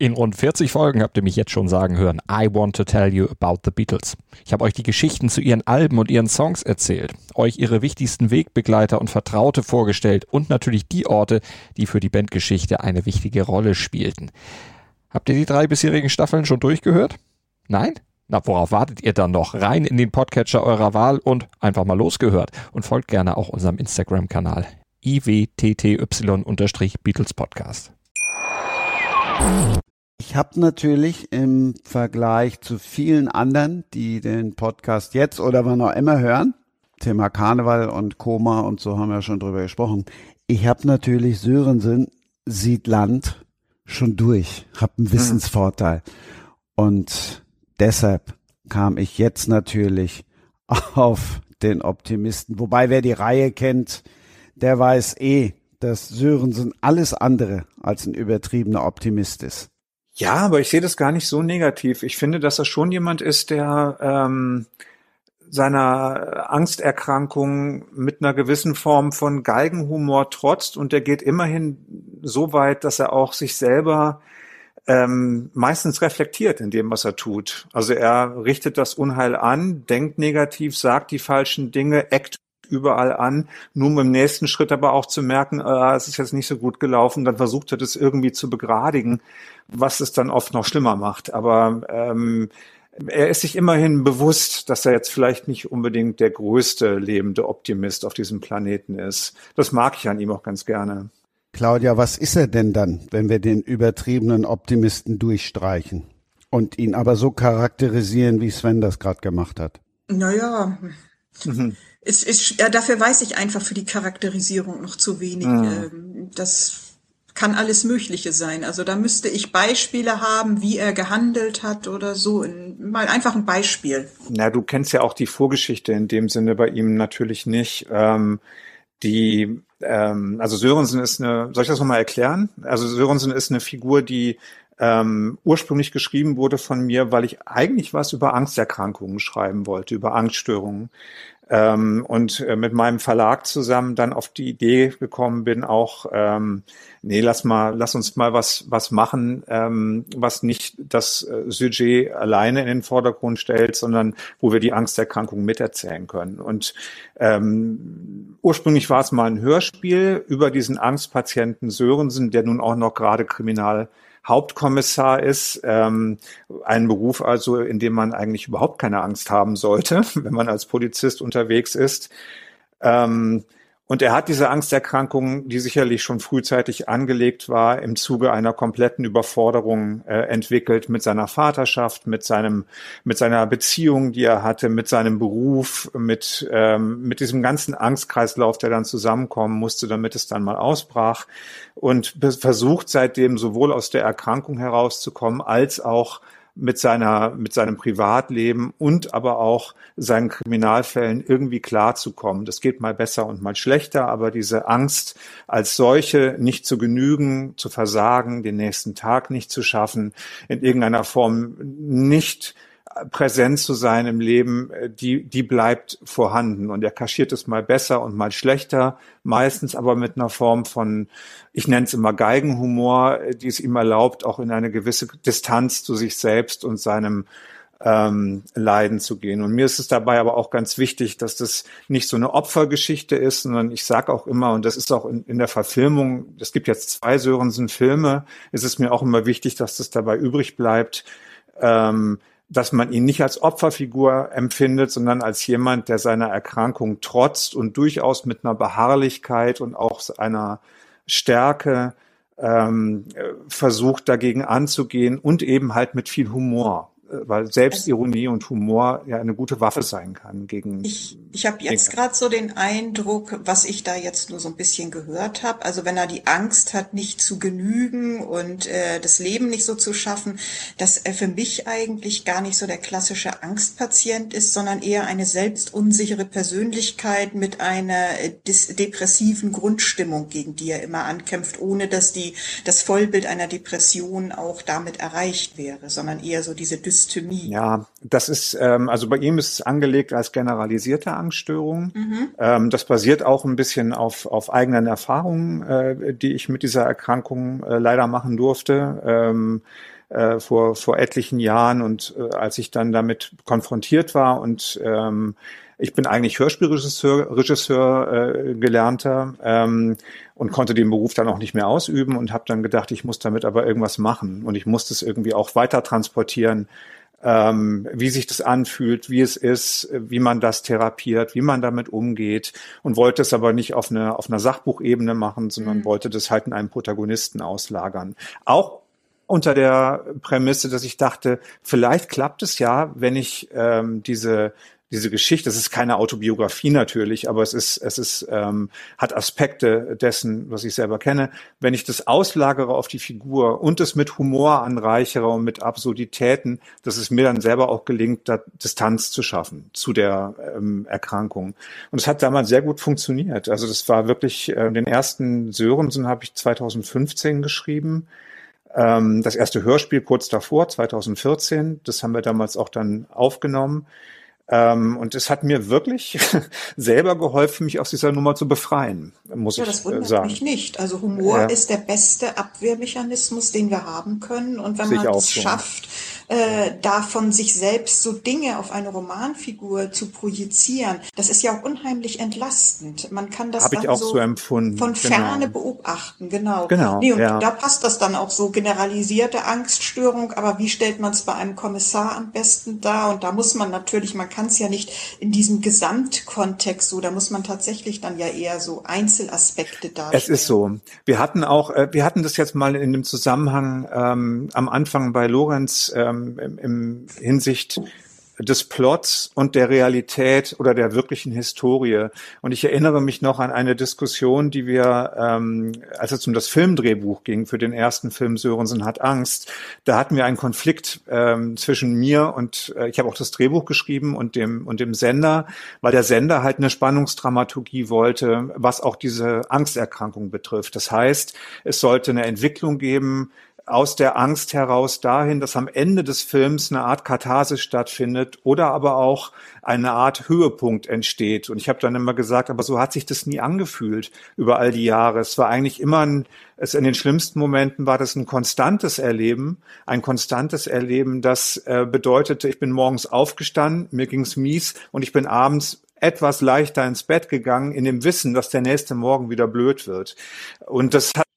[SPEAKER 8] In rund 40 Folgen habt ihr mich jetzt schon sagen hören, I want to tell you about the Beatles. Ich habe euch die Geschichten zu ihren Alben und ihren Songs erzählt, euch ihre wichtigsten Wegbegleiter und Vertraute vorgestellt und natürlich die Orte, die für die Bandgeschichte eine wichtige Rolle spielten. Habt ihr die drei bisherigen Staffeln schon durchgehört? Nein? Na, worauf wartet ihr dann noch? Rein in den Podcatcher eurer Wahl und einfach mal losgehört. Und folgt gerne auch unserem Instagram-Kanal iwtty-Beatles Podcast.
[SPEAKER 2] Ich habe natürlich im Vergleich zu vielen anderen, die den Podcast jetzt oder wann auch immer hören, Thema Karneval und Koma und so haben wir schon drüber gesprochen. Ich habe natürlich Sörensen sieht Land schon durch, habe einen hm. Wissensvorteil. Und deshalb kam ich jetzt natürlich auf den Optimisten. Wobei wer die Reihe kennt, der weiß eh, dass Sörensen alles andere als ein übertriebener Optimist ist.
[SPEAKER 4] Ja, aber ich sehe das gar nicht so negativ. Ich finde, dass er schon jemand ist, der ähm, seiner Angsterkrankung mit einer gewissen Form von Geigenhumor trotzt und der geht immerhin so weit, dass er auch sich selber ähm, meistens reflektiert in dem, was er tut. Also er richtet das Unheil an, denkt negativ, sagt die falschen Dinge, eckt überall an, nur um im nächsten Schritt aber auch zu merken, äh, es ist jetzt nicht so gut gelaufen, dann versucht er das irgendwie zu begradigen, was es dann oft noch schlimmer macht. Aber ähm, er ist sich immerhin bewusst, dass er jetzt vielleicht nicht unbedingt der größte lebende Optimist auf diesem Planeten ist. Das mag ich an ihm auch ganz gerne.
[SPEAKER 2] Claudia, was ist er denn dann, wenn wir den übertriebenen Optimisten durchstreichen und ihn aber so charakterisieren, wie Sven das gerade gemacht hat?
[SPEAKER 3] Naja, mhm es ist, ja, dafür weiß ich einfach für die Charakterisierung noch zu wenig. Mhm. Das kann alles Mögliche sein. Also da müsste ich Beispiele haben, wie er gehandelt hat oder so. Mal einfach ein Beispiel.
[SPEAKER 4] Na, du kennst ja auch die Vorgeschichte in dem Sinne bei ihm natürlich nicht. Ähm, die, ähm, also Sörensen ist eine, soll ich das nochmal erklären? Also Sörensen ist eine Figur, die ähm, ursprünglich geschrieben wurde von mir, weil ich eigentlich was über Angsterkrankungen schreiben wollte, über Angststörungen ähm, und äh, mit meinem Verlag zusammen dann auf die Idee gekommen bin, auch ähm, nee, lass mal, lass uns mal was was machen, ähm, was nicht das äh, Sujet alleine in den Vordergrund stellt, sondern wo wir die Angsterkrankung miterzählen können. Und ähm, ursprünglich war es mal ein Hörspiel über diesen Angstpatienten Sörensen, der nun auch noch gerade kriminal Hauptkommissar ist. Ähm, ein Beruf also, in dem man eigentlich überhaupt keine Angst haben sollte, wenn man als Polizist unterwegs ist. Ähm, und er hat diese Angsterkrankung, die sicherlich schon frühzeitig angelegt war, im Zuge einer kompletten Überforderung äh, entwickelt mit seiner Vaterschaft, mit seinem, mit seiner Beziehung, die er hatte, mit seinem Beruf, mit, ähm, mit diesem ganzen Angstkreislauf, der dann zusammenkommen musste, damit es dann mal ausbrach. Und versucht seitdem sowohl aus der Erkrankung herauszukommen, als auch mit seiner, mit seinem Privatleben und aber auch seinen Kriminalfällen irgendwie klarzukommen. Das geht mal besser und mal schlechter, aber diese Angst als solche nicht zu genügen, zu versagen, den nächsten Tag nicht zu schaffen, in irgendeiner Form nicht präsent zu sein im Leben, äh, die, die bleibt vorhanden. Und er kaschiert es mal besser und mal schlechter, meistens aber mit einer Form von, ich nenne es immer Geigenhumor, äh, die es ihm erlaubt, auch in eine gewisse Distanz zu sich selbst und seinem ähm, Leiden zu gehen. Und mir ist es dabei aber auch ganz wichtig, dass das nicht so eine Opfergeschichte ist, sondern ich sage auch immer, und das ist auch in, in der Verfilmung, es gibt jetzt zwei Sörensen-Filme, ist es mir auch immer wichtig, dass das dabei übrig bleibt, ähm, dass man ihn nicht als Opferfigur empfindet, sondern als jemand, der seiner Erkrankung trotzt und durchaus mit einer Beharrlichkeit und auch einer Stärke ähm, versucht dagegen anzugehen und eben halt mit viel Humor weil Selbstironie und Humor ja eine gute Waffe sein kann gegen.
[SPEAKER 3] Ich, ich habe jetzt gerade so den Eindruck, was ich da jetzt nur so ein bisschen gehört habe. Also wenn er die Angst hat, nicht zu genügen und äh, das Leben nicht so zu schaffen, dass er für mich eigentlich gar nicht so der klassische Angstpatient ist, sondern eher eine selbstunsichere Persönlichkeit mit einer äh, depressiven Grundstimmung, gegen die er immer ankämpft, ohne dass die das Vollbild einer Depression auch damit erreicht wäre, sondern eher so diese Dysthymie?
[SPEAKER 4] Ja, das ist, ähm, also bei ihm ist es angelegt als generalisierte Angststörung. Mhm. Ähm, das basiert auch ein bisschen auf, auf eigenen Erfahrungen, äh, die ich mit dieser Erkrankung äh, leider machen durfte. Ähm, äh, vor, vor etlichen Jahren und äh, als ich dann damit konfrontiert war und ähm, ich bin eigentlich Hörspielregisseur, Regisseur, äh, gelernter ähm, und konnte den Beruf dann auch nicht mehr ausüben und habe dann gedacht, ich muss damit aber irgendwas machen und ich muss das irgendwie auch weiter transportieren, ähm, wie sich das anfühlt, wie es ist, wie man das therapiert, wie man damit umgeht und wollte es aber nicht auf, eine, auf einer Sachbuchebene machen, sondern mhm. wollte das halt in einem Protagonisten auslagern. Auch unter der Prämisse, dass ich dachte, vielleicht klappt es ja, wenn ich ähm, diese diese Geschichte, es ist keine Autobiografie natürlich, aber es ist, es ist, ähm, hat Aspekte dessen, was ich selber kenne. Wenn ich das auslagere auf die Figur und es mit Humor anreichere und mit Absurditäten, dass es mir dann selber auch gelingt, da Distanz zu schaffen zu der ähm, Erkrankung. Und es hat damals sehr gut funktioniert. Also das war wirklich, äh, den ersten Sörensen habe ich 2015 geschrieben ähm, das erste Hörspiel kurz davor, 2014. Das haben wir damals auch dann aufgenommen. Ähm, und es hat mir wirklich selber geholfen, mich aus dieser Nummer zu befreien, muss
[SPEAKER 3] ja,
[SPEAKER 4] ich
[SPEAKER 3] das wundert
[SPEAKER 4] sagen.
[SPEAKER 3] mich nicht. Also Humor ja. ist der beste Abwehrmechanismus, den wir haben können. Und wenn
[SPEAKER 4] Sehe
[SPEAKER 3] man es
[SPEAKER 4] so.
[SPEAKER 3] schafft, äh, davon sich selbst so Dinge auf eine Romanfigur zu projizieren, das ist ja auch unheimlich entlastend. Man kann das
[SPEAKER 4] Hab
[SPEAKER 3] dann so,
[SPEAKER 4] so
[SPEAKER 3] von
[SPEAKER 4] genau.
[SPEAKER 3] ferne beobachten, genau.
[SPEAKER 4] Genau.
[SPEAKER 3] Nee, und
[SPEAKER 4] ja.
[SPEAKER 3] da passt das dann auch so generalisierte Angststörung, aber wie stellt man es bei einem Kommissar am besten dar? Und da muss man natürlich, man kann es ja nicht in diesem Gesamtkontext so, da muss man tatsächlich dann ja eher so Einzelaspekte darstellen.
[SPEAKER 4] Es ist so. Wir hatten auch, äh, wir hatten das jetzt mal in dem Zusammenhang ähm, am Anfang bei Lorenz ähm, im, im Hinsicht des Plots und der Realität oder der wirklichen Historie. Und ich erinnere mich noch an eine Diskussion, die wir, ähm, als es um das Filmdrehbuch ging für den ersten Film Sörensen hat Angst, da hatten wir einen Konflikt ähm, zwischen mir und äh, ich habe auch das Drehbuch geschrieben und dem und dem Sender, weil der Sender halt eine Spannungsdramaturgie wollte, was auch diese Angsterkrankung betrifft. Das heißt, es sollte eine Entwicklung geben, aus der Angst heraus dahin, dass am Ende des Films eine Art Katharsis stattfindet oder aber auch eine Art Höhepunkt entsteht. Und ich habe dann immer gesagt, aber so hat sich das nie angefühlt über all die Jahre. Es war eigentlich immer ein, es in den schlimmsten Momenten war das ein konstantes Erleben, ein konstantes Erleben, das äh, bedeutete, ich bin morgens aufgestanden, mir ging's mies und ich bin abends etwas leichter ins Bett gegangen, in dem Wissen, dass der nächste Morgen wieder blöd wird. Und das hat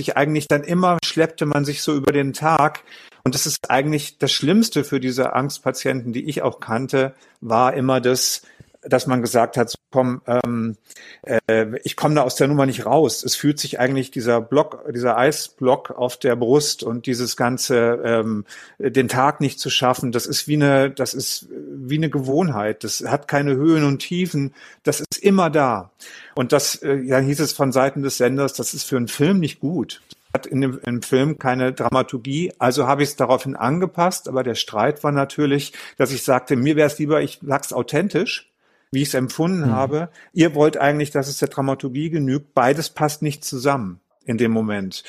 [SPEAKER 4] sich eigentlich dann immer schleppte man sich so über den Tag. Und das ist eigentlich das Schlimmste für diese Angstpatienten, die ich auch kannte, war immer das, dass man gesagt hat, komm, ähm, äh, ich komme da aus der Nummer nicht raus. Es fühlt sich eigentlich dieser Block, dieser Eisblock auf der Brust und dieses ganze, ähm, den Tag nicht zu schaffen, das ist wie eine, das ist wie eine Gewohnheit. Das hat keine Höhen und Tiefen. Das ist immer da. Und das, äh, ja, hieß es von Seiten des Senders, das ist für einen Film nicht gut hat in dem, im Film keine Dramaturgie, also habe ich es daraufhin angepasst, aber der Streit war natürlich, dass ich sagte, mir wäre es lieber, ich sag's authentisch, wie ich es empfunden mhm. habe. Ihr wollt eigentlich, dass es der Dramaturgie genügt. Beides passt nicht zusammen in dem Moment.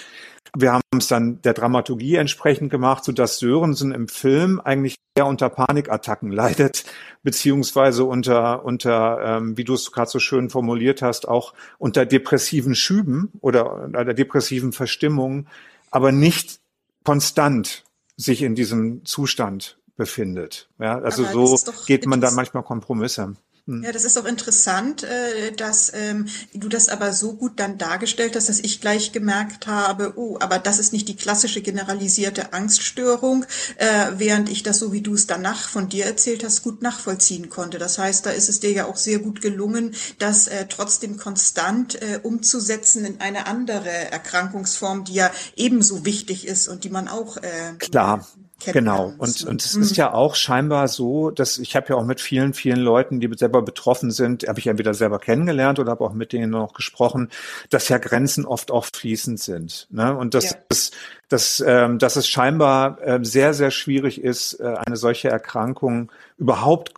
[SPEAKER 4] Wir haben es dann der Dramaturgie entsprechend gemacht, so dass Sörensen im Film eigentlich eher unter Panikattacken leidet, beziehungsweise unter, unter ähm, wie du es gerade so schön formuliert hast, auch unter depressiven Schüben oder einer depressiven Verstimmung, aber nicht konstant sich in diesem Zustand befindet. Ja, also aber so geht man da manchmal Kompromisse.
[SPEAKER 3] Hm. Ja, das ist auch interessant, äh, dass ähm, du das aber so gut dann dargestellt hast, dass ich gleich gemerkt habe, oh, aber das ist nicht die klassische generalisierte Angststörung, äh, während ich das, so wie du es danach von dir erzählt hast, gut nachvollziehen konnte. Das heißt, da ist es dir ja auch sehr gut gelungen, das äh, trotzdem konstant umzusetzen in eine andere Erkrankungsform, die ja ebenso wichtig ist und die man auch
[SPEAKER 4] Klar. Genau. Und, und es mhm. ist ja auch scheinbar so, dass ich habe ja auch mit vielen, vielen Leuten, die selber betroffen sind, habe ich entweder selber kennengelernt oder habe auch mit denen noch gesprochen, dass ja Grenzen oft auch fließend sind. Ne? Und dass, ja. es, dass, ähm, dass es scheinbar äh, sehr, sehr schwierig ist, äh, eine solche Erkrankung überhaupt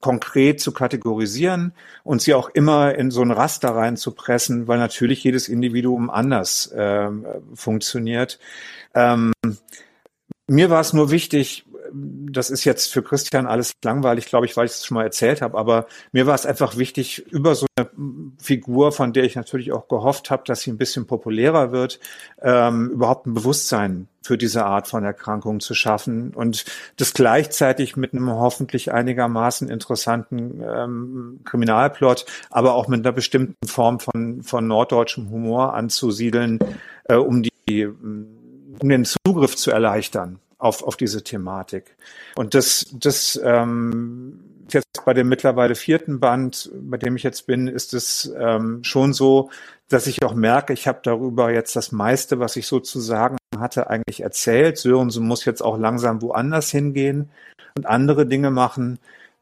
[SPEAKER 4] konkret zu kategorisieren und sie auch immer in so ein Raster reinzupressen, weil natürlich jedes Individuum anders äh, funktioniert. Ähm, mir war es nur wichtig, das ist jetzt für Christian alles langweilig, glaube ich, weil ich es schon mal erzählt habe, aber mir war es einfach wichtig, über so eine Figur, von der ich natürlich auch gehofft habe, dass sie ein bisschen populärer wird, ähm, überhaupt ein Bewusstsein für diese Art von Erkrankung zu schaffen und das gleichzeitig mit einem hoffentlich einigermaßen interessanten ähm, Kriminalplot, aber auch mit einer bestimmten Form von, von norddeutschem Humor anzusiedeln, äh, um die um den Zugriff zu erleichtern auf, auf diese Thematik. Und das, das ähm, jetzt bei dem mittlerweile vierten Band, bei dem ich jetzt bin, ist es ähm, schon so, dass ich auch merke, ich habe darüber jetzt das meiste, was ich sozusagen hatte, eigentlich erzählt. Sörensen muss jetzt auch langsam woanders hingehen und andere Dinge machen.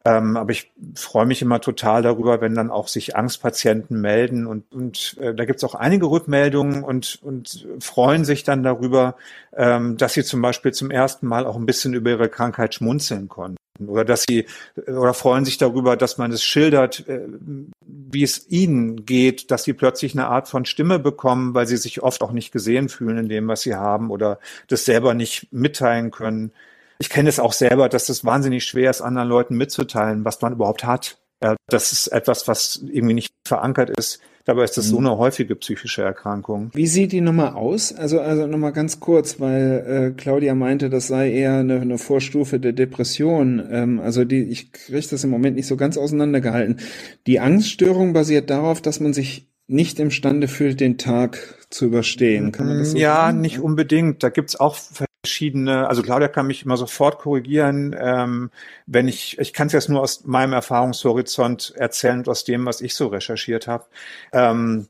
[SPEAKER 4] Ähm, aber ich freue mich immer total darüber, wenn dann auch sich Angstpatienten melden und, und äh, da gibt es auch einige Rückmeldungen und, und freuen sich dann darüber, ähm, dass sie zum Beispiel zum ersten Mal auch ein bisschen über ihre Krankheit schmunzeln konnten oder dass sie oder freuen sich darüber, dass man es schildert, äh, wie es ihnen geht, dass sie plötzlich eine Art von Stimme bekommen, weil sie sich oft auch nicht gesehen fühlen in dem, was sie haben oder das selber nicht mitteilen können ich kenne es auch selber, dass es wahnsinnig schwer ist, anderen Leuten mitzuteilen, was man überhaupt hat. Ja, das ist etwas, was irgendwie nicht verankert ist. Dabei ist das so mhm. eine häufige psychische Erkrankung.
[SPEAKER 5] Wie sieht die Nummer aus? Also, also nochmal ganz kurz, weil äh, Claudia meinte, das sei eher eine, eine Vorstufe der Depression. Ähm, also die, ich kriege das im Moment nicht so ganz auseinandergehalten. Die Angststörung basiert darauf, dass man sich nicht imstande fühlt, den Tag zu überstehen. Kann man das so
[SPEAKER 4] ja, sagen? nicht unbedingt. Da gibt's auch verschiedene, also Claudia kann mich immer sofort korrigieren, ähm, wenn ich, ich kann es jetzt nur aus meinem Erfahrungshorizont erzählen und aus dem, was ich so recherchiert habe. Ähm,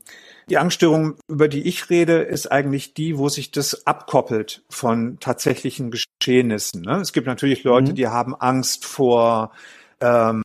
[SPEAKER 4] die Angststörung, über die ich rede, ist eigentlich die, wo sich das abkoppelt von tatsächlichen Geschehnissen. Ne? Es gibt natürlich Leute, mhm. die haben Angst vor ähm,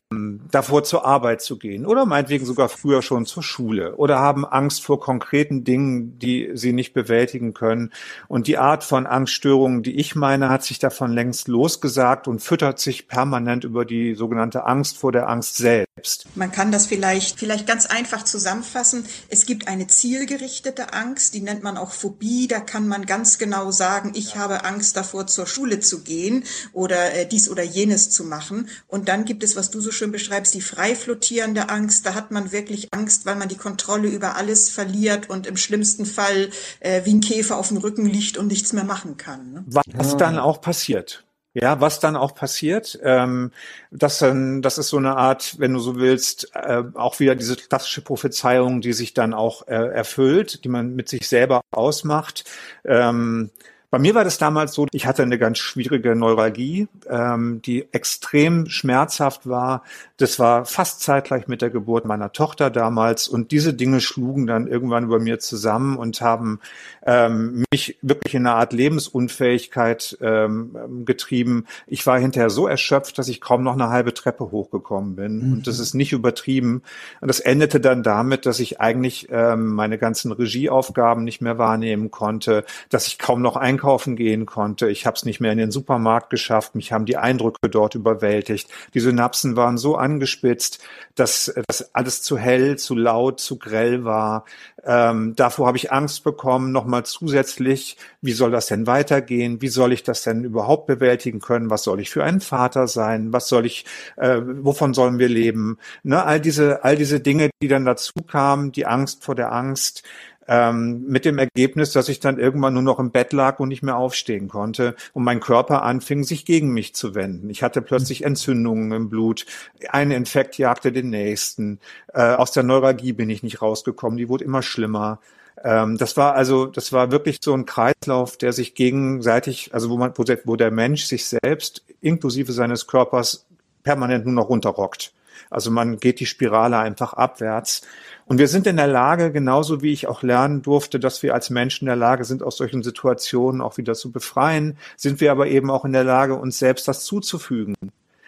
[SPEAKER 4] davor zur Arbeit zu gehen oder meinetwegen sogar früher schon zur Schule oder haben Angst vor konkreten Dingen, die sie nicht bewältigen können. Und die Art von Angststörungen, die ich meine, hat sich davon längst losgesagt und füttert sich permanent über die sogenannte Angst vor der Angst selbst.
[SPEAKER 3] Man kann das vielleicht, vielleicht ganz einfach zusammenfassen. Es gibt eine zielgerichtete Angst, die nennt man auch Phobie. Da kann man ganz genau sagen, ich habe Angst davor, zur Schule zu gehen oder äh, dies oder jenes zu machen. Und dann gibt es, was du so schön beschreibst, die frei flottierende Angst. Da hat man wirklich Angst, weil man die Kontrolle über alles verliert und im schlimmsten Fall äh, wie ein Käfer auf dem Rücken liegt und nichts mehr machen kann. Ne?
[SPEAKER 4] Was dann auch passiert. Ja, was dann auch passiert, ähm, das, dann, das ist so eine Art, wenn du so willst, äh, auch wieder diese klassische Prophezeiung, die sich dann auch äh, erfüllt, die man mit sich selber ausmacht. Ähm, bei mir war das damals so, ich hatte eine ganz schwierige Neuralgie, ähm, die extrem schmerzhaft war. Das war fast zeitgleich mit der Geburt meiner Tochter damals. Und diese Dinge schlugen dann irgendwann über mir zusammen und haben ähm, mich wirklich in eine Art Lebensunfähigkeit ähm, getrieben. Ich war hinterher so erschöpft, dass ich kaum noch eine halbe Treppe hochgekommen bin. Mhm. Und das ist nicht übertrieben. Und das endete dann damit, dass ich eigentlich ähm, meine ganzen Regieaufgaben nicht mehr wahrnehmen konnte, dass ich kaum noch einkaufen einkaufen gehen konnte. Ich habe es nicht mehr in den Supermarkt geschafft. Mich haben die Eindrücke dort überwältigt. Die Synapsen waren so angespitzt, dass das alles zu hell, zu laut, zu grell war. Ähm, davor habe ich Angst bekommen, nochmal zusätzlich, wie soll das denn weitergehen? Wie soll ich das denn überhaupt bewältigen können? Was soll ich für ein Vater sein? Was soll ich, äh, wovon sollen wir leben? Ne, all diese, all diese Dinge, die dann dazu kamen, die Angst vor der Angst, ähm, mit dem Ergebnis, dass ich dann irgendwann nur noch im Bett lag und nicht mehr aufstehen konnte und mein Körper anfing, sich gegen mich zu wenden. Ich hatte plötzlich Entzündungen im Blut, ein Infekt jagte den nächsten. Äh, aus der Neuralgie bin ich nicht rausgekommen, die wurde immer schlimmer ähm, das war also, das war wirklich so ein Kreislauf, der sich gegenseitig, also wo man, wo der Mensch sich selbst inklusive seines Körpers permanent nur noch runterrockt. Also man geht die Spirale einfach abwärts. Und wir sind in der Lage, genauso wie ich auch lernen durfte, dass wir als Menschen in der Lage sind, aus solchen Situationen auch wieder zu befreien, sind wir aber eben auch in der Lage, uns selbst das zuzufügen.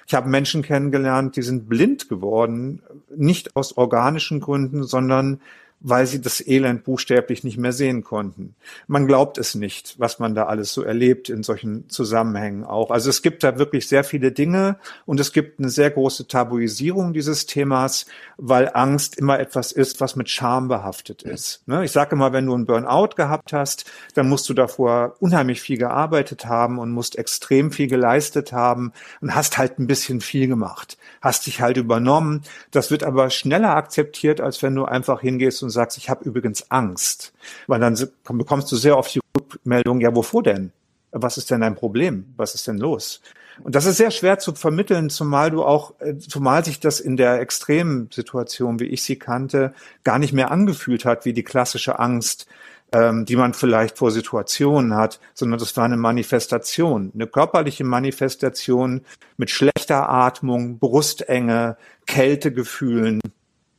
[SPEAKER 4] Ich habe Menschen kennengelernt, die sind blind geworden, nicht aus organischen Gründen, sondern weil sie das Elend buchstäblich nicht mehr sehen konnten. Man glaubt es nicht, was man da alles so erlebt in solchen Zusammenhängen auch. Also es gibt da wirklich sehr viele Dinge und es gibt eine sehr große Tabuisierung dieses Themas, weil Angst immer etwas ist, was mit Scham behaftet ist. Ne? Ich sage immer, wenn du einen Burnout gehabt hast, dann musst du davor unheimlich viel gearbeitet haben und musst extrem viel geleistet haben und hast halt ein bisschen viel gemacht, hast dich halt übernommen. Das wird aber schneller akzeptiert, als wenn du einfach hingehst und sagst, ich habe übrigens Angst. Weil dann bekommst du sehr oft die Rückmeldung, ja, wovor denn? Was ist denn dein Problem? Was ist denn los? Und das ist sehr schwer zu vermitteln, zumal du auch, äh, zumal sich das in der extremen Situation, wie ich sie kannte, gar nicht mehr angefühlt hat wie die klassische Angst, ähm, die man vielleicht vor Situationen hat, sondern das war eine Manifestation, eine körperliche Manifestation mit schlechter Atmung, Brustenge, Kältegefühlen,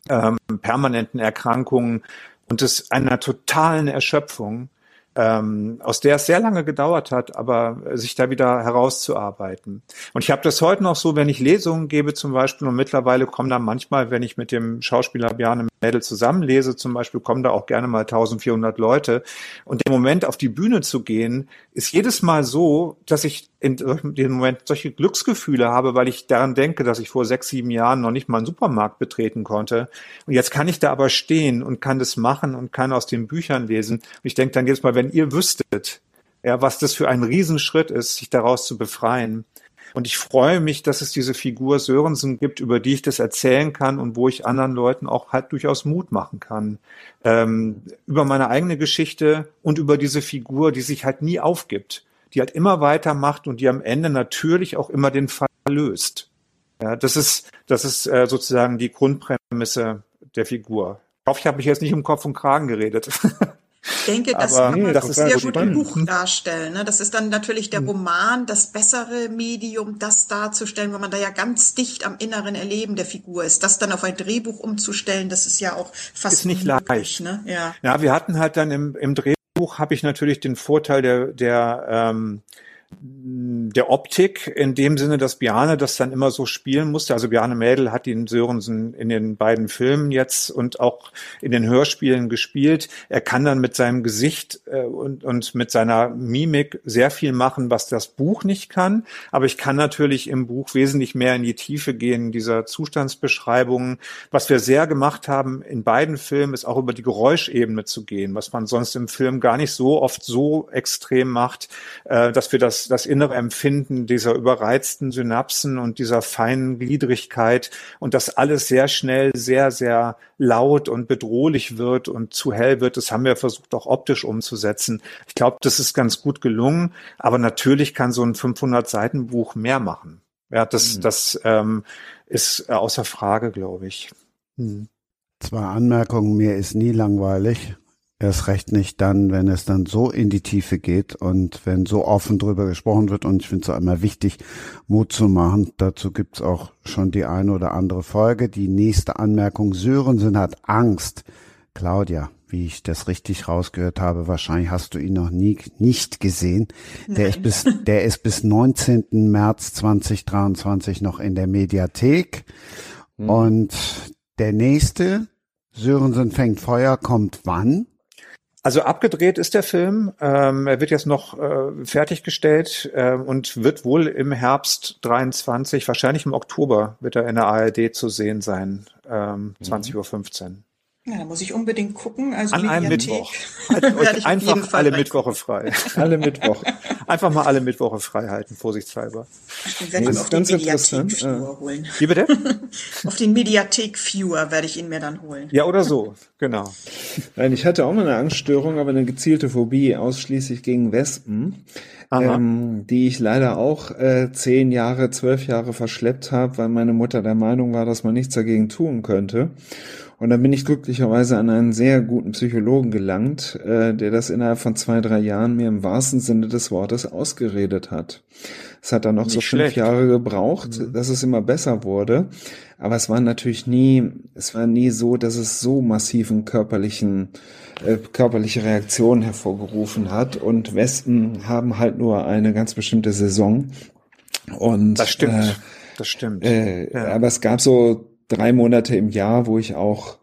[SPEAKER 4] ähm, permanenten Erkrankungen und es einer totalen Erschöpfung, ähm, aus der es sehr lange gedauert hat, aber sich da wieder herauszuarbeiten. Und ich habe das heute noch so, wenn ich Lesungen gebe zum Beispiel, und mittlerweile kommen da manchmal, wenn ich mit dem Schauspieler Bjarne Mädel zusammenlese, zum Beispiel kommen da auch gerne mal 1400 Leute. Und der Moment auf die Bühne zu gehen, ist jedes Mal so, dass ich in dem Moment solche Glücksgefühle habe, weil ich daran denke, dass ich vor sechs, sieben Jahren noch nicht mal einen Supermarkt betreten konnte. Und jetzt kann ich da aber stehen und kann das machen und kann aus den Büchern lesen. Und ich denke dann jedes Mal, wenn ihr wüsstet, ja, was das für ein Riesenschritt ist, sich daraus zu befreien. Und ich freue mich, dass es diese Figur Sörensen gibt, über die ich das erzählen kann und wo ich anderen Leuten auch halt durchaus Mut machen kann. Ähm, über meine eigene Geschichte und über diese Figur, die sich halt nie aufgibt, die halt immer weitermacht und die am Ende natürlich auch immer den Fall löst. Ja, das ist, das ist äh, sozusagen die Grundprämisse der Figur. Ich hoffe, ich habe mich jetzt nicht um Kopf und Kragen geredet.
[SPEAKER 3] Ich denke, das
[SPEAKER 4] Aber,
[SPEAKER 3] kann man
[SPEAKER 4] das ist
[SPEAKER 3] sehr gut im Buch darstellen. Ne? Das ist dann natürlich der Roman, das bessere Medium, das darzustellen, weil man da ja ganz dicht am inneren Erleben der Figur ist. Das dann auf ein Drehbuch umzustellen, das ist ja auch fast
[SPEAKER 4] ist nicht leicht.
[SPEAKER 3] Ne? Ja.
[SPEAKER 4] Ja, wir hatten halt dann im, im Drehbuch habe ich natürlich den Vorteil der, der ähm, der Optik in dem Sinne, dass Bjarne das dann immer so spielen musste. Also Bjarne Mädel hat ihn Sörensen in den beiden Filmen jetzt und auch in den Hörspielen gespielt. Er kann dann mit seinem Gesicht äh, und, und mit seiner Mimik sehr viel machen, was das Buch nicht kann. Aber ich kann natürlich im Buch wesentlich mehr in die Tiefe gehen, dieser Zustandsbeschreibungen. Was wir sehr gemacht haben in beiden Filmen, ist auch über die Geräuschebene zu gehen, was man sonst im Film gar nicht so oft so extrem macht, äh, dass wir das das, das innere Empfinden dieser überreizten Synapsen und dieser feinen Gliedrigkeit und das alles sehr schnell sehr, sehr laut und bedrohlich wird und zu hell wird, das haben wir versucht auch optisch umzusetzen. Ich glaube, das ist ganz gut gelungen, aber natürlich kann so ein 500 Seiten Buch mehr machen. Ja, das, mhm. das ähm, ist außer Frage, glaube ich.
[SPEAKER 2] Mhm. Zwei Anmerkungen, mir ist nie langweilig. Erst recht nicht dann, wenn es dann so in die Tiefe geht und wenn so offen drüber gesprochen wird. Und ich finde es auch immer wichtig, Mut zu machen. Dazu gibt's auch schon die eine oder andere Folge. Die nächste Anmerkung, Sörensen hat Angst. Claudia, wie ich das richtig rausgehört habe, wahrscheinlich hast du ihn noch nie nicht gesehen. Der ist bis, der ist bis 19. März 2023 noch in der Mediathek. Mhm. Und der nächste, Sörensen fängt Feuer, kommt wann?
[SPEAKER 4] Also abgedreht ist der Film. Ähm, er wird jetzt noch äh, fertiggestellt äh, und wird wohl im Herbst 23, wahrscheinlich im Oktober, wird er in der ARD zu sehen sein, ähm, 20.15 Uhr.
[SPEAKER 3] Ja, da muss ich unbedingt gucken. Also
[SPEAKER 4] An einem Mittwoch. Haltet euch einfach alle Mittwoche frei.
[SPEAKER 5] alle Mittwoche.
[SPEAKER 4] Einfach mal alle Mittwoche frei halten, vorsichtshalber.
[SPEAKER 3] Den werde ich auf den Mediathek-Viewer holen.
[SPEAKER 4] Wie bitte?
[SPEAKER 3] auf den Mediathek-Viewer werde ich ihn mir dann holen.
[SPEAKER 4] Ja, oder so, genau.
[SPEAKER 5] Nein, ich hatte auch mal eine Angststörung, aber eine gezielte Phobie, ausschließlich gegen Wespen. Ähm, die ich leider auch äh, zehn Jahre, zwölf Jahre verschleppt habe, weil meine Mutter der Meinung war, dass man nichts dagegen tun könnte. Und dann bin ich glücklicherweise an einen sehr guten Psychologen gelangt, äh, der das innerhalb von zwei, drei Jahren mir im wahrsten Sinne des Wortes ausgeredet hat. Es hat dann noch Nicht so fünf schlecht. Jahre gebraucht, mhm. dass es immer besser wurde. Aber es war natürlich nie, es war nie so, dass es so massiven körperlichen, äh, körperliche Reaktionen hervorgerufen hat. Und Wespen haben halt nur eine ganz bestimmte Saison. Und
[SPEAKER 4] das stimmt. Äh, das stimmt.
[SPEAKER 5] Äh, ja. Aber es gab so drei Monate im Jahr, wo ich auch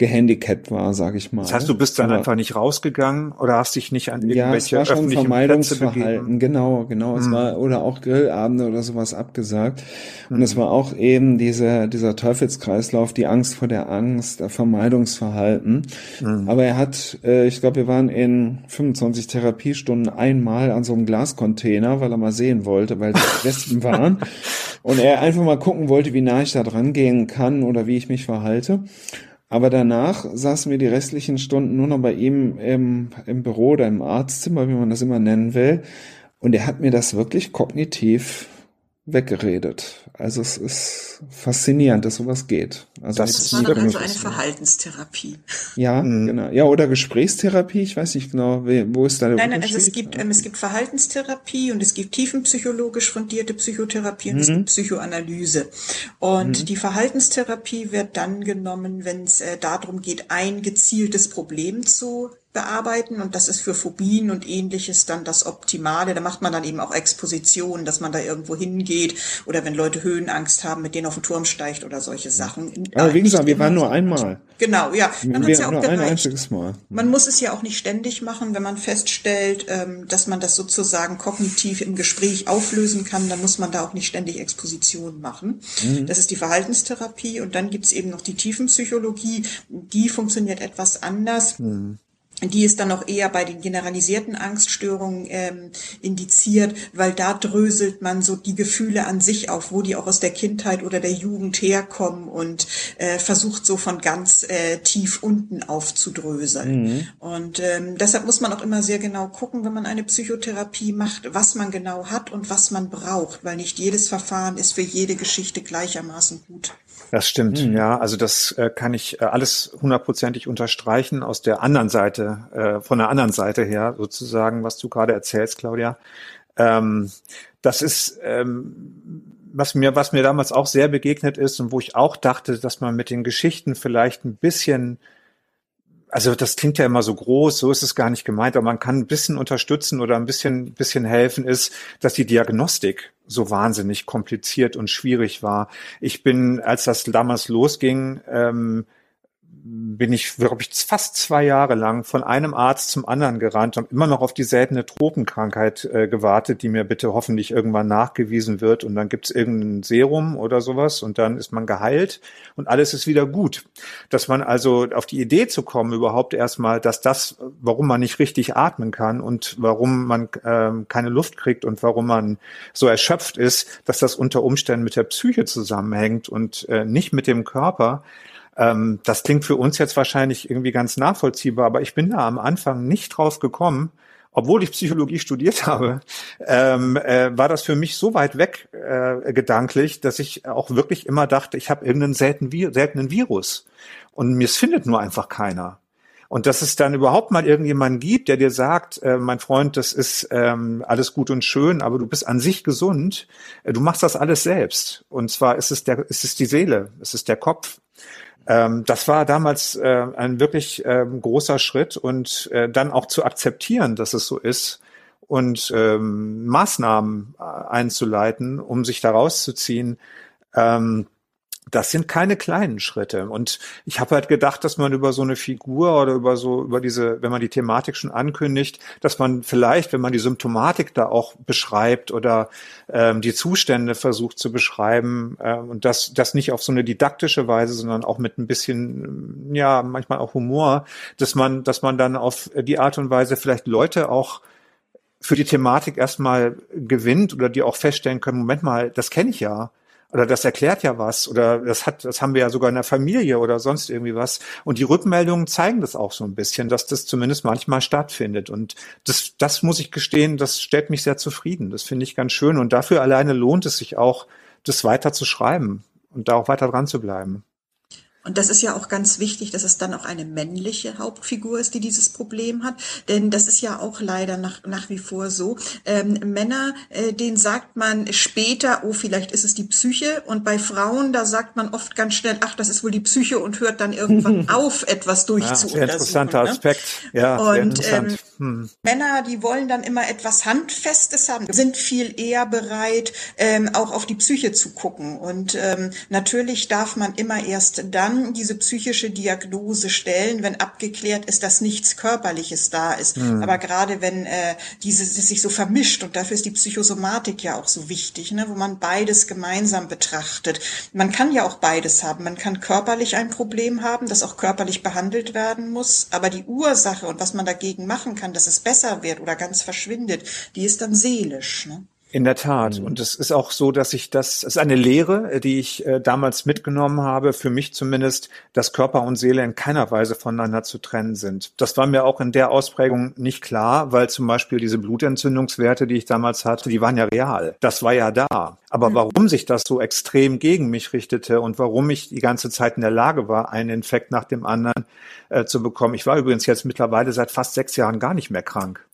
[SPEAKER 5] gehandicapt war, sage ich mal.
[SPEAKER 4] Das heißt, du bist dann
[SPEAKER 5] Aber,
[SPEAKER 4] einfach nicht rausgegangen oder hast dich nicht an irgendwelche
[SPEAKER 5] ja, es war schon Vermeidungsverhalten, genau, genau. Es
[SPEAKER 4] Hm.
[SPEAKER 5] war oder auch Grillabende oder sowas abgesagt. Und es war auch eben diese, dieser Teufelskreislauf, die Angst vor der Angst, der Vermeidungsverhalten. Aber er hat, äh, ich glaube, wir waren in 25 Therapiestunden einmal an so einem Glascontainer, weil er mal sehen wollte, weil da Wespen waren. Und er einfach mal gucken wollte, wie nah ich da dran gehen kann oder wie ich mich verhalte. Aber danach saßen wir die restlichen Stunden nur noch bei ihm im, im Büro oder im Arztzimmer, wie man das immer nennen will. Und er hat mir das wirklich kognitiv weggeredet. Also es ist faszinierend, dass sowas geht. Also
[SPEAKER 4] Das ist
[SPEAKER 3] Das war dann also eine Verhaltenstherapie.
[SPEAKER 5] Ja, genau. Ja, oder Gesprächstherapie, ich weiß nicht genau, wo ist da der
[SPEAKER 3] Nein, nein, also es gibt, ähm, es gibt Verhaltenstherapie und es gibt tiefenpsychologisch fundierte Psychotherapie und es gibt Psychoanalyse. Und die Verhaltenstherapie wird dann genommen, wenn es äh, darum geht, ein gezieltes Problem zu bearbeiten und das ist für Phobien und ähnliches dann das Optimale. Da macht man dann eben auch Expositionen, dass man da irgendwo hingeht oder wenn Leute Höhenangst haben, mit denen auf den Turm steigt oder solche Sachen.
[SPEAKER 5] Aber wie gesagt, wir waren nur einmal.
[SPEAKER 3] Genau, ja. Hat's
[SPEAKER 5] Wir
[SPEAKER 3] ja auch
[SPEAKER 5] nur ein einziges Mal.
[SPEAKER 3] Man muss es ja auch nicht ständig machen, wenn man feststellt, ähm, dass man das sozusagen kognitiv im Gespräch auflösen kann, dann muss man da auch nicht ständig Exposition machen. Das ist die Verhaltenstherapie und dann gibt's eben noch die Tiefenpsychologie, die funktioniert etwas anders. Die ist dann noch eher bei den generalisierten Angststörungen ähm, indiziert, weil da dröselt man so die Gefühle an sich auf, wo die auch aus der Kindheit oder der Jugend herkommen und äh, versucht so von ganz äh, tief unten aufzudröseln. Und ähm, deshalb muss man auch immer sehr genau gucken, wenn man eine Psychotherapie macht, was man genau hat und was man braucht, weil nicht jedes Verfahren ist für jede Geschichte gleichermaßen gut.
[SPEAKER 4] Das stimmt, ja. Also das äh, kann ich äh, alles hundertprozentig unterstreichen aus der anderen Seite, äh, von der anderen Seite her sozusagen, was du gerade erzählst, Claudia. Ähm, das ist ähm, was mir, was mir damals auch sehr begegnet ist und wo ich auch dachte, dass man mit den Geschichten vielleicht ein bisschen also das klingt ja immer so groß, so ist es gar nicht gemeint, aber man kann ein bisschen unterstützen oder ein bisschen, bisschen helfen, ist, dass die Diagnostik so wahnsinnig kompliziert und schwierig war. Ich bin, als das damals losging, ähm, bin ich, glaube ich, fast zwei Jahre lang von einem Arzt zum anderen gerannt und immer noch auf die seltene Tropenkrankheit äh, gewartet, die mir bitte hoffentlich irgendwann nachgewiesen wird. Und dann gibt's irgendein Serum oder sowas und dann ist man geheilt und alles ist wieder gut. Dass man also auf die Idee zu kommen, überhaupt erstmal, dass das, warum man nicht richtig atmen kann und warum man ähm, keine Luft kriegt und warum man so erschöpft ist, dass das unter Umständen mit der Psyche zusammenhängt und äh, nicht mit dem Körper. Ähm, das klingt für uns jetzt wahrscheinlich irgendwie ganz nachvollziehbar, aber ich bin da am Anfang nicht drauf gekommen, obwohl ich Psychologie studiert habe, ähm, äh, war das für mich so weit weg äh, gedanklich, dass ich auch wirklich immer dachte, ich habe irgendeinen seltenen, Vi seltenen Virus und mir findet nur einfach keiner. Und dass es dann überhaupt mal irgendjemanden gibt, der dir sagt, äh, mein Freund, das ist ähm, alles gut und schön, aber du bist an sich gesund, äh, du machst das alles selbst. Und zwar ist es der, ist es die Seele, es ist der Kopf. Ähm, das war damals äh, ein wirklich ähm, großer Schritt und äh, dann auch zu akzeptieren, dass es so ist und ähm, Maßnahmen äh, einzuleiten, um sich da rauszuziehen. Ähm, das sind keine kleinen Schritte. Und ich habe halt gedacht, dass man über so eine Figur oder über so, über diese, wenn man die Thematik schon ankündigt, dass man vielleicht, wenn man die Symptomatik da auch beschreibt oder ähm, die Zustände versucht zu beschreiben, äh, und das, das nicht auf so eine didaktische Weise, sondern auch mit ein bisschen, ja, manchmal auch Humor, dass man, dass man dann auf die Art und Weise vielleicht Leute auch für die Thematik erstmal gewinnt oder die auch feststellen können, Moment mal, das kenne ich ja oder das erklärt ja was oder das hat, das haben wir ja sogar in der Familie oder sonst irgendwie was. Und die Rückmeldungen zeigen das auch so ein bisschen, dass das zumindest manchmal stattfindet. Und das, das muss ich gestehen, das stellt mich sehr zufrieden. Das finde ich ganz schön. Und dafür alleine lohnt es sich auch, das weiter zu schreiben und da auch weiter dran zu bleiben.
[SPEAKER 3] Und das ist ja auch ganz wichtig, dass es dann auch eine männliche Hauptfigur ist, die dieses Problem hat. Denn das ist ja auch leider nach, nach wie vor so. Ähm, Männer, äh, denen sagt man später, oh, vielleicht ist es die Psyche. Und bei Frauen, da sagt man oft ganz schnell, ach, das ist wohl die Psyche und hört dann irgendwann auf, etwas
[SPEAKER 4] Ja,
[SPEAKER 3] durchzuuntersuchen.
[SPEAKER 4] sehr interessanter
[SPEAKER 3] ne?
[SPEAKER 4] Aspekt. Ja,
[SPEAKER 3] Und
[SPEAKER 4] interessant.
[SPEAKER 3] ähm,
[SPEAKER 4] Hm.
[SPEAKER 3] Männer, die wollen dann immer etwas Handfestes haben, sind viel eher bereit, ähm, auch auf die Psyche zu gucken. Und ähm, natürlich darf man immer erst dann dann diese psychische Diagnose stellen, wenn abgeklärt ist, dass nichts Körperliches da ist. Mhm. Aber gerade wenn äh, dieses sich so vermischt und dafür ist die Psychosomatik ja auch so wichtig, ne, wo man beides gemeinsam betrachtet. Man kann ja auch beides haben. Man kann körperlich ein Problem haben, das auch körperlich behandelt werden muss, aber die Ursache und was man dagegen machen kann, dass es besser wird oder ganz verschwindet, die ist dann seelisch. Ne?
[SPEAKER 4] In der Tat. Mhm. Und es ist auch so, dass ich das, es ist eine Lehre, äh, die ich äh, damals mitgenommen habe, für mich zumindest, dass Körper und Seele in keiner Weise voneinander zu trennen sind. Das war mir auch in der Ausprägung nicht klar, weil zum Beispiel diese Blutentzündungswerte, die ich damals hatte, die waren ja real. Das war ja da. Aber mhm. warum sich das so extrem gegen mich richtete und warum ich die ganze Zeit in der Lage war, einen Infekt nach dem anderen äh, zu bekommen. Ich war übrigens jetzt mittlerweile seit fast sechs Jahren gar nicht mehr krank.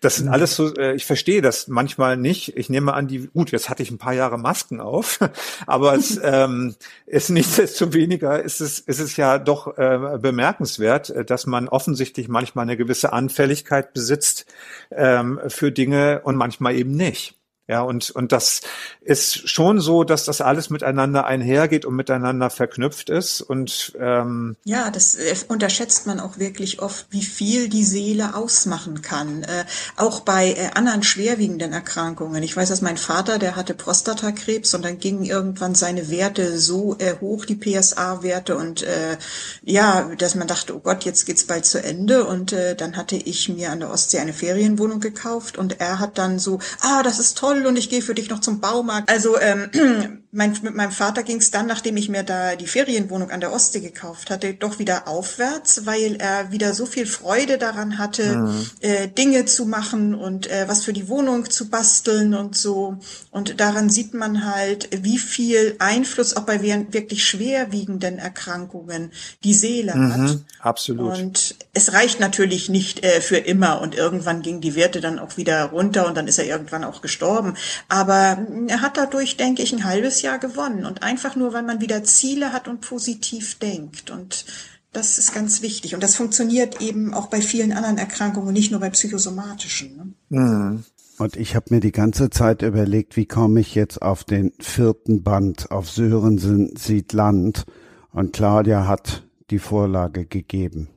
[SPEAKER 4] Das sind mhm. alles so, äh, ich verstehe das manchmal nicht. Ich nehme an, die, gut, jetzt hatte ich ein paar Jahre Masken auf, aber es ähm, ist nichtsdestoweniger ist es, ist es ja doch äh, bemerkenswert, äh, dass man offensichtlich manchmal eine gewisse Anfälligkeit besitzt ähm, für Dinge und manchmal eben nicht. Ja, und, und das ist schon so, dass das alles miteinander einhergeht und miteinander verknüpft ist. Und ähm
[SPEAKER 3] ja, das äh, unterschätzt man auch wirklich oft, wie viel die Seele ausmachen kann. Äh, auch bei äh, anderen schwerwiegenden Erkrankungen. Ich weiß, dass mein Vater, der hatte Prostatakrebs und dann gingen irgendwann seine Werte so äh, hoch, die PSA-Werte und äh, ja, dass man dachte, oh Gott, jetzt geht's bald zu Ende. Und äh, dann hatte ich mir an der Ostsee eine Ferienwohnung gekauft und er hat dann so, ah, das ist toll toll und ich gehe für dich noch zum Baumarkt. Also ähm, mein, mit meinem Vater ging es dann, nachdem ich mir da die Ferienwohnung an der Ostsee gekauft hatte, doch wieder aufwärts, weil er wieder so viel Freude daran hatte, mhm. äh, Dinge zu machen und äh, was für die Wohnung zu basteln und so. Und daran sieht man halt, wie viel Einfluss auch bei wirklich schwerwiegenden Erkrankungen die Seele mhm, hat.
[SPEAKER 4] Absolut.
[SPEAKER 3] Und es reicht natürlich nicht äh, für immer und irgendwann gingen die Werte dann auch wieder runter und dann ist er irgendwann auch gestorben gestorben. Aber er hat dadurch, denke ich, ein halbes Jahr gewonnen. Und einfach nur, weil man wieder Ziele hat und positiv denkt. Und das ist ganz wichtig. Und das funktioniert eben auch bei vielen anderen Erkrankungen, nicht nur bei psychosomatischen.
[SPEAKER 2] Ne? Mhm. Und ich habe mir die ganze Zeit überlegt, wie komme ich jetzt auf den vierten Band auf Sörensen sieht Land. Und Claudia hat die Vorlage gegeben.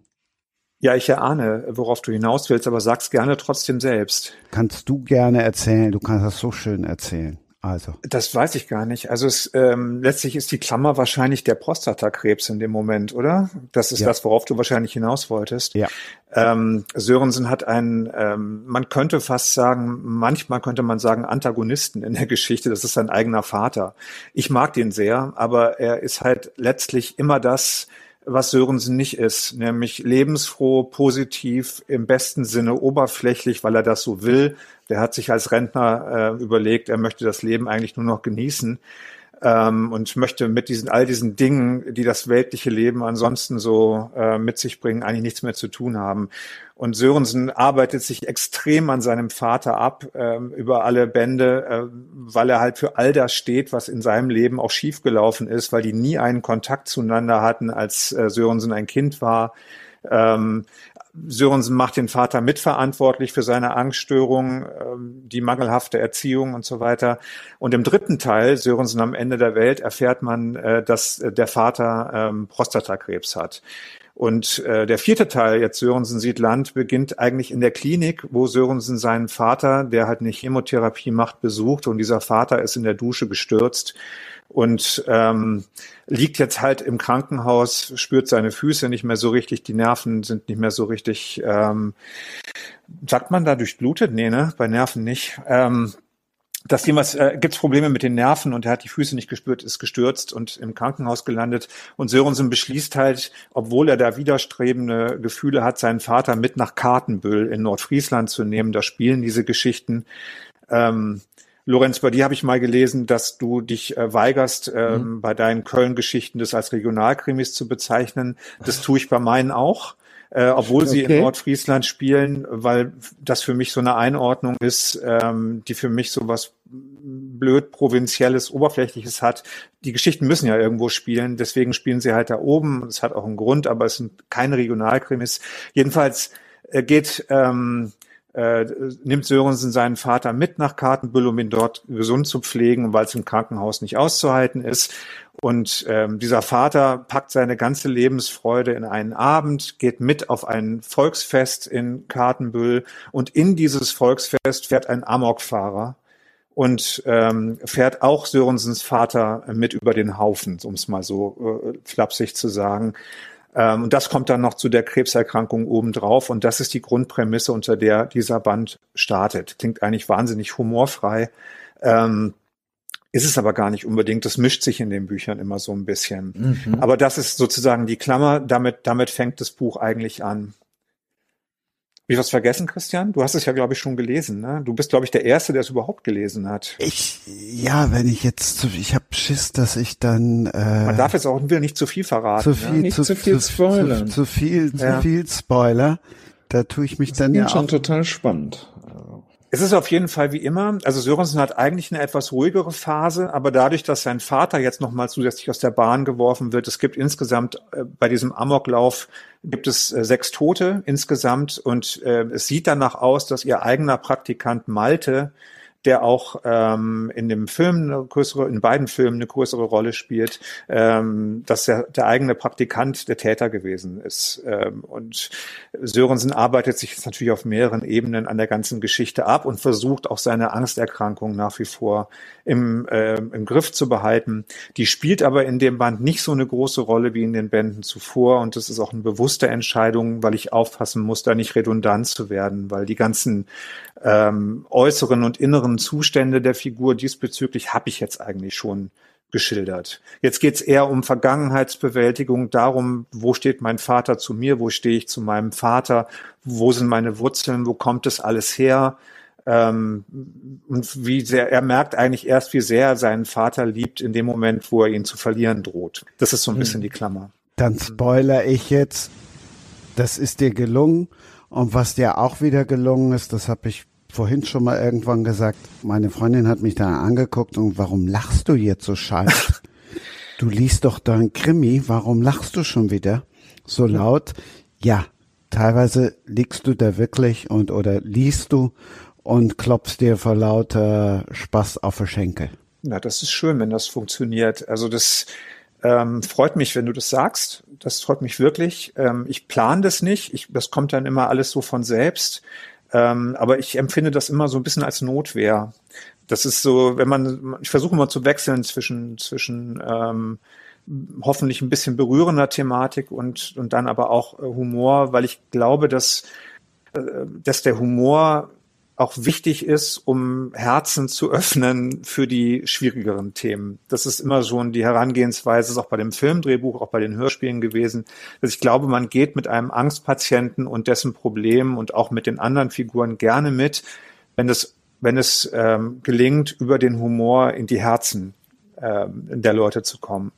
[SPEAKER 4] Ja, ich erahne, worauf du hinaus willst, aber sag's gerne trotzdem selbst.
[SPEAKER 2] Kannst du gerne erzählen, du kannst das so schön erzählen. Also.
[SPEAKER 4] Das weiß ich gar nicht. Also es, ähm, letztlich ist die Klammer wahrscheinlich der Prostatakrebs in dem Moment, oder? Das ist ja. das, worauf du wahrscheinlich hinaus wolltest.
[SPEAKER 2] Ja.
[SPEAKER 4] Ähm, Sörensen hat einen, ähm, man könnte fast sagen, manchmal könnte man sagen, Antagonisten in der Geschichte. Das ist sein eigener Vater. Ich mag den sehr, aber er ist halt letztlich immer das, was Sörensen nicht ist, nämlich lebensfroh, positiv, im besten Sinne oberflächlich, weil er das so will. Der hat sich als Rentner äh, überlegt, er möchte das Leben eigentlich nur noch genießen ähm, und möchte mit diesen all diesen Dingen, die das weltliche Leben ansonsten so äh, mit sich bringen, eigentlich nichts mehr zu tun haben. Und Sörensen arbeitet sich extrem an seinem Vater ab ähm, über alle Bände, äh, weil er halt für all das steht, was in seinem Leben auch schiefgelaufen ist, weil die nie einen Kontakt zueinander hatten, als äh, Sörensen ein Kind war. Ähm, Sörensen macht den Vater mitverantwortlich für seine Angststörung, ähm, die mangelhafte Erziehung und so weiter. Und im dritten Teil, Sörensen am Ende der Welt, erfährt man, äh, dass der Vater ähm, Prostatakrebs hat. Und äh, der vierte Teil, jetzt Sörensen sieht Land, beginnt eigentlich in der Klinik, wo Sörensen seinen Vater, der halt eine Chemotherapie macht, besucht. Und dieser Vater ist in der Dusche gestürzt und ähm, liegt jetzt halt im Krankenhaus, spürt seine Füße nicht mehr so richtig, die Nerven sind nicht mehr so richtig, ähm, sagt man da durchblutet? Nee, ne? Bei Nerven nicht. Ähm, das jemals äh, gibt es Probleme mit den Nerven und er hat die Füße nicht gespürt, ist gestürzt und im Krankenhaus gelandet. Und Sörensen beschließt halt, obwohl er da widerstrebende Gefühle hat, seinen Vater mit nach Kartenbüll in Nordfriesland zu nehmen. Da spielen diese Geschichten. Ähm, Lorenz, bei dir habe ich mal gelesen, dass du dich äh, weigerst, ähm, mhm. bei deinen Köln-Geschichten das als Regionalkrimis zu bezeichnen. Das tue ich bei meinen auch. Äh, obwohl okay. sie in Nordfriesland spielen, weil das für mich so eine Einordnung ist, ähm, die für mich so was blöd provinzielles, oberflächliches hat. Die Geschichten müssen ja irgendwo spielen, deswegen spielen sie halt da oben. Es hat auch einen Grund, aber es sind keine Regionalkrimis. Jedenfalls äh, geht ähm, äh, nimmt Sörensen seinen Vater mit nach Kartenbüll, um ihn dort gesund zu pflegen, weil es im Krankenhaus nicht auszuhalten ist. Und ähm, dieser Vater packt seine ganze Lebensfreude in einen Abend, geht mit auf ein Volksfest in Kartenbüll und in dieses Volksfest fährt ein Amokfahrer und ähm, fährt auch Sörensens Vater mit über den Haufen, um es mal so äh, flapsig zu sagen. Ähm, und das kommt dann noch zu der Krebserkrankung obendrauf und das ist die Grundprämisse, unter der dieser Band startet. Klingt eigentlich wahnsinnig humorfrei. Ähm, ist es aber gar nicht unbedingt. Das mischt sich in den Büchern immer so ein bisschen. Mhm. Aber das ist sozusagen die Klammer. Damit, damit fängt das Buch eigentlich an. Hab ich was vergessen, Christian? Du hast es ja, glaube ich, schon gelesen. Ne? Du bist, glaube ich, der Erste, der es überhaupt gelesen hat.
[SPEAKER 2] Ich, ja, wenn ich jetzt, zu, ich habe Schiss, dass ich dann. Äh,
[SPEAKER 4] Man darf jetzt auch will nicht zu viel verraten.
[SPEAKER 2] Zu viel,
[SPEAKER 5] ja? nicht
[SPEAKER 2] zu,
[SPEAKER 5] zu viel
[SPEAKER 2] zu,
[SPEAKER 5] Spoilern.
[SPEAKER 2] Zu, zu viel, ja. zu viel Spoiler. Da tue ich mich das dann ja
[SPEAKER 5] schon
[SPEAKER 2] auch.
[SPEAKER 5] total spannend.
[SPEAKER 4] Es ist auf jeden Fall wie immer, also Sörensen hat eigentlich eine etwas ruhigere Phase, aber dadurch, dass sein Vater jetzt nochmal zusätzlich aus der Bahn geworfen wird, es gibt insgesamt äh, bei diesem Amoklauf gibt es äh, sechs Tote insgesamt und äh, es sieht danach aus, dass ihr eigener Praktikant Malte der auch ähm, in dem Film eine größere, in beiden Filmen eine größere Rolle spielt, ähm, dass der, der eigene Praktikant der Täter gewesen ist. Ähm, und Sörensen arbeitet sich jetzt natürlich auf mehreren Ebenen an der ganzen Geschichte ab und versucht auch seine Angsterkrankung nach wie vor im, äh, im Griff zu behalten. Die spielt aber in dem Band nicht so eine große Rolle wie in den Bänden zuvor und das ist auch eine bewusste Entscheidung, weil ich aufpassen muss, da nicht redundant zu werden, weil die ganzen ähm, äußeren und inneren Zustände der Figur diesbezüglich habe ich jetzt eigentlich schon geschildert. Jetzt geht es eher um Vergangenheitsbewältigung, darum, wo steht mein Vater zu mir, wo stehe ich zu meinem Vater, wo sind meine Wurzeln, wo kommt das alles her? Ähm, und wie sehr, er merkt eigentlich erst, wie sehr er seinen Vater liebt in dem Moment, wo er ihn zu verlieren droht. Das ist so ein hm. bisschen die Klammer.
[SPEAKER 2] Dann spoiler ich jetzt, das ist dir gelungen. Und was dir auch wieder gelungen ist, das habe ich vorhin schon mal irgendwann gesagt, meine Freundin hat mich da angeguckt und warum lachst du jetzt so scheiße? du liest doch da ein Krimi, warum lachst du schon wieder so laut? Ja, teilweise liegst du da wirklich und oder liest du und klopfst dir vor lauter Spaß auf den Schenkel.
[SPEAKER 4] Na, das ist schön, wenn das funktioniert. Also das ähm, freut mich, wenn du das sagst. Das freut mich wirklich. Ähm, ich plane das nicht. Ich, das kommt dann immer alles so von selbst. Ähm, aber ich empfinde das immer so ein bisschen als Notwehr. Das ist so, wenn man, ich versuche mal zu wechseln zwischen, zwischen ähm, hoffentlich ein bisschen berührender Thematik und, und dann aber auch äh, Humor, weil ich glaube, dass, äh, dass der Humor auch wichtig ist, um Herzen zu öffnen für die schwierigeren Themen. Das ist immer schon die Herangehensweise, ist auch bei dem Filmdrehbuch, auch bei den Hörspielen gewesen, dass ich glaube, man geht mit einem Angstpatienten und dessen Problemen und auch mit den anderen Figuren gerne mit, wenn es, wenn es ähm, gelingt, über den Humor in die Herzen ähm, der Leute zu kommen.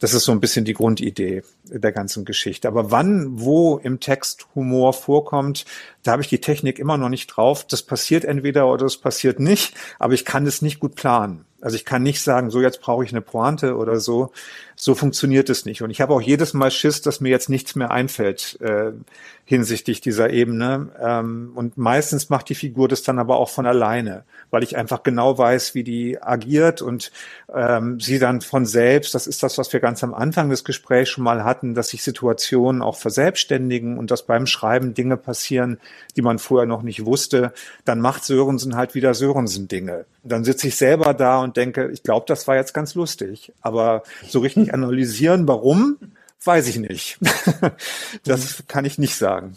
[SPEAKER 4] Das ist so ein bisschen die Grundidee der ganzen Geschichte. Aber wann, wo im Text Humor vorkommt, da habe ich die Technik immer noch nicht drauf. Das passiert entweder oder das passiert nicht, aber ich kann es nicht gut planen. Also ich kann nicht sagen, so jetzt brauche ich eine Pointe oder so. So funktioniert es nicht. Und ich habe auch jedes Mal Schiss, dass mir jetzt nichts mehr einfällt äh, hinsichtlich dieser Ebene. Ähm, und meistens macht die Figur das dann aber auch von alleine, weil ich einfach genau weiß, wie die agiert und ähm, sie dann von selbst, das ist das, was wir ganz am Anfang des Gesprächs schon mal hatten, dass sich Situationen auch verselbstständigen und dass beim Schreiben Dinge passieren, die man vorher noch nicht wusste. Dann macht Sörensen halt wieder Sörensen Dinge. Dann sitze ich selber da und denke, ich glaube, das war jetzt ganz lustig. Aber so richtig analysieren, warum, weiß ich nicht. das kann ich nicht sagen.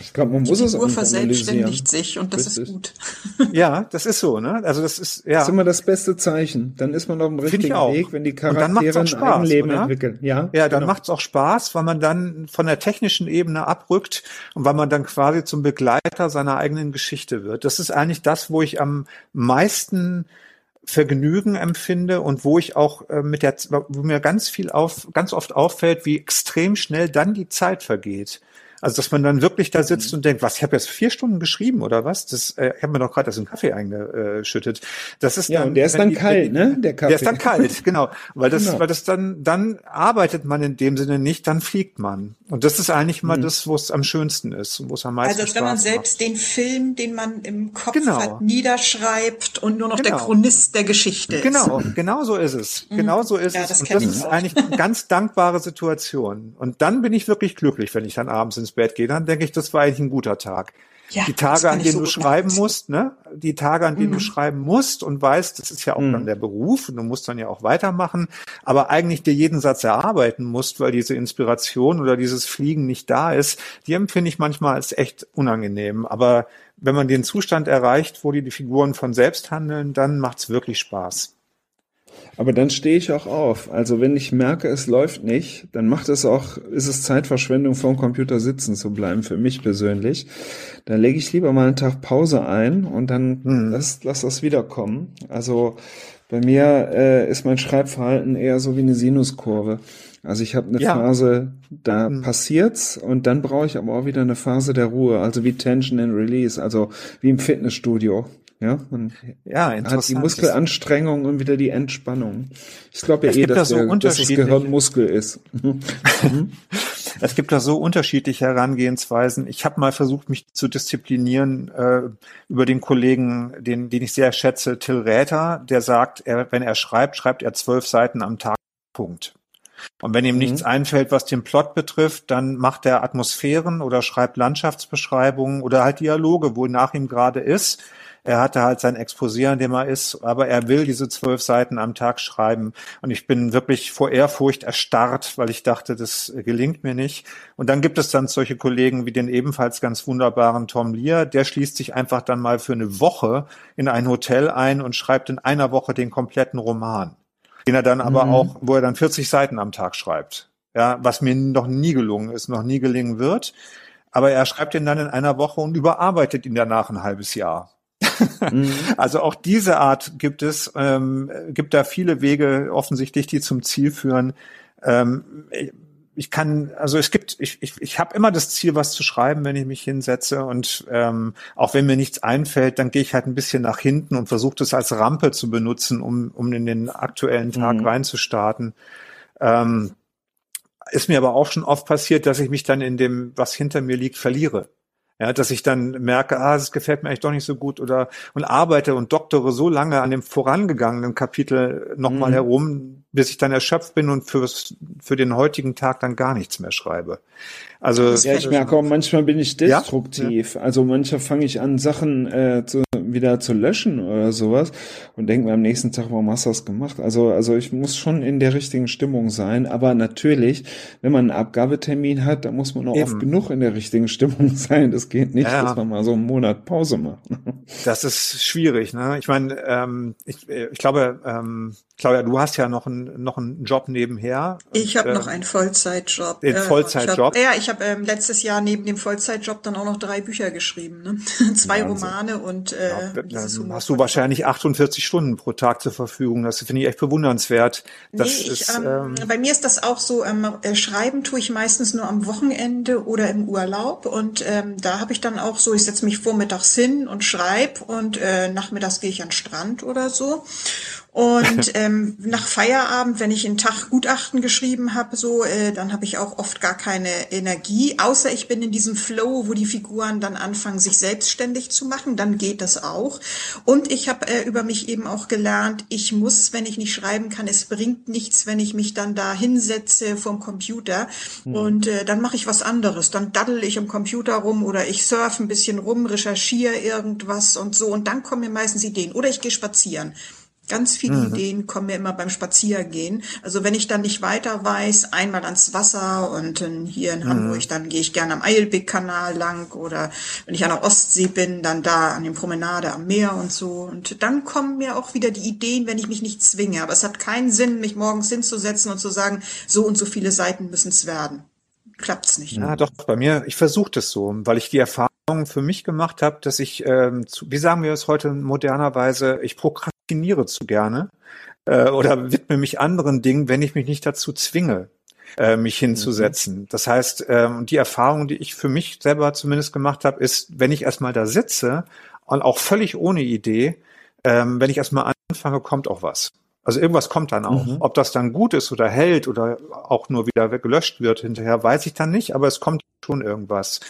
[SPEAKER 5] Ich glaube, man muss
[SPEAKER 3] die
[SPEAKER 5] es
[SPEAKER 3] auch verselbstständigt sich und das Richtig. ist gut.
[SPEAKER 4] ja, das ist so, ne? Also das ist ja.
[SPEAKER 5] Das ist immer das beste Zeichen. Dann ist man auf dem richtigen Weg, wenn die Charaktere ein Spaß, oder? entwickeln. Ja,
[SPEAKER 4] ja, dann genau. macht's auch Spaß, weil man dann von der technischen Ebene abrückt und weil man dann quasi zum Begleiter seiner eigenen Geschichte wird. Das ist eigentlich das, wo ich am meisten Vergnügen empfinde und wo ich auch äh, mit der, wo mir ganz viel auf, ganz oft auffällt, wie extrem schnell dann die Zeit vergeht. Also dass man dann wirklich da sitzt mhm. und denkt, was, ich habe jetzt vier Stunden geschrieben oder was? Das, äh, ich habe mir doch gerade das in Kaffee eingeschüttet. Das ist
[SPEAKER 5] ja,
[SPEAKER 4] dann,
[SPEAKER 5] und der ist dann die, kalt, ne?
[SPEAKER 4] Der Kaffee. Der ist dann kalt, genau. Weil das, genau. weil das dann, dann arbeitet man in dem Sinne nicht, dann fliegt man. Und das ist eigentlich mal mhm. das, wo es am schönsten ist und wo es am meisten Also
[SPEAKER 3] wenn man
[SPEAKER 4] Spaß
[SPEAKER 3] selbst macht. den Film, den man im Kopf genau. hat, niederschreibt und nur noch genau. der Chronist der Geschichte
[SPEAKER 4] genau, ist. Genau, genau so ist es. Mhm. Genau so ist ja, es. Das und das ist eigentlich eine ganz dankbare Situation. Und dann bin ich wirklich glücklich, wenn ich dann abends ins Bett gehe. Dann denke ich, das war eigentlich ein guter Tag. Ja, die Tage, an denen so du schreiben machen. musst, ne? Die Tage, an denen mhm. du schreiben musst und weißt, das ist ja auch mhm. dann der Beruf und du musst dann ja auch weitermachen, aber eigentlich dir jeden Satz erarbeiten musst, weil diese Inspiration oder dieses Fliegen nicht da ist, die empfinde ich manchmal als echt unangenehm. Aber wenn man den Zustand erreicht, wo die, die Figuren von selbst handeln, dann macht's wirklich Spaß.
[SPEAKER 5] Aber dann stehe ich auch auf. Also wenn ich merke, es läuft nicht, dann macht es auch, ist es Zeitverschwendung vor dem Computer sitzen zu bleiben, für mich persönlich. Dann lege ich lieber mal einen Tag Pause ein und dann hm. lass, lass das wiederkommen. Also bei mir äh, ist mein Schreibverhalten eher so wie eine Sinuskurve. Also ich habe eine ja. Phase, da hm. passiert's und dann brauche ich aber auch wieder eine Phase der Ruhe, also wie Tension and Release, also wie im Fitnessstudio. Ja, man ja, hat die Muskelanstrengung und wieder die Entspannung. Ich glaube ja es eh, dass, da so wir, dass das Gehirn Muskel ist.
[SPEAKER 4] es gibt da so unterschiedliche Herangehensweisen. Ich habe mal versucht, mich zu disziplinieren äh, über den Kollegen, den, den ich sehr schätze, Till Räther, der sagt, er, wenn er schreibt, schreibt er zwölf Seiten am Tag. Punkt. Und wenn ihm mhm. nichts einfällt, was den Plot betrifft, dann macht er Atmosphären oder schreibt Landschaftsbeschreibungen oder halt Dialoge, wo nach ihm gerade ist. Er hatte halt sein Exposé, an dem er ist, aber er will diese zwölf Seiten am Tag schreiben. Und ich bin wirklich vor Ehrfurcht erstarrt, weil ich dachte, das gelingt mir nicht. Und dann gibt es dann solche Kollegen wie den ebenfalls ganz wunderbaren Tom Lear, der schließt sich einfach dann mal für eine Woche in ein Hotel ein und schreibt in einer Woche den kompletten Roman. Den er dann aber mhm. auch, wo er dann 40 Seiten am Tag schreibt. Ja, was mir noch nie gelungen ist, noch nie gelingen wird. Aber er schreibt ihn dann in einer Woche und überarbeitet ihn danach ein halbes Jahr. Mhm. Also auch diese Art gibt es, ähm, gibt da viele Wege offensichtlich, die zum Ziel führen. Ähm, ich kann, also es gibt, ich, ich, ich habe immer das Ziel, was zu schreiben, wenn ich mich hinsetze und ähm, auch wenn mir nichts einfällt, dann gehe ich halt ein bisschen nach hinten und versuche das als Rampe zu benutzen, um, um in den aktuellen Tag mhm. reinzustarten. Ähm, ist mir aber auch schon oft passiert, dass ich mich dann in dem, was hinter mir liegt, verliere. Ja, dass ich dann merke, ah, es gefällt mir eigentlich doch nicht so gut oder und arbeite und doktore so lange an dem vorangegangenen Kapitel nochmal mhm. herum, bis ich dann erschöpft bin und fürs, für den heutigen Tag dann gar nichts mehr schreibe.
[SPEAKER 5] Also ja, ich merke auch, manchmal bin ich destruktiv. Ja? Also manchmal fange ich an, Sachen äh, zu, wieder zu löschen oder sowas und denke mir am nächsten Tag, warum hast du das gemacht? Also, also ich muss schon in der richtigen Stimmung sein. Aber natürlich, wenn man einen Abgabetermin hat, dann muss man auch Eben. oft genug in der richtigen Stimmung sein. Das geht nicht, ja. dass man mal so einen Monat Pause macht.
[SPEAKER 4] Das ist schwierig. Ne? Ich meine, ähm, ich, ich glaube, ähm, Claudia, du hast ja noch einen, noch einen Job nebenher.
[SPEAKER 3] Ich habe äh, noch einen Vollzeitjob.
[SPEAKER 4] Den Vollzeitjob?
[SPEAKER 3] ja, ich habe ähm, letztes Jahr neben dem Vollzeitjob dann auch noch drei Bücher geschrieben. Ne? Zwei Wahnsinn. Romane und äh, ja,
[SPEAKER 4] dann hast du wahrscheinlich 48 Stunden pro Tag zur Verfügung. Das finde ich echt bewundernswert. Das
[SPEAKER 3] nee, ich, ist, ähm, bei mir ist das auch so, ähm, äh, schreiben tue ich meistens nur am Wochenende oder im Urlaub. Und ähm, da habe ich dann auch so, ich setze mich vormittags hin und schreibe und äh, nachmittags gehe ich an den Strand oder so. Und ähm, nach Feierabend, wenn ich einen Tag Gutachten geschrieben habe, so, äh, dann habe ich auch oft gar keine Energie, außer ich bin in diesem Flow, wo die Figuren dann anfangen, sich selbstständig zu machen, dann geht das auch. Und ich habe äh, über mich eben auch gelernt, ich muss, wenn ich nicht schreiben kann, es bringt nichts, wenn ich mich dann da hinsetze vorm Computer mhm. und äh, dann mache ich was anderes. Dann daddel ich am Computer rum oder ich surfe ein bisschen rum, recherchiere irgendwas und so und dann kommen mir meistens Ideen. Oder ich gehe spazieren. Ganz viele mhm. Ideen kommen mir immer beim Spaziergehen. Also wenn ich dann nicht weiter weiß, einmal ans Wasser und hier in mhm. Hamburg, dann gehe ich gerne am Eilbeck-Kanal lang oder wenn ich an der Ostsee bin, dann da an dem Promenade am Meer und so. Und dann kommen mir auch wieder die Ideen, wenn ich mich nicht zwinge. Aber es hat keinen Sinn, mich morgens hinzusetzen und zu sagen, so und so viele Seiten müssen es werden. Klappt's nicht.
[SPEAKER 4] Ja, doch, bei mir, ich versuche das so, weil ich die Erfahrung für mich gemacht habe, dass ich, ähm, zu, wie sagen wir es heute modernerweise, ich prokrastiniere zu gerne äh, oder widme mich anderen Dingen, wenn ich mich nicht dazu zwinge. äh, mich hinzusetzen. Mhm. Das heißt, ähm, die Erfahrung, die ich für mich selber zumindest gemacht habe, ist, wenn ich erstmal da sitze und auch völlig ohne Idee, ähm, wenn ich erstmal anfange, kommt auch was. Also irgendwas kommt dann auch. Mhm. Ob das dann gut ist oder hält oder auch nur wieder gelöscht wird hinterher, weiß ich dann nicht, aber es kommt schon irgendwas.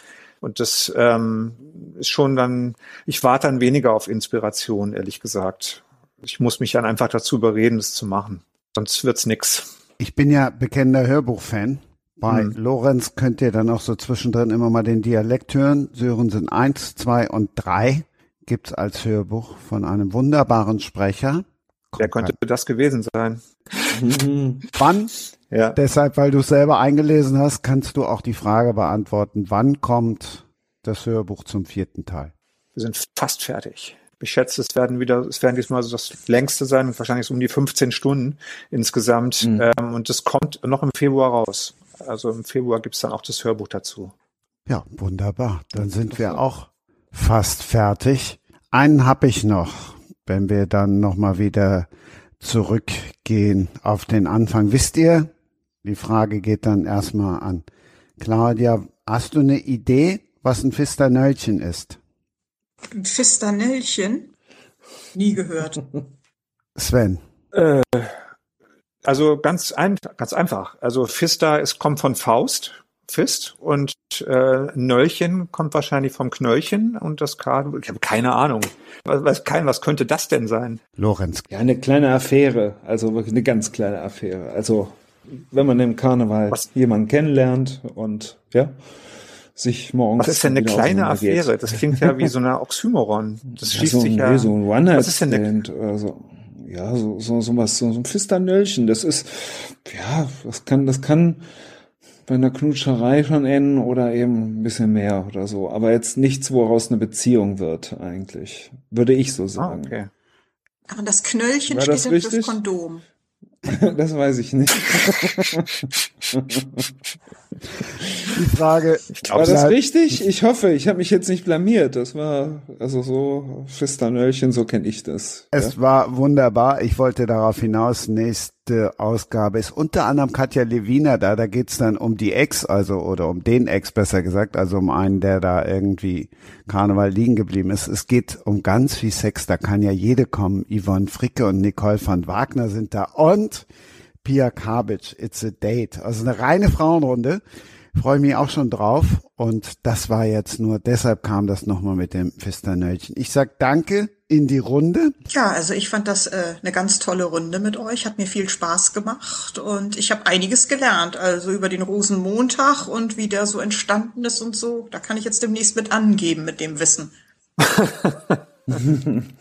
[SPEAKER 4] Und das ähm, ist schon dann, ich warte dann weniger auf Inspiration, ehrlich gesagt. Ich muss mich dann einfach dazu überreden, das zu machen. Sonst wird's nix.
[SPEAKER 2] Ich bin ja bekennender Hörbuchfan. Bei hm. Lorenz könnt ihr dann auch so zwischendrin immer mal den Dialekt hören. Sören sind eins, zwei und drei gibt's als Hörbuch von einem wunderbaren Sprecher.
[SPEAKER 4] Wer könnte das gewesen sein?
[SPEAKER 2] wann? Ja. Deshalb, weil du es selber eingelesen hast, kannst du auch die Frage beantworten, wann kommt das Hörbuch zum vierten Teil?
[SPEAKER 4] Wir sind fast fertig. Ich schätze, es werden wieder, es werden diesmal so das längste sein, wahrscheinlich so um die 15 Stunden insgesamt. Mhm. Ähm, und das kommt noch im Februar raus. Also im Februar gibt's dann auch das Hörbuch dazu.
[SPEAKER 2] Ja, wunderbar. Dann sind wir auch fast fertig. Einen habe ich noch, wenn wir dann nochmal wieder zurückgehen auf den Anfang. Wisst ihr, die Frage geht dann erstmal an Claudia. Hast du eine Idee, was ein Fisternöllchen ist?
[SPEAKER 3] Ein Fisternöllchen? Nie gehört.
[SPEAKER 2] Sven.
[SPEAKER 4] Äh, also ganz, ein, ganz einfach. Also Fister, es kommt von Faust. Fist und äh, Nöllchen kommt wahrscheinlich vom Knöllchen und das K, ich habe keine Ahnung. Was, was, kein, was könnte das denn sein?
[SPEAKER 2] Lorenz.
[SPEAKER 5] Ja, eine kleine Affäre, also wirklich eine ganz kleine Affäre. Also wenn man im Karneval was? jemanden kennenlernt und ja, sich morgens.
[SPEAKER 4] Was ist denn eine kleine Affäre? Das klingt ja wie so eine Oxymoron. Das ja, schließt so, sich ja.
[SPEAKER 5] so ein one Was ist denn eine, also, ja, so, so, so was, so, so ein Fisternöllchen. Das ist, ja, das kann, das kann bei einer Knutscherei schon enden oder eben ein bisschen mehr oder so. Aber jetzt nichts, woraus eine Beziehung wird, eigentlich. Würde ich so ah, sagen. Ah, okay.
[SPEAKER 3] Aber das Knöllchen War steht das richtig? fürs Kondom.
[SPEAKER 5] das weiß ich nicht.
[SPEAKER 2] Die Frage,
[SPEAKER 5] war das richtig? Ich hoffe, ich habe mich jetzt nicht blamiert. Das war also so Fisternöllchen, so kenne ich das.
[SPEAKER 2] Es ja? war wunderbar. Ich wollte darauf hinaus, nächste Ausgabe ist unter anderem Katja Lewiner da. Da geht's dann um die Ex, also oder um den Ex besser gesagt, also um einen, der da irgendwie Karneval liegen geblieben ist. Es geht um ganz viel Sex. Da kann ja jede kommen. Yvonne Fricke und Nicole van Wagner sind da und Pia Kabic, It's a Date. Also eine reine Frauenrunde. Freue mich auch schon drauf. Und das war jetzt nur, deshalb kam das nochmal mit dem Fisternöllchen. Ich sag danke in die Runde.
[SPEAKER 3] Ja, also ich fand das äh, eine ganz tolle Runde mit euch. Hat mir viel Spaß gemacht und ich habe einiges gelernt. Also über den Rosenmontag und wie der so entstanden ist und so. Da kann ich jetzt demnächst mit angeben mit dem Wissen.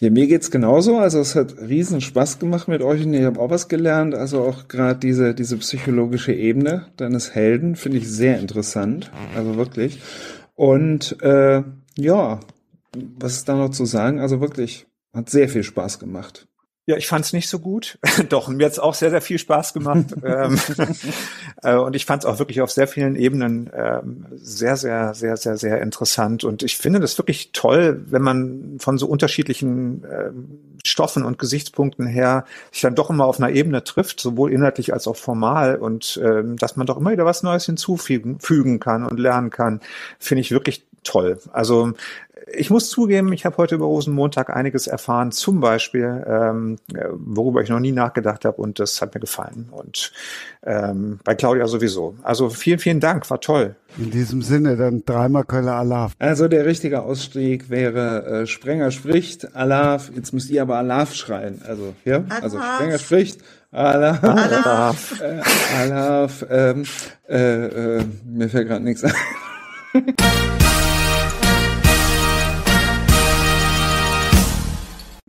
[SPEAKER 5] Ja, mir geht's genauso. Also es hat riesen Spaß gemacht mit euch und ich habe auch was gelernt. Also auch gerade diese, diese psychologische Ebene deines Helden finde ich sehr interessant. Also wirklich. Und äh, ja, was ist da noch zu sagen? Also wirklich, hat sehr viel Spaß gemacht.
[SPEAKER 4] Ja, ich fand es nicht so gut. Doch, mir hat's auch sehr, sehr viel Spaß gemacht. ähm, äh, und ich fand es auch wirklich auf sehr vielen Ebenen ähm, sehr, sehr, sehr, sehr, sehr interessant. Und ich finde das wirklich toll, wenn man von so unterschiedlichen ähm, Stoffen und Gesichtspunkten her sich dann doch immer auf einer Ebene trifft, sowohl inhaltlich als auch formal. Und ähm, dass man doch immer wieder was Neues hinzufügen fügen kann und lernen kann, finde ich wirklich toll. Also ich muss zugeben, ich habe heute über Rosenmontag einiges erfahren, zum Beispiel, ähm, worüber ich noch nie nachgedacht habe und das hat mir gefallen. Und ähm, bei Claudia sowieso. Also vielen, vielen Dank, war toll.
[SPEAKER 2] In diesem Sinne dann dreimal Köller Alaf.
[SPEAKER 5] Also der richtige Ausstieg wäre äh, Sprenger spricht, Alaf, jetzt müsst ihr aber Alaf schreien. Also, ja, also Sprenger spricht, Alaf, Alaf, äh, Alaf ähm, äh, äh, mir fällt gerade nichts ein.